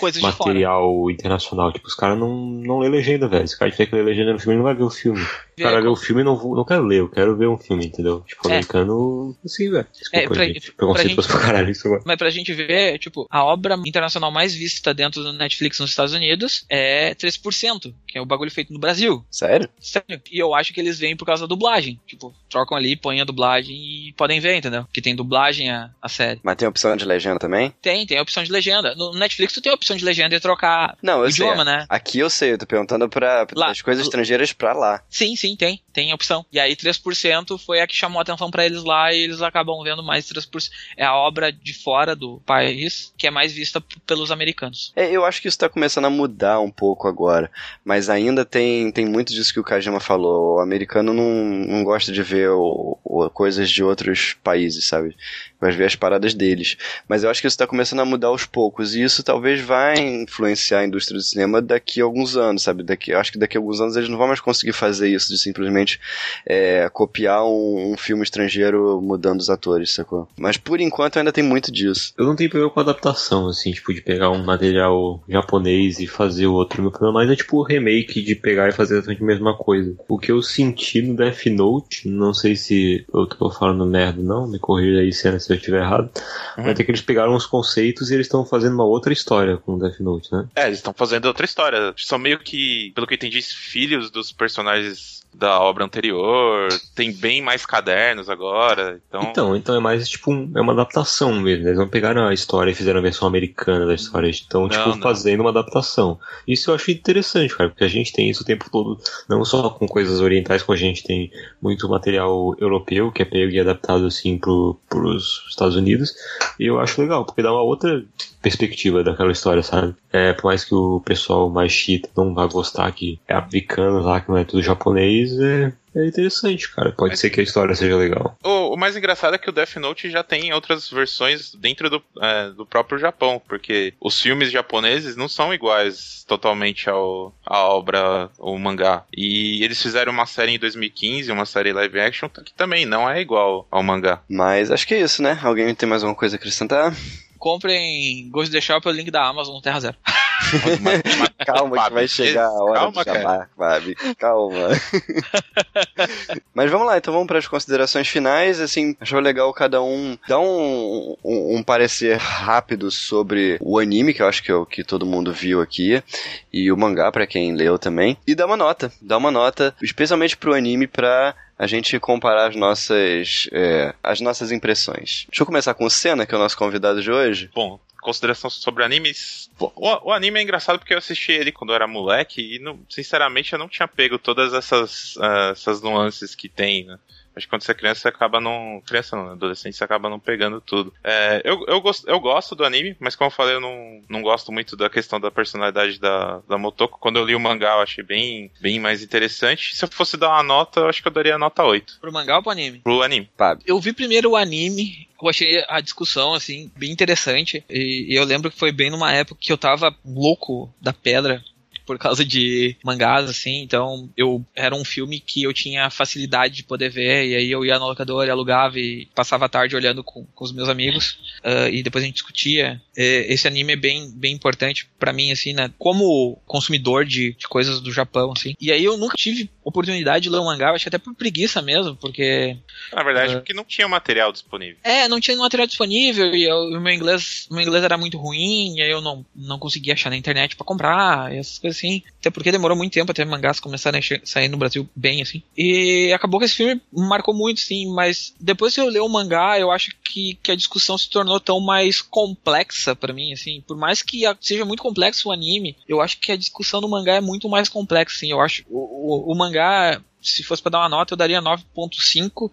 Speaker 3: Coisas
Speaker 4: material internacional. Tipo, os caras não, não lê legenda, velho. Se o cara tiver que ler legenda no filme, ele não vai ver o filme. O cara vê o filme e não, vou- não quero ler, eu quero ver um filme, entendeu? Tipo,
Speaker 3: É.
Speaker 4: americano, assim, velho. Desculpa,
Speaker 3: É, pra-
Speaker 4: gente. Preconceituoso pra caralho isso.
Speaker 3: Mas pra gente ver, tipo, a obra internacional mais vista dentro do Netflix nos Estados Unidos é 3%, que é o bagulho feito no Brasil.
Speaker 2: Sério?
Speaker 3: Sério. E eu acho que eles vêm por causa da dublagem. Tipo, trocam ali, põem a dublagem e podem ver, entendeu? Que tem dublagem a, a série.
Speaker 2: Mas tem opção de legenda também?
Speaker 3: Tem, tem a opção de legenda. No Netflix tu tem a opção de legenda e trocar
Speaker 2: Não, eu
Speaker 3: idioma,
Speaker 2: sei.
Speaker 3: né?
Speaker 2: Aqui eu sei, eu tô perguntando pra, das coisas estrangeiras pra lá.
Speaker 3: Sim, sim, tem. Tem a opção. E aí 3% foi a que chamou a atenção pra eles lá e eles acabam vendo mais 3%. É a obra de fora do país que é mais vista pelos americanos.
Speaker 2: É, eu acho que isso tá começando a mudar um pouco agora. Mas ainda tem, tem muito disso que o Kajima falou. O americano não, não gosta de ver o- o- coisas de outros países, sabe? Vai ver as paradas deles. Mas eu acho que isso tá começando a mudar aos poucos. E isso talvez vai influenciar a indústria do cinema daqui a alguns anos, sabe? Daqui, acho que daqui a alguns anos eles não vão mais conseguir fazer isso de simplesmente é, copiar um, um filme estrangeiro mudando os atores, sacou? Mas por enquanto ainda tem muito disso.
Speaker 4: Eu não tenho problema com adaptação, assim, tipo, de pegar um material japonês e fazer o outro. Meu problema mais é, tipo, o remake de pegar e fazer exatamente a mesma coisa. O que eu senti no Death Note, não sei se eu tô falando merda, não, me corrija aí cena se eu estiver errado, mas é que eles pegaram os conceitos e eles estão fazendo uma outra história com o Death Note, né?
Speaker 5: É, eles estão fazendo outra história. São meio que, pelo que eu entendi, filhos dos personagens da obra anterior. Tem bem mais cadernos agora. Então,
Speaker 4: Então, então é mais tipo um- é uma adaptação mesmo. Eles não pegaram a história e fizeram a versão americana da história. Estão,
Speaker 5: Não,
Speaker 4: tipo,
Speaker 5: não.
Speaker 4: fazendo uma adaptação. Isso eu acho interessante, cara, porque a gente tem isso o tempo todo, não só com coisas orientais, como a gente tem muito material europeu que é pego e adaptado assim pro, pros Estados Unidos. E eu acho legal, porque dá uma outra perspectiva daquela história, sabe? É, por mais que o pessoal mais chita não vá gostar que é africano lá, que não é tudo japonês, é, é interessante, cara. Pode ser que a história seja legal.
Speaker 5: o, o mais engraçado é que o Death Note já tem outras versões dentro do, é, do próprio Japão, porque os filmes japoneses não são iguais totalmente ao, à obra, o mangá. E eles fizeram uma série em 2015, uma série live action, que também não é igual ao mangá.
Speaker 2: Mas acho que é isso, né? Alguém tem mais alguma coisa a acrescentar?
Speaker 3: Comprem Ghost in the Shell pelo link da Amazon no Terra Zero.
Speaker 2: Calma que vai chegar a hora
Speaker 5: Calma,
Speaker 2: de chamar, Fábio. Calma. Mas vamos lá, então vamos para as considerações finais. Assim, achou legal cada um dar um, um, um parecer rápido sobre o anime, que eu acho que é o que todo mundo viu aqui, e o mangá para quem leu também. E dar uma nota, dar uma nota, especialmente pro anime para a gente comparar as nossas, é, as nossas impressões. Deixa eu começar com o Senna, que é o nosso convidado de hoje.
Speaker 5: Bom, consideração sobre animes. O, o anime é engraçado porque eu assisti ele quando eu era moleque e, não- sinceramente, eu não tinha pego todas essas, ah, essas nuances que tem, né? Acho que quando você é criança, você acaba não. Criança não, né? adolescente, você acaba não pegando tudo. É, eu, eu, gosto, eu gosto do anime, mas como eu falei, eu não, não gosto muito da questão da personalidade da, da Motoko. Quando eu li o mangá, eu achei bem, bem mais interessante. Se eu fosse dar uma nota, eu acho que eu daria nota 8
Speaker 3: Pro mangá ou pro anime?
Speaker 5: pro anime.
Speaker 2: Fábio.
Speaker 3: Eu vi primeiro o anime, eu achei a discussão, assim, bem interessante. E, e eu lembro que foi bem numa época que eu tava louco da pedra por causa de mangás, assim. Então, eu era um filme que eu tinha facilidade de poder ver. E aí eu ia na locadora, alugava e passava a tarde olhando com, com os meus amigos. ah, e depois a gente discutia. Esse anime é bem, bem importante pra mim, assim, né? Como consumidor de, de coisas do Japão, assim. E aí eu nunca tive oportunidade de ler um mangá, acho que até por preguiça mesmo, porque.
Speaker 5: Na verdade,
Speaker 3: É.
Speaker 5: porque não tinha material disponível.
Speaker 3: É, não tinha material disponível e eu- o meu inglês, o meu inglês era muito ruim, e aí eu não, não conseguia achar na internet pra comprar, essas coisas assim. Até porque demorou muito tempo até mangás começarem a sair no Brasil bem, assim. E acabou que esse filme marcou muito, sim, mas depois que eu ler o mangá, eu acho que, que a discussão se tornou tão mais complexa pra mim, assim. Por mais que seja muito complexo o anime, eu acho que a discussão do mangá é muito mais complexa, assim. Eu acho o, o, o mangá, se fosse pra dar uma nota, eu daria 9.5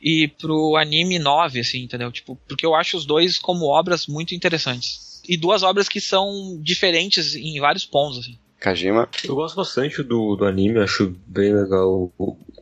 Speaker 3: e pro anime 9, assim, entendeu? Tipo, porque eu acho os dois como obras muito interessantes. E duas obras que são diferentes em vários pontos, assim.
Speaker 2: Kajima.
Speaker 4: Eu gosto bastante do, do anime, acho bem legal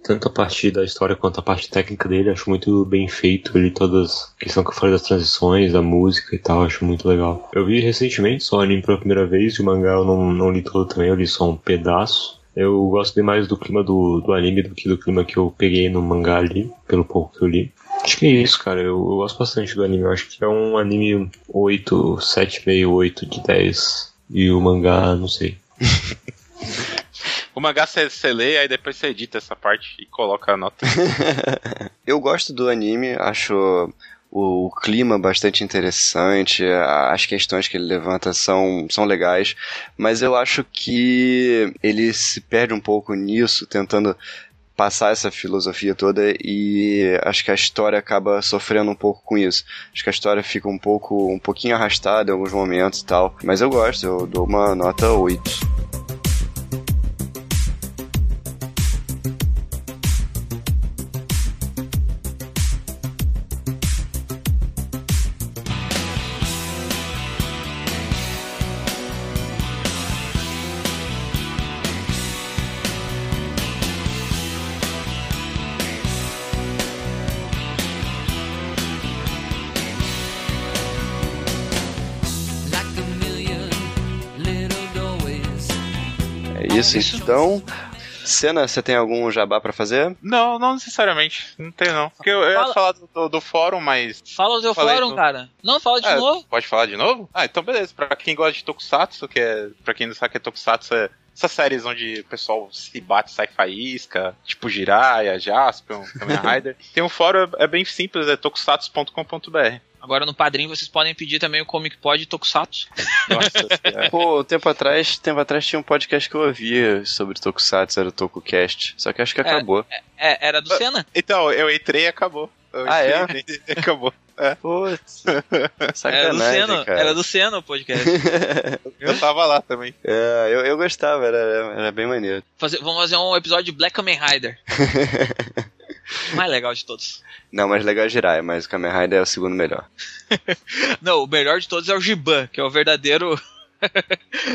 Speaker 4: tanto a parte da história quanto a parte técnica dele, acho muito bem feito ele todas a questão que eu falei das transições, da música e tal, acho muito legal. Eu vi recentemente só o anime pela primeira vez, e o mangá eu não, não li todo também, eu li só um pedaço. Eu gosto bem mais do clima do, do anime do que do clima que eu peguei no mangá ali, pelo pouco que eu li. Acho que é isso, cara. Eu, eu gosto bastante do anime. Eu acho que é um anime 8, 7,5, 8 de 10. E o mangá, não sei.
Speaker 5: O mangá você você lê, aí depois você edita essa parte e coloca a nota.
Speaker 2: Eu gosto do anime, acho o, o clima bastante interessante, as questões que ele levanta são, são legais, mas eu acho que ele se perde um pouco nisso, tentando passar essa filosofia toda e acho que a história acaba sofrendo um pouco com isso. Acho que a história fica um pouco um pouquinho arrastada em alguns momentos e tal, mas eu gosto, eu dou uma nota 8. Então. Cena, você tem algum jabá pra fazer?
Speaker 5: Não, não necessariamente. Não tem não. Porque eu, eu ia
Speaker 3: Fala-
Speaker 5: falar do, do- do fórum, mas.
Speaker 3: Fala o teu fórum,
Speaker 5: não.
Speaker 3: cara. Não, fala de
Speaker 5: É,
Speaker 3: novo.
Speaker 5: Pode falar de novo? Ah, então beleza. Pra quem gosta de Tokusatsu, que é. Pra quem não sabe o que é Tokusatsu, é essas séries onde o pessoal se bate, sai faísca, tipo Jiraiya, Jaspion, Kamen Rider. Tem um fórum, é bem simples, é tokusatsu.com.br.
Speaker 3: Agora no padrinho vocês podem pedir também o Comic Pod Tokusatsu.
Speaker 5: Nossa, é.
Speaker 2: Pô, tempo atrás, tempo atrás tinha um podcast que eu ouvia sobre Tokusatsu, era o TokuCast. Só que acho que acabou.
Speaker 3: É, era do Senna?
Speaker 5: Então, eu entrei e acabou. Eu
Speaker 2: Ah, é?
Speaker 5: entrei e acabou.
Speaker 2: Putz.
Speaker 3: Era do
Speaker 2: Sacanagem,
Speaker 3: Senna,
Speaker 2: cara.
Speaker 3: era do Senna o podcast.
Speaker 5: Eu tava lá também.
Speaker 2: É, eu, eu gostava, era, era bem maneiro.
Speaker 3: Fazer- vamos fazer um episódio de Black Kamen Rider. Mais legal de todos.
Speaker 2: Não, mas legal é Jiraiya, mas o Kamen Rider é o segundo melhor.
Speaker 3: Não, o melhor de todos é o Giban, que é o verdadeiro.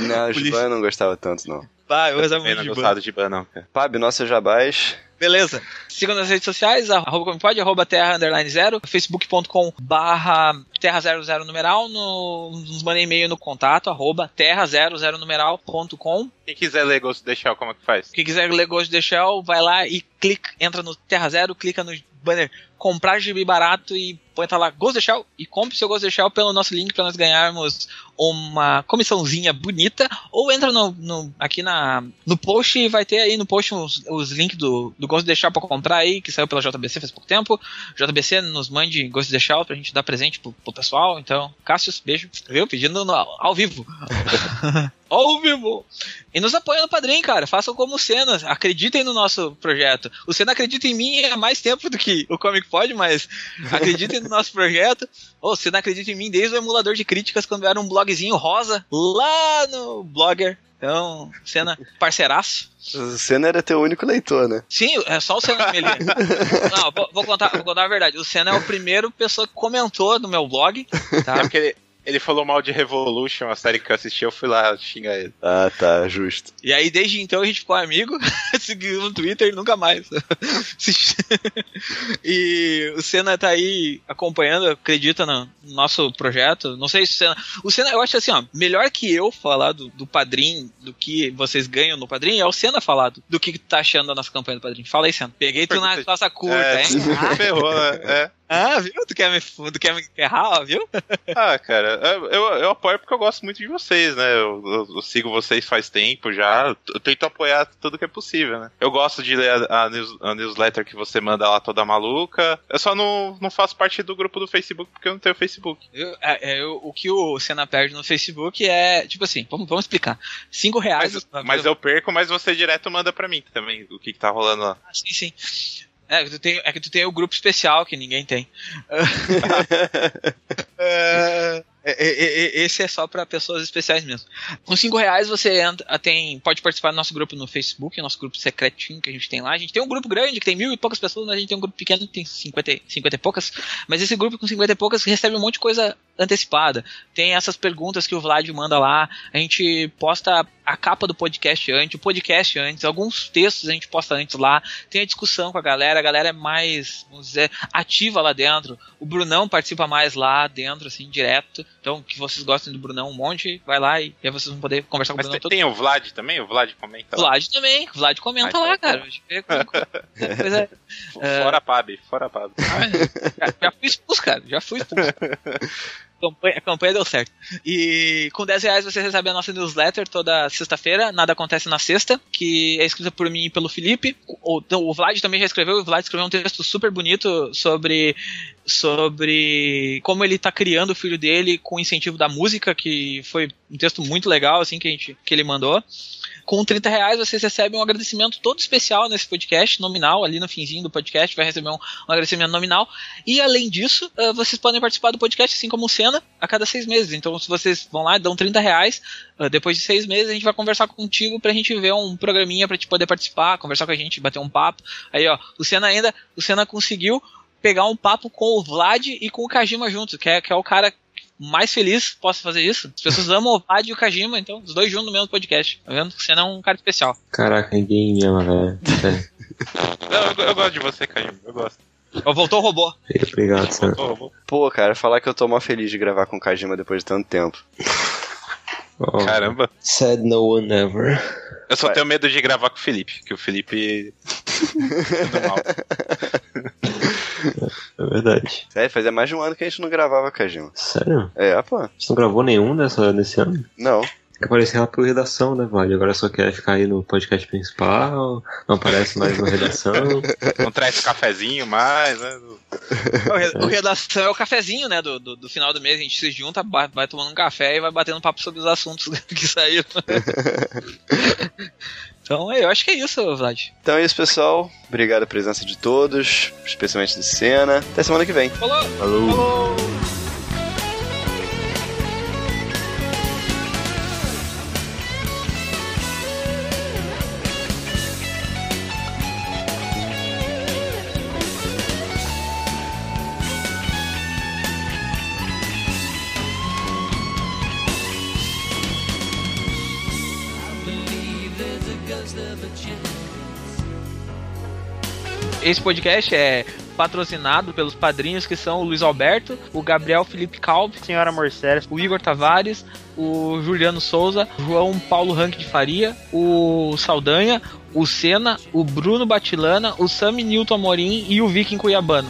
Speaker 2: Não, o Giban eu não gostava tanto, não.
Speaker 3: Bah, eu gostava muito
Speaker 5: não
Speaker 3: de
Speaker 5: gostava de Ban, não, cara.
Speaker 2: Fábio, nossa jabás.
Speaker 3: Beleza. Sigam nas redes sociais, arroba como pode, arroba terra underline zero, facebook.com barra terra zero zero numeral, no, nos mandem e-mail no contato, arroba terra zero zero numeral.com.
Speaker 5: Quem quiser ler Ghost of the Shell, como é que faz?
Speaker 3: Quem quiser ler Ghost of the Shell, vai lá e clica, entra no Terra Zero, clica no banner comprar gibi barato e põe tá lá Ghost of the Shell e compre seu Ghost of the Shell pelo nosso link para nós ganharmos uma comissãozinha bonita ou entra no, no- aqui na no post e vai ter aí no post os, os links do, do Ghost of the Shell para comprar aí que saiu pela JBC faz pouco tempo JBC nos mande Ghost of the Shell pra gente dar presente pro, pro pessoal então Cássio, beijo viu pedindo no- ao vivo ao vivo e nos apoia no Padrim, cara. Façam como o Senna. Acreditem no nosso projeto. O Senna acredita em mim há mais tempo do que o Comic Pod, mas acreditem no nosso projeto. Ô, o Senna acredita em mim desde o emulador de críticas, quando era um blogzinho rosa, lá no Blogger. Então, Senna, parceiraço.
Speaker 2: O Senna era teu único leitor, né?
Speaker 3: Sim, é só o Senna que me liga. Não, vou, vou contar, vou contar a verdade. O Senna é o primeiro pessoa que comentou no meu blog,
Speaker 5: É
Speaker 3: tá?
Speaker 5: porque ele, ele falou mal de Revolution, a série que eu assisti, eu fui lá xingar ele.
Speaker 2: Ah, tá, justo.
Speaker 3: E aí, desde então, a gente ficou amigo, seguiu no Twitter e nunca mais. e o Senna tá aí acompanhando, acredita no nosso projeto. Não sei se o Senna. O Senna, eu acho assim, ó, melhor que eu falar do, do padrinho, do que vocês ganham no padrinho, é o Senna falar do, do que tá achando da nossa campanha do padrinho. Fala aí, Senna. Peguei tu na calça curta,
Speaker 5: é,
Speaker 3: hein?
Speaker 5: Ferrou, né? É.
Speaker 3: Ah, viu? Tu quer me, tu quer me errar, viu?
Speaker 5: Ah, cara, eu, eu, eu apoio porque eu gosto muito de vocês, né? Eu, eu- eu sigo vocês faz tempo já. Eu tento apoiar tudo que é possível, né? Eu gosto de ler a, a news- a newsletter que você manda lá toda maluca. Eu só não, não faço parte do grupo do Facebook porque eu não tenho Facebook.
Speaker 3: Eu- é, é, eu- o que o Senna perde no Facebook é, tipo assim, vamos, vamos explicar. Cinco reais.
Speaker 5: Mas, mas eu perco, mas você direto manda pra mim também o que, que tá rolando lá.
Speaker 3: Ah, sim, sim. É, que tu tem, é que tu tem o grupo especial que ninguém tem. É, esse é só pra pessoas especiais mesmo. Com cinco reais você entra, tem, pode participar do nosso grupo no Facebook, nosso grupo secretinho que a gente tem lá. A gente tem um grupo grande que tem mil e poucas pessoas, mas a gente tem um grupo pequeno que tem 50, e- 50 e poucas. Mas esse grupo com 50 e poucas recebe um monte de coisa antecipada. Tem essas perguntas que o Vlad manda lá. A gente posta a capa do podcast antes, o podcast antes, alguns textos a gente posta antes lá. Tem a discussão com a galera, a galera é mais, vamos dizer, ativa lá dentro. O Brunão participa mais lá dentro, assim, direto. Então, que vocês gostem do Brunão um monte, vai lá e, e aí vocês vão poder conversar com
Speaker 5: Mas
Speaker 3: o Brunão
Speaker 5: tem,
Speaker 3: todo.
Speaker 5: tem o Vlad também? O Vlad comenta
Speaker 3: O
Speaker 5: lá.
Speaker 3: Vlad também, o Vlad comenta
Speaker 5: Ah,
Speaker 3: lá, cara. vê como- coisa-
Speaker 5: Fora a Pab, fora a Pab.
Speaker 3: já, já fui expulso, cara. Já fui expulso. Campanha, a campanha deu certo. E com 10 reais você recebe a nossa newsletter toda sexta-feira. Nada acontece na sexta, que é escrita por mim e pelo Felipe. O, o Vlad também já escreveu. O Vlad escreveu um texto super bonito sobre sobre como ele tá criando o filho dele com incentivo da música, que foi um texto muito legal, assim, que, a gente, que ele mandou. Com 30 reais vocês recebem um agradecimento todo especial nesse podcast, nominal, ali no finzinho do podcast, vai receber um, um agradecimento nominal. E além disso, ah, vocês podem participar do podcast, assim como o Senna, a cada seis meses. Então, se vocês vão lá, dão 30 reais, ah, depois de seis meses a gente vai conversar contigo pra gente ver um programinha pra te poder participar, conversar com a gente, bater um papo. Aí, ó, o Senna ainda, o Senna conseguiu pegar um papo com o Vlad e com o Kajima junto, que é, que é o cara mais feliz posso fazer isso. As pessoas amam o Vlad e o Kajima, então os dois juntos no mesmo podcast. Tá vendo? O Senna é um cara especial.
Speaker 4: Caraca, ninguém me ama, velho.
Speaker 5: Não, eu, eu gosto de você, Caio. Eu gosto.
Speaker 3: Ó, Voltou o robô.
Speaker 4: Obrigado,
Speaker 5: voltou.
Speaker 2: Pô, cara, falar que eu tô mó feliz de gravar com o Kajima depois de tanto tempo.
Speaker 4: Oh,
Speaker 5: Caramba.
Speaker 4: Said no one ever.
Speaker 5: Eu só
Speaker 2: Vai.
Speaker 5: tenho medo de gravar com o Felipe, que o Felipe. Tudo mal.
Speaker 4: É verdade.
Speaker 2: Sério, fazia mais de um ano que a gente não gravava Kajima.
Speaker 4: Sério?
Speaker 2: É, pô.
Speaker 4: Você não gravou nenhum dessa, desse ano?
Speaker 2: Não.
Speaker 4: Que aparecia lá pela redação, né, Vale? Agora só quer ficar aí no podcast principal, não aparece mais na redação.
Speaker 5: Não traz cafezinho mais, né?
Speaker 3: O, re- o redação é o cafezinho, né? Do, do, do final do mês, a gente se junta, vai tomando um café e vai batendo papo sobre os assuntos que saíram. Então, eu acho que é isso, Vlad.
Speaker 2: Então é isso, pessoal. Obrigado a presença de todos, especialmente de Cena. Até semana que vem.
Speaker 3: Falou!
Speaker 4: Falou!
Speaker 3: Falou! Esse podcast é patrocinado pelos padrinhos que são o Luiz Alberto, o Gabriel Felipe Calbi,
Speaker 7: Senhora Morceres,
Speaker 3: o Igor Tavares, o Juliano Souza, o João Paulo Ranque de Faria, o Saldanha, o Senna, o Bruno Batilana, o Sami Newton Amorim e o Viking Cuiabano.